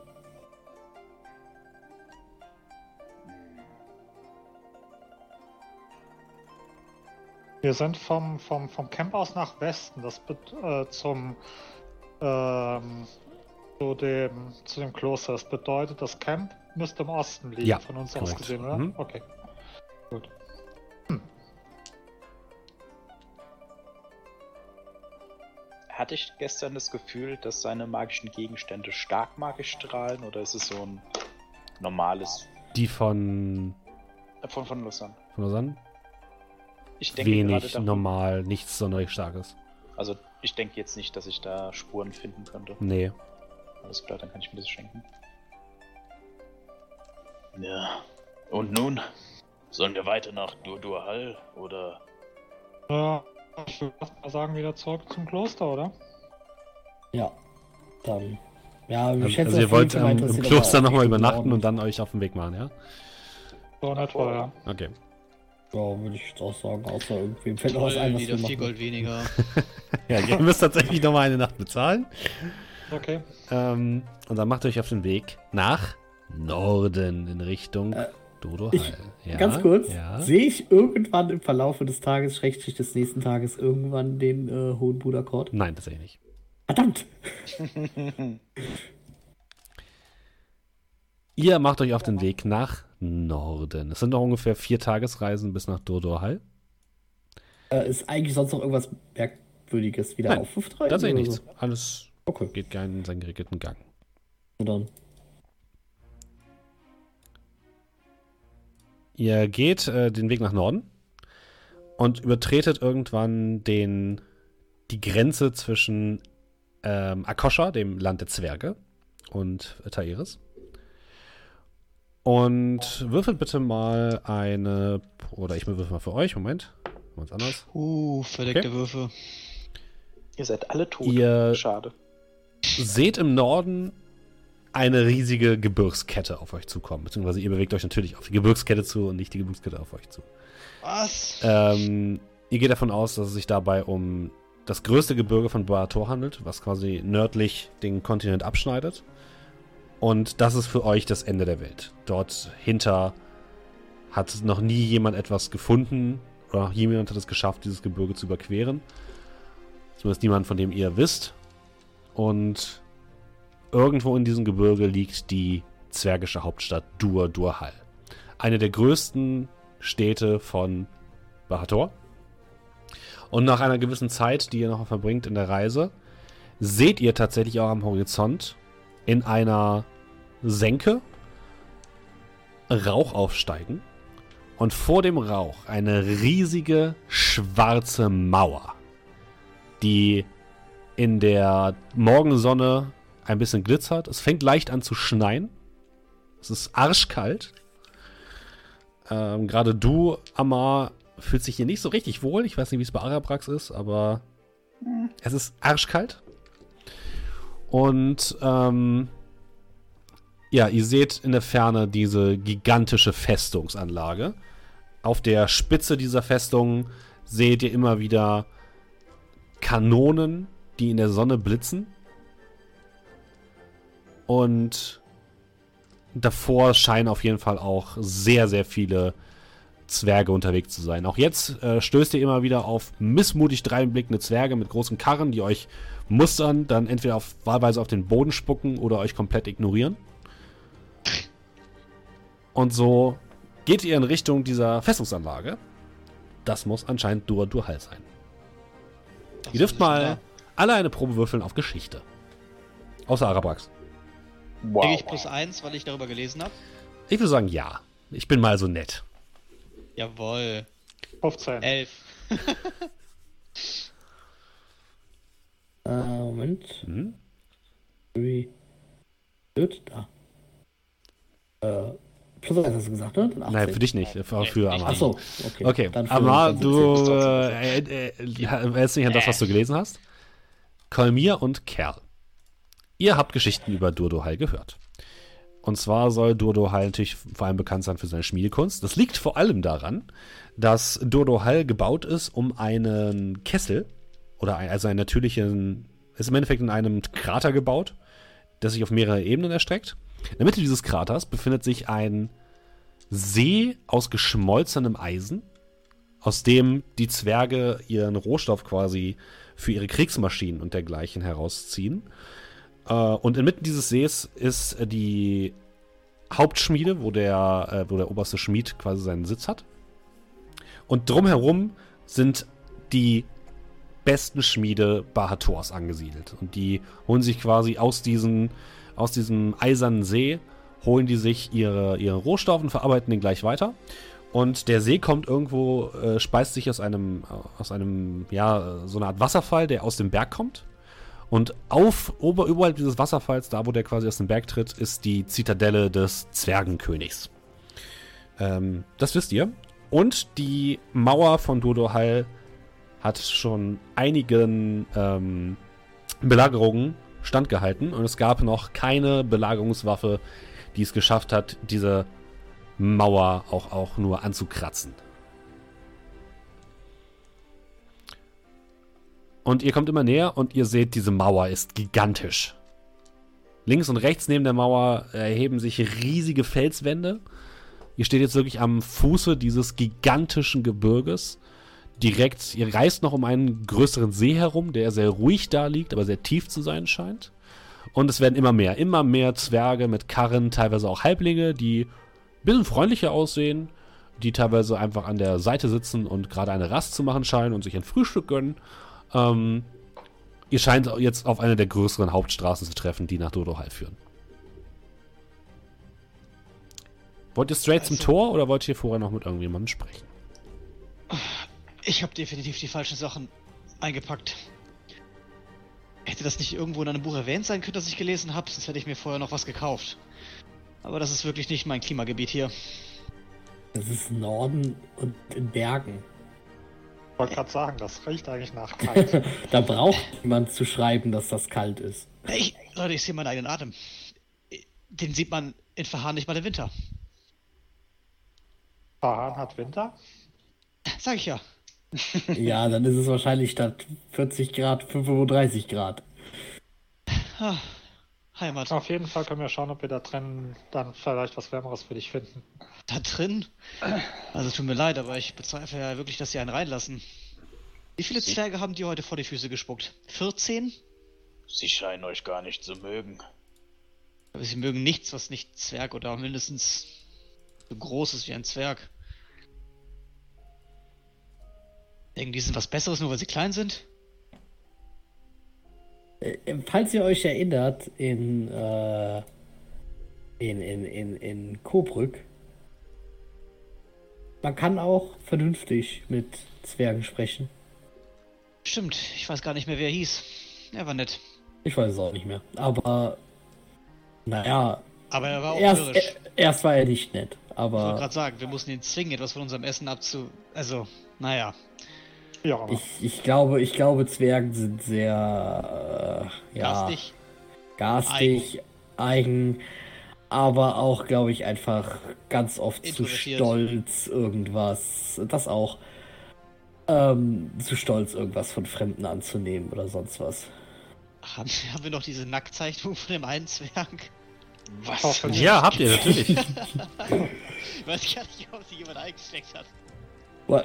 wir sind vom, vom, vom Camp aus nach Westen, das äh, zum ähm, zu dem zu dem Kloster. Das bedeutet, das Camp müsste im Osten liegen, Ja, von uns korrekt. aus gesehen, oder? Mhm. Okay. Gut. Hatte ich gestern das Gefühl, dass seine magischen Gegenstände stark magisch strahlen oder ist es so ein normales Die von, von, von Lausanne? von Lausanne? Ich denke Wenig, daran- normal, nichts sonderlich Starkes. Also ich denke jetzt nicht, dass ich da Spuren finden könnte. Nee. Alles klar, dann kann ich mir das schenken. Ja. Und nun? Sollen wir weiter nach Durdurhall oder Ja, ich würde sagen, wieder zurück zum Kloster, oder? Ja, dann. Ja, ich Also, schätze, also ihr wollt ähm, im Kloster nochmal übernachten und dann euch auf den Weg machen, ja? So in etwa, ja. Okay. Ja, würde ich jetzt auch sagen, außer irgendwem fällt noch was ein, was wieder wir vier machen. Gold weniger. Ja, ihr müsst tatsächlich nochmal eine Nacht bezahlen. Okay. Ähm, und dann macht ihr euch auf den Weg nach Norden in Richtung Äh, Dodo ich- Hall. Ja, Ganz kurz, Ja. sehe ich irgendwann im Verlaufe des Tages, schrägstrich des nächsten Tages, irgendwann den äh, Hohen Bruder Kord? Nein, tatsächlich nicht. Verdammt! Ihr macht euch auf den Weg nach Norden. Es sind noch ungefähr vier Tagesreisen bis nach Dodo Hall. Äh, ist eigentlich sonst noch irgendwas Merkwürdiges wieder Nein, aufgetreiben? Tatsächlich nichts. Alles So? Okay, geht gerne in seinen geregelten Gang. so dann. Ihr geht äh, den Weg nach Norden und übertretet irgendwann den, die Grenze zwischen ähm, Akosha, dem Land der Zwerge, und Taeris. Und würfelt bitte mal eine, oder ich würfel mal für euch, Moment, ganz anders. Uh, verdeckte Okay. Würfe. Ihr seid alle tot. Ihr Schade. seht im Norden eine riesige Gebirgskette auf euch zukommen, beziehungsweise ihr bewegt euch natürlich auf die Gebirgskette zu und nicht die Gebirgskette auf euch zu. Was? Ähm, ihr geht davon aus, dass es sich dabei um das größte Gebirge von Boator handelt, was quasi nördlich den Kontinent abschneidet. Und das ist für euch das Ende der Welt. Dort hinter hat noch nie jemand etwas gefunden oder noch jemand hat es geschafft, dieses Gebirge zu überqueren. Zumindest niemand, von dem ihr wisst. Und irgendwo in diesem Gebirge liegt die zwergische Hauptstadt Dur Durhal. eine der größten Städte von Bahator. Und nach einer gewissen Zeit, die ihr noch verbringt in der Reise, seht ihr tatsächlich auch am Horizont in einer Senke Rauch aufsteigen und vor dem Rauch eine riesige schwarze Mauer, die in der Morgensonne ein bisschen glitzert. Es fängt leicht an zu schneien. Es ist arschkalt. Ähm, Gerade du, Amar, fühlt sich hier nicht so richtig wohl. Ich weiß nicht, wie es bei Arabrax ist, aber es ist arschkalt. Und ähm, ja, ihr seht in der Ferne diese gigantische Festungsanlage. Auf der Spitze dieser Festung seht ihr immer wieder Kanonen, die in der Sonne blitzen. Und davor scheinen auf jeden Fall auch sehr, sehr viele Zwerge unterwegs zu sein. Auch jetzt äh, stößt ihr immer wieder auf missmutig dreinblickende Zwerge mit großen Karren, die euch mustern, dann entweder auf, wahlweise auf den Boden spucken oder euch komplett ignorieren. Und so geht ihr in Richtung dieser Festungsanlage. Das muss anscheinend Dur Durhal sein. Das Ihr dürft mal klar. alle eine Probe würfeln auf Geschichte. Außer Arabrax. Wow. Krieg ich plus eins, weil ich darüber gelesen habe? Ich würde sagen, ja. Ich bin mal so nett. Jawohl. 15. Elf. Äh, Moment. Hm? Wie? Gut, da. Äh, plus eins hast du gesagt, ne? Dann 18. Nein, für dich nicht. Für, für Amar. Achso, okay. Okay, Dann für- Amar, du 17. äh, äh, äh, erinnerst dich an das, was du gelesen hast? Kolmir und Kerl. Ihr habt Geschichten über Durdohal gehört. Und zwar soll Durdohal natürlich vor allem bekannt sein für seine Schmiedekunst. Das liegt vor allem daran, dass Durdohal gebaut ist, um einen Kessel oder ein, also einen natürlichen, ist im Endeffekt in einem Krater gebaut, der sich auf mehrere Ebenen erstreckt. In der Mitte dieses Kraters befindet sich ein See aus geschmolzenem Eisen, aus dem die Zwerge ihren Rohstoff quasi für ihre Kriegsmaschinen und dergleichen herausziehen. Äh, und inmitten dieses Sees ist äh, die Hauptschmiede, wo der, äh, wo der oberste Schmied quasi seinen Sitz hat. Und drumherum sind die besten Schmiede Bahators angesiedelt. Und die holen sich quasi aus, diesen, aus diesem eisernen See, holen die sich ihre, ihre Rohstoffe und verarbeiten den gleich weiter. Und der See kommt irgendwo, äh, speist sich aus einem, aus einem, ja, so eine Art Wasserfall, der aus dem Berg kommt. Und auf, ober, oberhalb dieses Wasserfalls, da wo der quasi aus dem Berg tritt, ist die Zitadelle des Zwergenkönigs. Ähm, das wisst ihr. Und die Mauer von Dodohal hat schon einigen ähm, Belagerungen standgehalten. Und es gab noch keine Belagerungswaffe, die es geschafft hat, diese Mauer auch, auch nur anzukratzen. Und ihr kommt immer näher und ihr seht, diese Mauer ist gigantisch. Links und rechts neben der Mauer erheben sich riesige Felswände. Ihr steht jetzt wirklich am Fuße dieses gigantischen Gebirges. Direkt, ihr reist noch um einen größeren See herum, der sehr ruhig da liegt, aber sehr tief zu sein scheint. Und es werden immer mehr, immer mehr Zwerge mit Karren, teilweise auch Halblinge, die ein bisschen freundlicher aussehen, die teilweise einfach an der Seite sitzen und gerade eine Rast zu machen scheinen und sich ein Frühstück gönnen. Ähm, ihr scheint jetzt auf einer der größeren Hauptstraßen zu treffen, die nach Dodohal führen. Wollt ihr straight zum Also- Tor oder wollt ihr vorher noch mit irgendjemandem sprechen? Ich habe definitiv die falschen Sachen eingepackt. Hätte das nicht irgendwo in einem Buch erwähnt sein können, das ich gelesen habe, sonst hätte ich mir vorher noch was gekauft. Aber das ist wirklich nicht mein Klimagebiet hier. Das ist Norden und in Bergen. Ich wollte gerade sagen, das riecht eigentlich nach kalt. da braucht jemand zu schreiben, dass das kalt ist. Ich, Leute, ich sehe meinen eigenen Atem. Den sieht man in Verharren nicht mal im Winter. Fahan hat Winter. Sag ich ja. Ja, dann ist es wahrscheinlich statt 40 Grad 35 Grad. Heimat. Auf jeden Fall können wir schauen, ob wir da drin dann vielleicht was Wärmeres für dich finden. Da drin? Also tut mir leid, aber ich bezweifle ja wirklich, dass sie einen reinlassen. Wie viele Sie- Zwerge haben die heute vor die Füße gespuckt? 14? Sie scheinen euch gar nicht zu mögen. Aber sie mögen nichts, was nicht Zwerg oder mindestens So groß ist wie ein Zwerg. Denken die sind was Besseres, nur weil sie klein sind? Äh, Falls ihr euch erinnert, in, äh, in, in, in, in Coburg, man kann auch vernünftig mit Zwergen sprechen. Stimmt, ich weiß gar nicht mehr, wer er hieß. Er war nett. Ich weiß es auch nicht mehr. Aber, naja, Aber er war auch erst, mürrisch. äh, erst war er nicht nett. Ich wollte Aber gerade sagen, wir mussten ihn zwingen, etwas von unserem Essen abzu... Also, naja. Ja, ich, ich glaube, ich glaube, Zwergen sind sehr, äh, ja, Garstig. garstig, eigen, aber auch, glaube ich, einfach ganz oft zu stolz, irgendwas, das auch, ähm, zu stolz, irgendwas von Fremden anzunehmen oder sonst was. Haben, haben wir noch diese Nacktzeichnung von dem einen Zwerg? Was? Ja, habt ihr natürlich. Ich weiß gar nicht, ob sie jemand eingesteckt hat.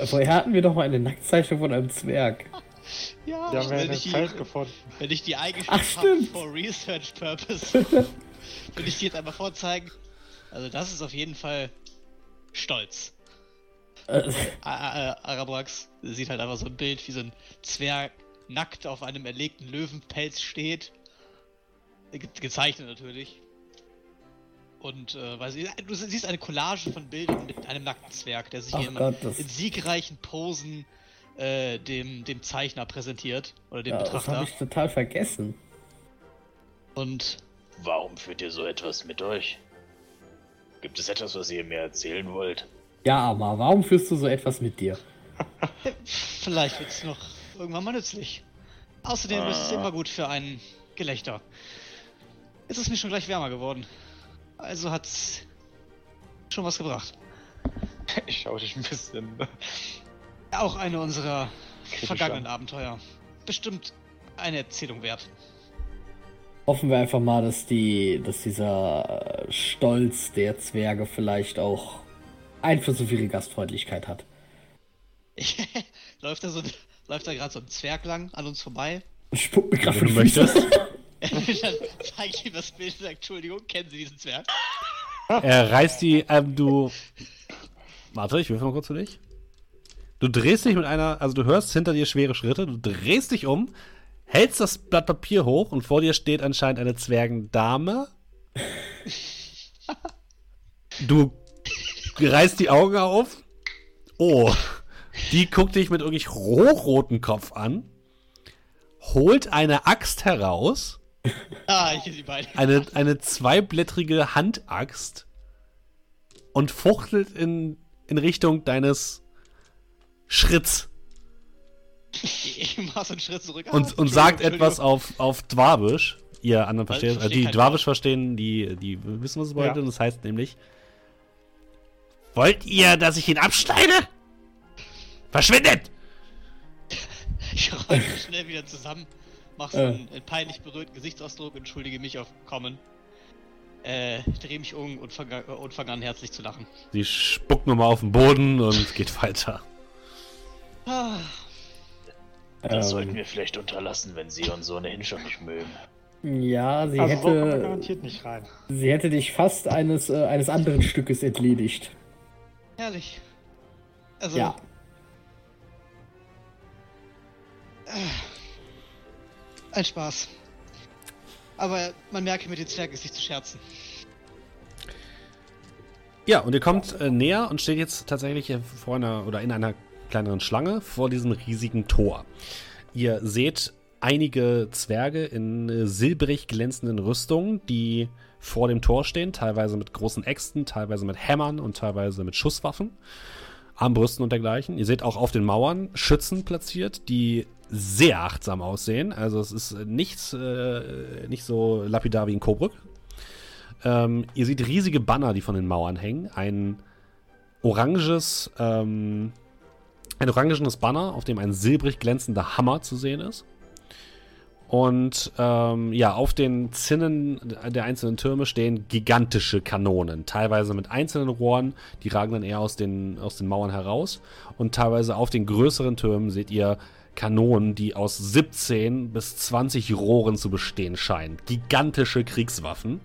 Vorher hatten wir doch mal eine Nacktzeichnung von einem Zwerg. Ja, Ja, wir wenn, haben ich ein die, Feld gefunden. wenn ich die eingestellt habe for Research Purpose, will ich die jetzt einmal vorzeigen. Also das ist auf jeden Fall stolz. Äh, Arabrax sieht halt einfach so ein Bild, wie so ein Zwerg nackt auf einem erlegten Löwenpelz steht. Ge gezeichnet natürlich. Und äh, weiß ich, du siehst eine Collage von Bildern mit einem nackten Zwerg, der sich Ach in, Gott, das- in siegreichen Posen äh, dem, dem Zeichner präsentiert oder dem ja, das Betrachter. habe ich total vergessen. Und Warum führt ihr so etwas mit euch? Gibt es etwas, was ihr mir erzählen wollt? Ja, aber warum führst du so etwas mit dir? vielleicht wird es noch irgendwann mal nützlich. Außerdem ist es Ah. immer gut für ein Gelächter. Jetzt ist mir schon gleich wärmer geworden. Also hat's schon was gebracht. Ich schaue dich ein bisschen. Auch eine unserer Kritisch vergangenen Abenteuer. Bestimmt eine Erzählung wert. Hoffen wir einfach mal, dass die, dass dieser äh, Stolz der Zwerge vielleicht auch Einfluss auf ihre Gastfreundlichkeit hat. läuft da so läuft da gerade so ein Zwerg lang an uns vorbei? Spuck mir gerade Wenn von du möchtest. Dann zeige ich ihm das Bild und sage, Entschuldigung, kennen Sie diesen Zwerg? Er reißt die, ähm, du. Warte, ich würfel mal kurz für dich. Du drehst dich mit einer, also du hörst hinter dir schwere Schritte, du drehst dich um, hältst das Blatt Papier hoch und vor dir steht anscheinend eine Zwergendame. Du reißt die Augen auf. Oh. Die guckt dich mit wirklich hochrotem Kopf an, holt eine Axt heraus Ah, ich kenne die beiden. eine, eine zweiblättrige Handaxt und fuchtelt in, in Richtung deines Schritts Ich mach so einen Schritt zurück. Und, und sagt etwas auf, auf Dwabisch. Ihr anderen ich versteht, äh, verstehe die Dwabisch verstehen, die, die wissen, was es bedeutet. Ja. Und das heißt nämlich: Wollt ihr, dass ich ihn abschneide? Verschwindet! Ich räume schnell wieder zusammen, mach so Äh. einen, einen peinlich berührten Gesichtsausdruck, entschuldige mich auf Kommen. Äh, dreh mich um und fange und fang an herzlich zu lachen. Sie spuckt nochmal auf den Boden und geht weiter. Ah, Das sollten Ähm, wir vielleicht unterlassen, wenn sie uns ohnehin schon nicht mögen. ja, sie Also so hätte, garantiert nicht rein. sie hätte dich fast eines, äh, eines anderen Stückes entledigt. herrlich. Also, Ja. Ein Spaß. Aber man merke, mit den Zwergen ist nicht zu scherzen. Ja, und ihr kommt äh, näher und steht jetzt tatsächlich vor einer oder in einer kleineren Schlange vor diesem riesigen Tor. Ihr seht einige Zwerge in äh, silbrig glänzenden Rüstungen, die vor dem Tor stehen, teilweise mit großen Äxten, teilweise mit Hämmern und teilweise mit Schusswaffen, Armbrüsten und dergleichen. Ihr seht auch auf den Mauern Schützen platziert, die sehr achtsam aussehen. Also es ist äh, nichts, äh, nicht so lapidar wie in Coburg, ähm, ihr seht riesige Banner, die von den Mauern hängen. Ein oranges, ähm, ein orangenes Banner, auf dem ein silbrig glänzender Hammer zu sehen ist. Und ähm, ja, auf den Zinnen der einzelnen Türme stehen gigantische Kanonen, teilweise mit einzelnen Rohren, die ragen dann eher aus den, aus den Mauern heraus. Und teilweise auf den größeren Türmen seht ihr Kanonen, die aus 17 bis 20 Rohren zu bestehen scheinen. Gigantische Kriegswaffen.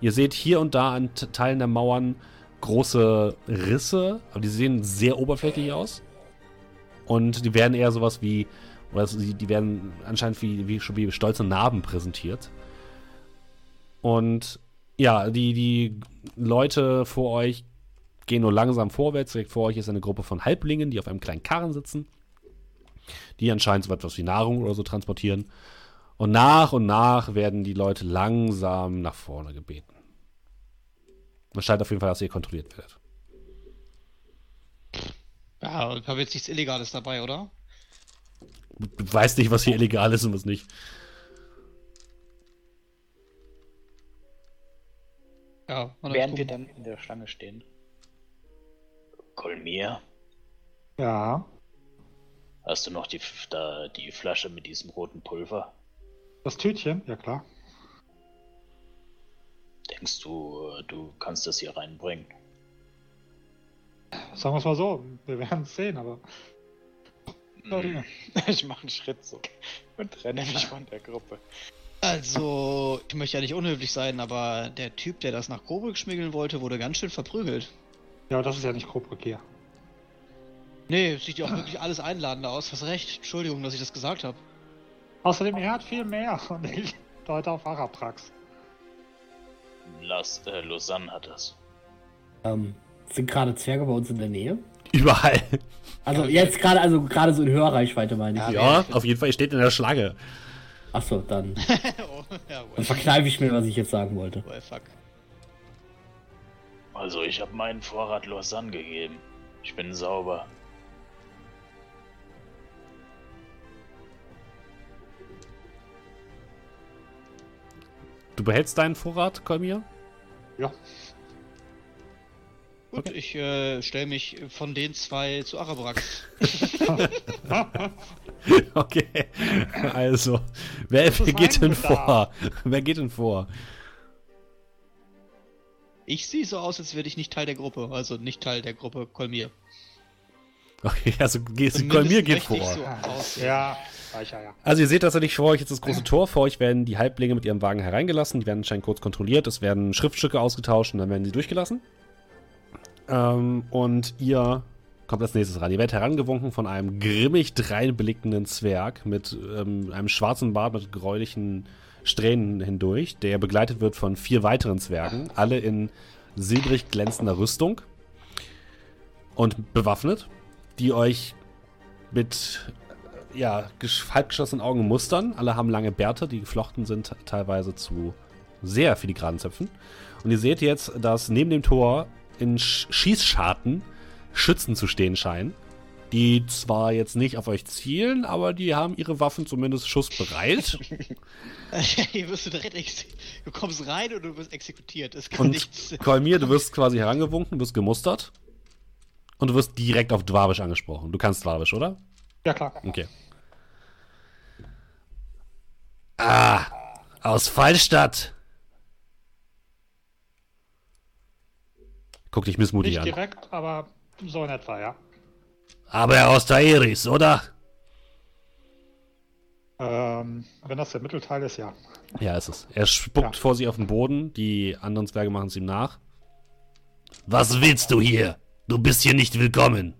Ihr seht hier und da an Teilen der Mauern große Risse, aber die sehen sehr oberflächlich aus. Und die werden eher sowas wie, oder die, werden anscheinend wie, wie, schon wie stolze Narben präsentiert. Und ja, die, die Leute vor euch gehen nur langsam vorwärts. Direkt vor euch ist eine Gruppe von Halblingen, die auf einem kleinen Karren sitzen, die anscheinend so etwas wie Nahrung oder so transportieren. Und nach und nach werden die Leute langsam nach vorne gebeten. Es scheint auf jeden Fall, dass ihr kontrolliert werdet. Ja, und habe jetzt nichts Illegales dabei, oder? Du weißt nicht, was hier illegal ist und was nicht. Ja, und Während wir dann in der Schlange stehen. Kolmir, Ja, hast du noch die, da, die Flasche mit diesem roten Pulver? das Tütchen, ja klar. Denkst du, äh, du kannst das hier reinbringen? Sagen wir es mal so, wir werden es sehen, aber. Ich mache einen Schritt zurück und trenne mich von der Gruppe. Also, ich möchte ja nicht unhöflich sein, aber der Typ, der das nach Coburg schmuggeln wollte, wurde ganz schön verprügelt. Ja, aber das ist ja nicht Cobra Gear. Nee, sieht ja auch wirklich alles einladender aus. Hast recht. Entschuldigung, dass ich das gesagt habe. Außerdem, er hat viel mehr und ich deute auf Araprax. Las, äh, Lausanne hat das. Ähm, sind gerade Zwerge bei uns in der Nähe? Überall. Also Okay. jetzt gerade, also gerade so in Hörreichweite meine ich. Ja. Ja, auf jeden Fall, ihr steht in der Schlange. Achso, dann, oh, ja, dann verkneife ich mir, was ich jetzt sagen wollte. well, fuck. Also, ich habe meinen Vorrat Lausanne gegeben. Ich bin sauber. Du behältst deinen Vorrat, Kolmir? Ja. Gut, ich äh, stelle mich von den zwei zu Arabrax. Okay. Also, wer, wer geht denn vor? Wer geht denn vor? Ich sehe so aus, als wäre ich nicht Teil der Gruppe. Also nicht Teil der Gruppe Kolmir. Okay, also Kolmir geht vor. So. Ja, Also ihr seht tatsächlich vor euch jetzt das große Tor. Vor euch werden die Halblinge mit ihrem Wagen hereingelassen. Die werden anscheinend kurz kontrolliert. Es werden Schriftstücke ausgetauscht und dann werden sie durchgelassen. Ähm, und ihr kommt als nächstes ran. Ihr werdet herangewunken von einem grimmig dreinblickenden Zwerg mit ähm, einem schwarzen Bart mit gräulichen Strähnen hindurch, der begleitet wird von vier weiteren Zwergen, alle in silbrig glänzender Rüstung und bewaffnet, die euch mit ja, gesch- halbgeschlossenen Augen mustern. Alle haben lange Bärte, die geflochten sind teilweise zu sehr filigranen Zöpfen. Und ihr seht jetzt, dass neben dem Tor in Sch Schießscharten Schützen zu stehen scheinen, die zwar jetzt nicht auf euch zielen, aber die haben ihre Waffen zumindest schussbereit. Hier wirst du direkt Du kommst rein und du wirst exekutiert. Es kann Und nichts. Kolmir, du wirst quasi herangewunken, wirst gemustert und du wirst direkt auf Dwabisch angesprochen. Du kannst Dwabisch, oder? Ja, klar. Okay. Ah, aus Fallstadt. Guck dich missmutig Nicht an. direkt, aber so in etwa, ja. Aber aus Taeris, oder? Ähm, wenn das der Mittelteil ist, ja. Ja, ist es. Er spuckt Ja. vor sich auf den Boden. Die anderen Zwerge machen es ihm nach. Was willst du hier? Du bist hier nicht willkommen.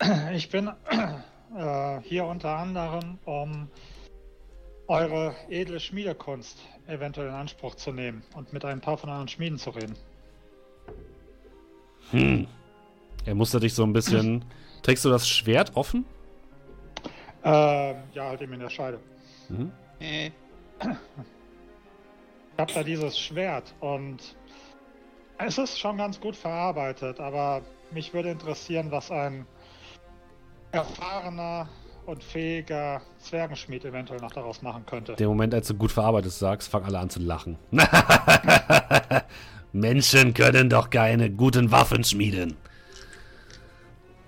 Ich bin äh, hier unter anderem, um eure edle Schmiedekunst eventuell in Anspruch zu nehmen und mit ein paar von euren Schmieden zu reden. Hm. Er mustert dich so ein bisschen. Trägst du das Schwert offen? Ähm, ja, halt eben in der Scheide. Mhm. Äh, Ich hab da dieses Schwert und es ist schon ganz gut verarbeitet, aber mich würde interessieren, was ein erfahrener und fähiger Zwergenschmied eventuell noch daraus machen könnte. Der Moment, als du gut verarbeitet sagst, fangen alle an zu lachen. Menschen können doch keine guten Waffen schmieden.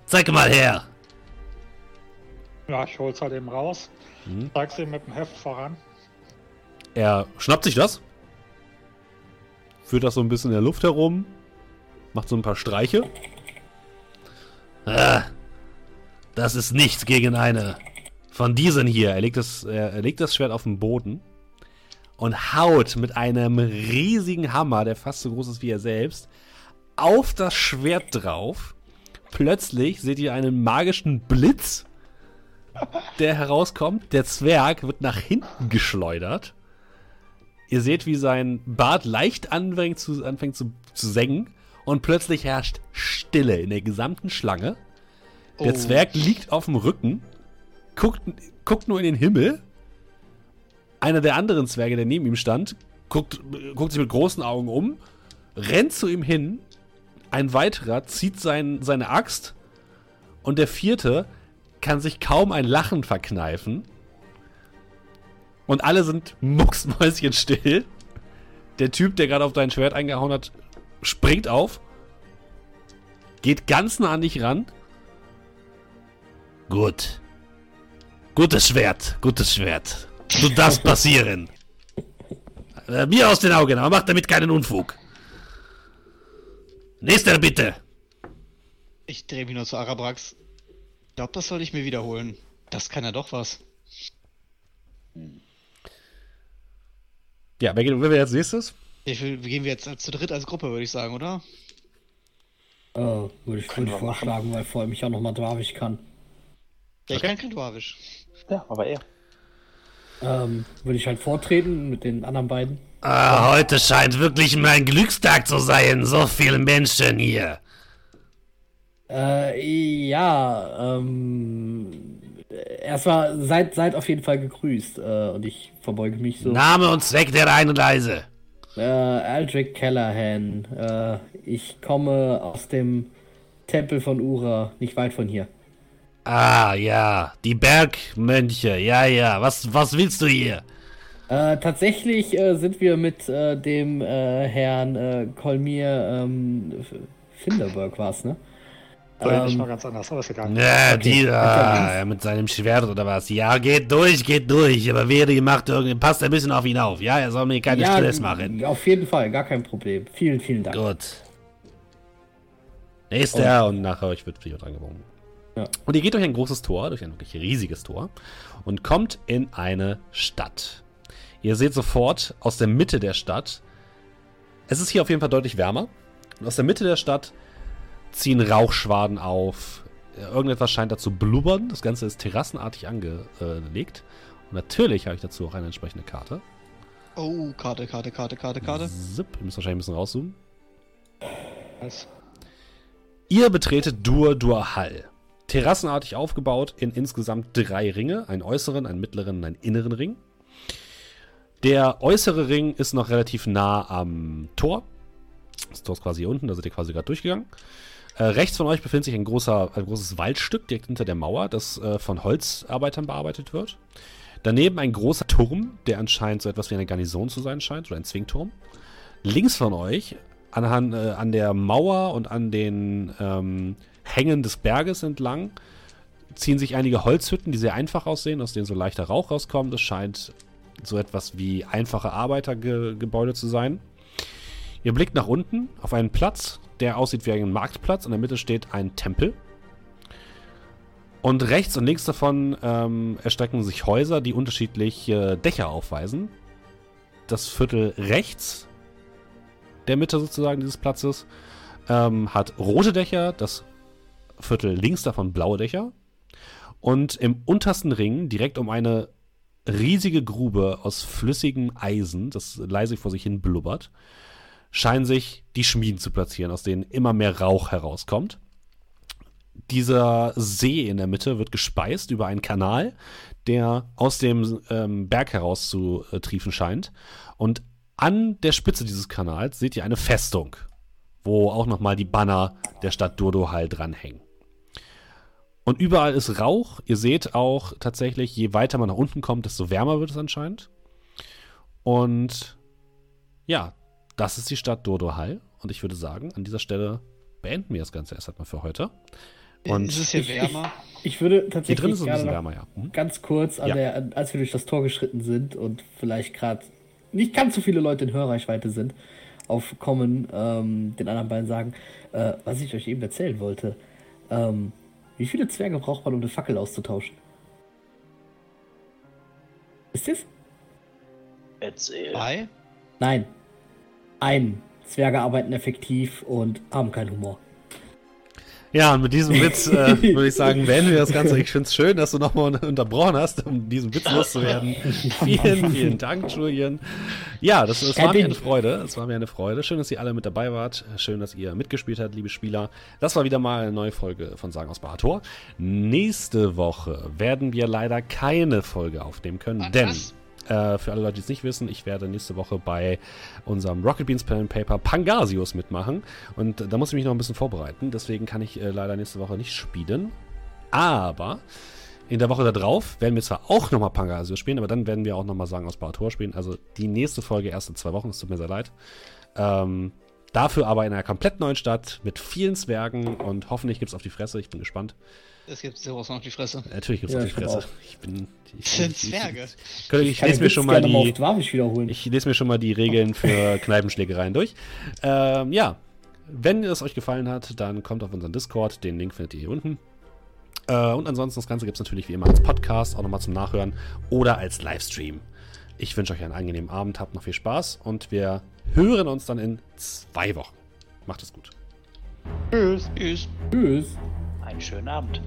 Zeig mal her. Ja, ich hol's halt eben raus, Mhm. zeig's ihm mit dem Heft voran. Er schnappt sich das, führt das so ein bisschen in der Luft herum, macht so ein paar Streiche. Ah, das ist nichts gegen eine von diesen hier. Er legt das, er, legt das Schwert auf den Boden und haut mit einem riesigen Hammer, der fast so groß ist wie er selbst, auf das Schwert drauf. Plötzlich seht ihr einen magischen Blitz, der herauskommt. Der Zwerg wird nach hinten geschleudert. Ihr seht, wie sein Bart leicht anfängt zu, anfängt zu, zu sengen. Und plötzlich herrscht Stille in der gesamten Schlange. Der Oh. Zwerg liegt auf dem Rücken, guckt, guckt nur in den Himmel. Einer der anderen Zwerge, der neben ihm stand, guckt, guckt sich mit großen Augen um, rennt zu ihm hin. Ein weiterer zieht sein, seine Axt. Und der vierte kann sich kaum ein Lachen verkneifen. Und alle sind mucksmäuschenstill. Der Typ, der gerade auf dein Schwert eingehauen hat, springt auf, geht ganz nah an dich ran. Gut. Gutes Schwert, gutes Schwert. Du darfst passieren. Äh, mir aus den Augen, aber mach damit keinen Unfug. Nächster bitte. Ich drehe mich nur zu Arabrax. Ich glaube, das soll ich mir wiederholen. Das kann ja doch was. Ja, wer geht wer als nächstes? Wie viel gehen wir jetzt zu dritt als Gruppe, würde ich sagen, oder? Äh, würde ich, würde ich machen. vorschlagen, weil vor allem ich auch nochmal Dwarvisch kann. Ja, ich kann kein Dwarvisch. Ja, aber er. Ähm, würde ich halt vortreten mit den anderen beiden. Ah, heute scheint wirklich mein Glückstag zu sein. So viele Menschen hier. Äh, ja, ähm, erstmal seid, seid auf jeden Fall gegrüßt. Äh, und ich verbeuge mich so. Name und Zweck der Einreise. Äh, Aldrich Callahan. Äh, ich komme aus dem Tempel von Ura, nicht weit von hier. Ah, ja, die Bergmönche. Ja, ja. Was, was willst du hier? Äh, tatsächlich äh, sind wir mit äh, dem äh, Herrn äh, Kolmir ähm, Finderberg war's, ne? Nicht Ähm, mal ganz anders, aber ist egal. Ja, Okay, die da, ja, mit seinem Schwert oder was. Ja, geht durch, geht durch. Aber wer die macht, irgendwie, passt ein bisschen auf ihn auf. Ja, er soll mir keinen ja, Stress machen. Auf jeden Fall, gar kein Problem. Vielen, vielen Dank. Gut. Nächster und nach euch wird Prio dran gewogen. Ja. Und ihr geht durch ein großes Tor, durch ein wirklich riesiges Tor und kommt in eine Stadt. Ihr seht sofort aus der Mitte der Stadt, es ist hier auf jeden Fall deutlich wärmer. Und aus der Mitte der Stadt ziehen Rauchschwaden auf. Irgendetwas scheint da zu blubbern. Das Ganze ist terrassenartig angelegt. Und natürlich habe ich dazu auch eine entsprechende Karte. Oh, Karte, Karte, Karte, Karte, Karte. Zip, ihr müsst wahrscheinlich ein bisschen rauszoomen. Das- Ihr betretet Dur Dur Hall. Terrassenartig aufgebaut in insgesamt drei Ringe: einen äußeren, einen mittleren und einen inneren Ring. Der äußere Ring ist noch relativ nah am Tor. Das Tor ist quasi hier unten, da seid ihr quasi gerade durchgegangen. Äh, rechts von euch befindet sich ein, großer, ein großes Waldstück direkt hinter der Mauer, das äh, von Holzarbeitern bearbeitet wird. Daneben ein großer Turm, der anscheinend so etwas wie eine Garnison zu sein scheint, oder ein Zwingturm. Links von euch, anhand, äh, an der Mauer und an den ähm, Hängen des Berges entlang, ziehen sich einige Holzhütten, die sehr einfach aussehen, aus denen so leichter Rauch rauskommt. Das scheint so etwas wie einfache Arbeitergebäude zu sein. Ihr blickt nach unten auf einen Platz, der aussieht wie ein Marktplatz. In der Mitte steht ein Tempel. Und rechts und links davon ähm, erstrecken sich Häuser, die unterschiedliche Dächer aufweisen. Das Viertel rechts der Mitte sozusagen dieses Platzes ähm, hat rote Dächer, das Viertel links davon blaue Dächer. Und im untersten Ring, direkt um eine riesige Grube aus flüssigem Eisen, das leise vor sich hin blubbert, scheinen sich die Schmieden zu platzieren, aus denen immer mehr Rauch herauskommt. Dieser See in der Mitte wird gespeist über einen Kanal, der aus dem ähm, Berg heraus zu äh, triefen scheint. Und an der Spitze dieses Kanals seht ihr eine Festung, wo auch nochmal die Banner der Stadt Durdohal dranhängen. Und überall ist Rauch. Ihr seht auch tatsächlich, je weiter man nach unten kommt, desto wärmer wird es anscheinend. Und ja, das ist die Stadt Durdohal. Und ich würde sagen, an dieser Stelle beenden wir das Ganze erst einmal für heute. Und ist es hier ich- wärmer? Ich würde hier tatsächlich drin ist es ein bisschen wärmer, ja. Mhm. ganz kurz, an Ja. der, an- als wir durch das Tor geschritten sind und vielleicht gerade nicht ganz so viele Leute in Hörreichweite sind, aufkommen, ähm, den anderen beiden sagen, äh, was ich euch eben erzählen wollte. Ähm, wie viele Zwerge braucht man, um eine Fackel auszutauschen? Ist das? Erzähl. Bei? Nein. Ein. Zwerge arbeiten effektiv und haben keinen Humor. Ja, und mit diesem Witz äh, würde ich sagen, beenden wir das Ganze. Ich finde es schön, dass du nochmal unterbrochen hast, um diesen Witz loszuwerden. vielen, vielen Dank, Julian. Ja, das, das war mir eine Freude. Es war mir eine Freude. Schön, dass ihr alle mit dabei wart. Schön, dass ihr mitgespielt habt, liebe Spieler. Das war wieder mal eine neue Folge von Sagen aus Barator. Nächste Woche werden wir leider keine Folge aufnehmen können, denn äh, für alle Leute, die es nicht wissen, ich werde nächste Woche bei unserem Rocket Beans Pen Paper Pangasius mitmachen. Und da muss ich mich noch ein bisschen vorbereiten. Deswegen kann ich äh, leider nächste Woche nicht spielen. Aber in der Woche darauf werden wir zwar auch nochmal Pangasius spielen, aber dann werden wir auch nochmal Sagen aus Barator spielen. Also die nächste Folge erst in zwei Wochen. Es tut mir sehr leid. Ähm, dafür aber in einer komplett neuen Stadt mit vielen Zwergen und hoffentlich gibt es auf die Fresse. Ich bin gespannt. Es gibt sowas noch auf die Fresse. Natürlich gibt es Ja, auf die Fresse. auch. Ich bin. Ich, sind ich- Zwerge. Ich, ich, ich Kann lese mir schon mal die. Ich lese mir schon mal die Regeln für Kneipenschlägereien durch. Ähm, ja, wenn es euch gefallen hat, dann kommt auf unseren Discord. Den Link findet ihr hier unten. Äh, und ansonsten, das Ganze gibt es natürlich wie immer als Podcast, auch nochmal zum Nachhören oder als Livestream. Ich wünsche euch einen angenehmen Abend, habt noch viel Spaß und wir hören uns dann in zwei Wochen. Macht es gut. Tschüss. Tschüss. Tschüss. Einen schönen Abend.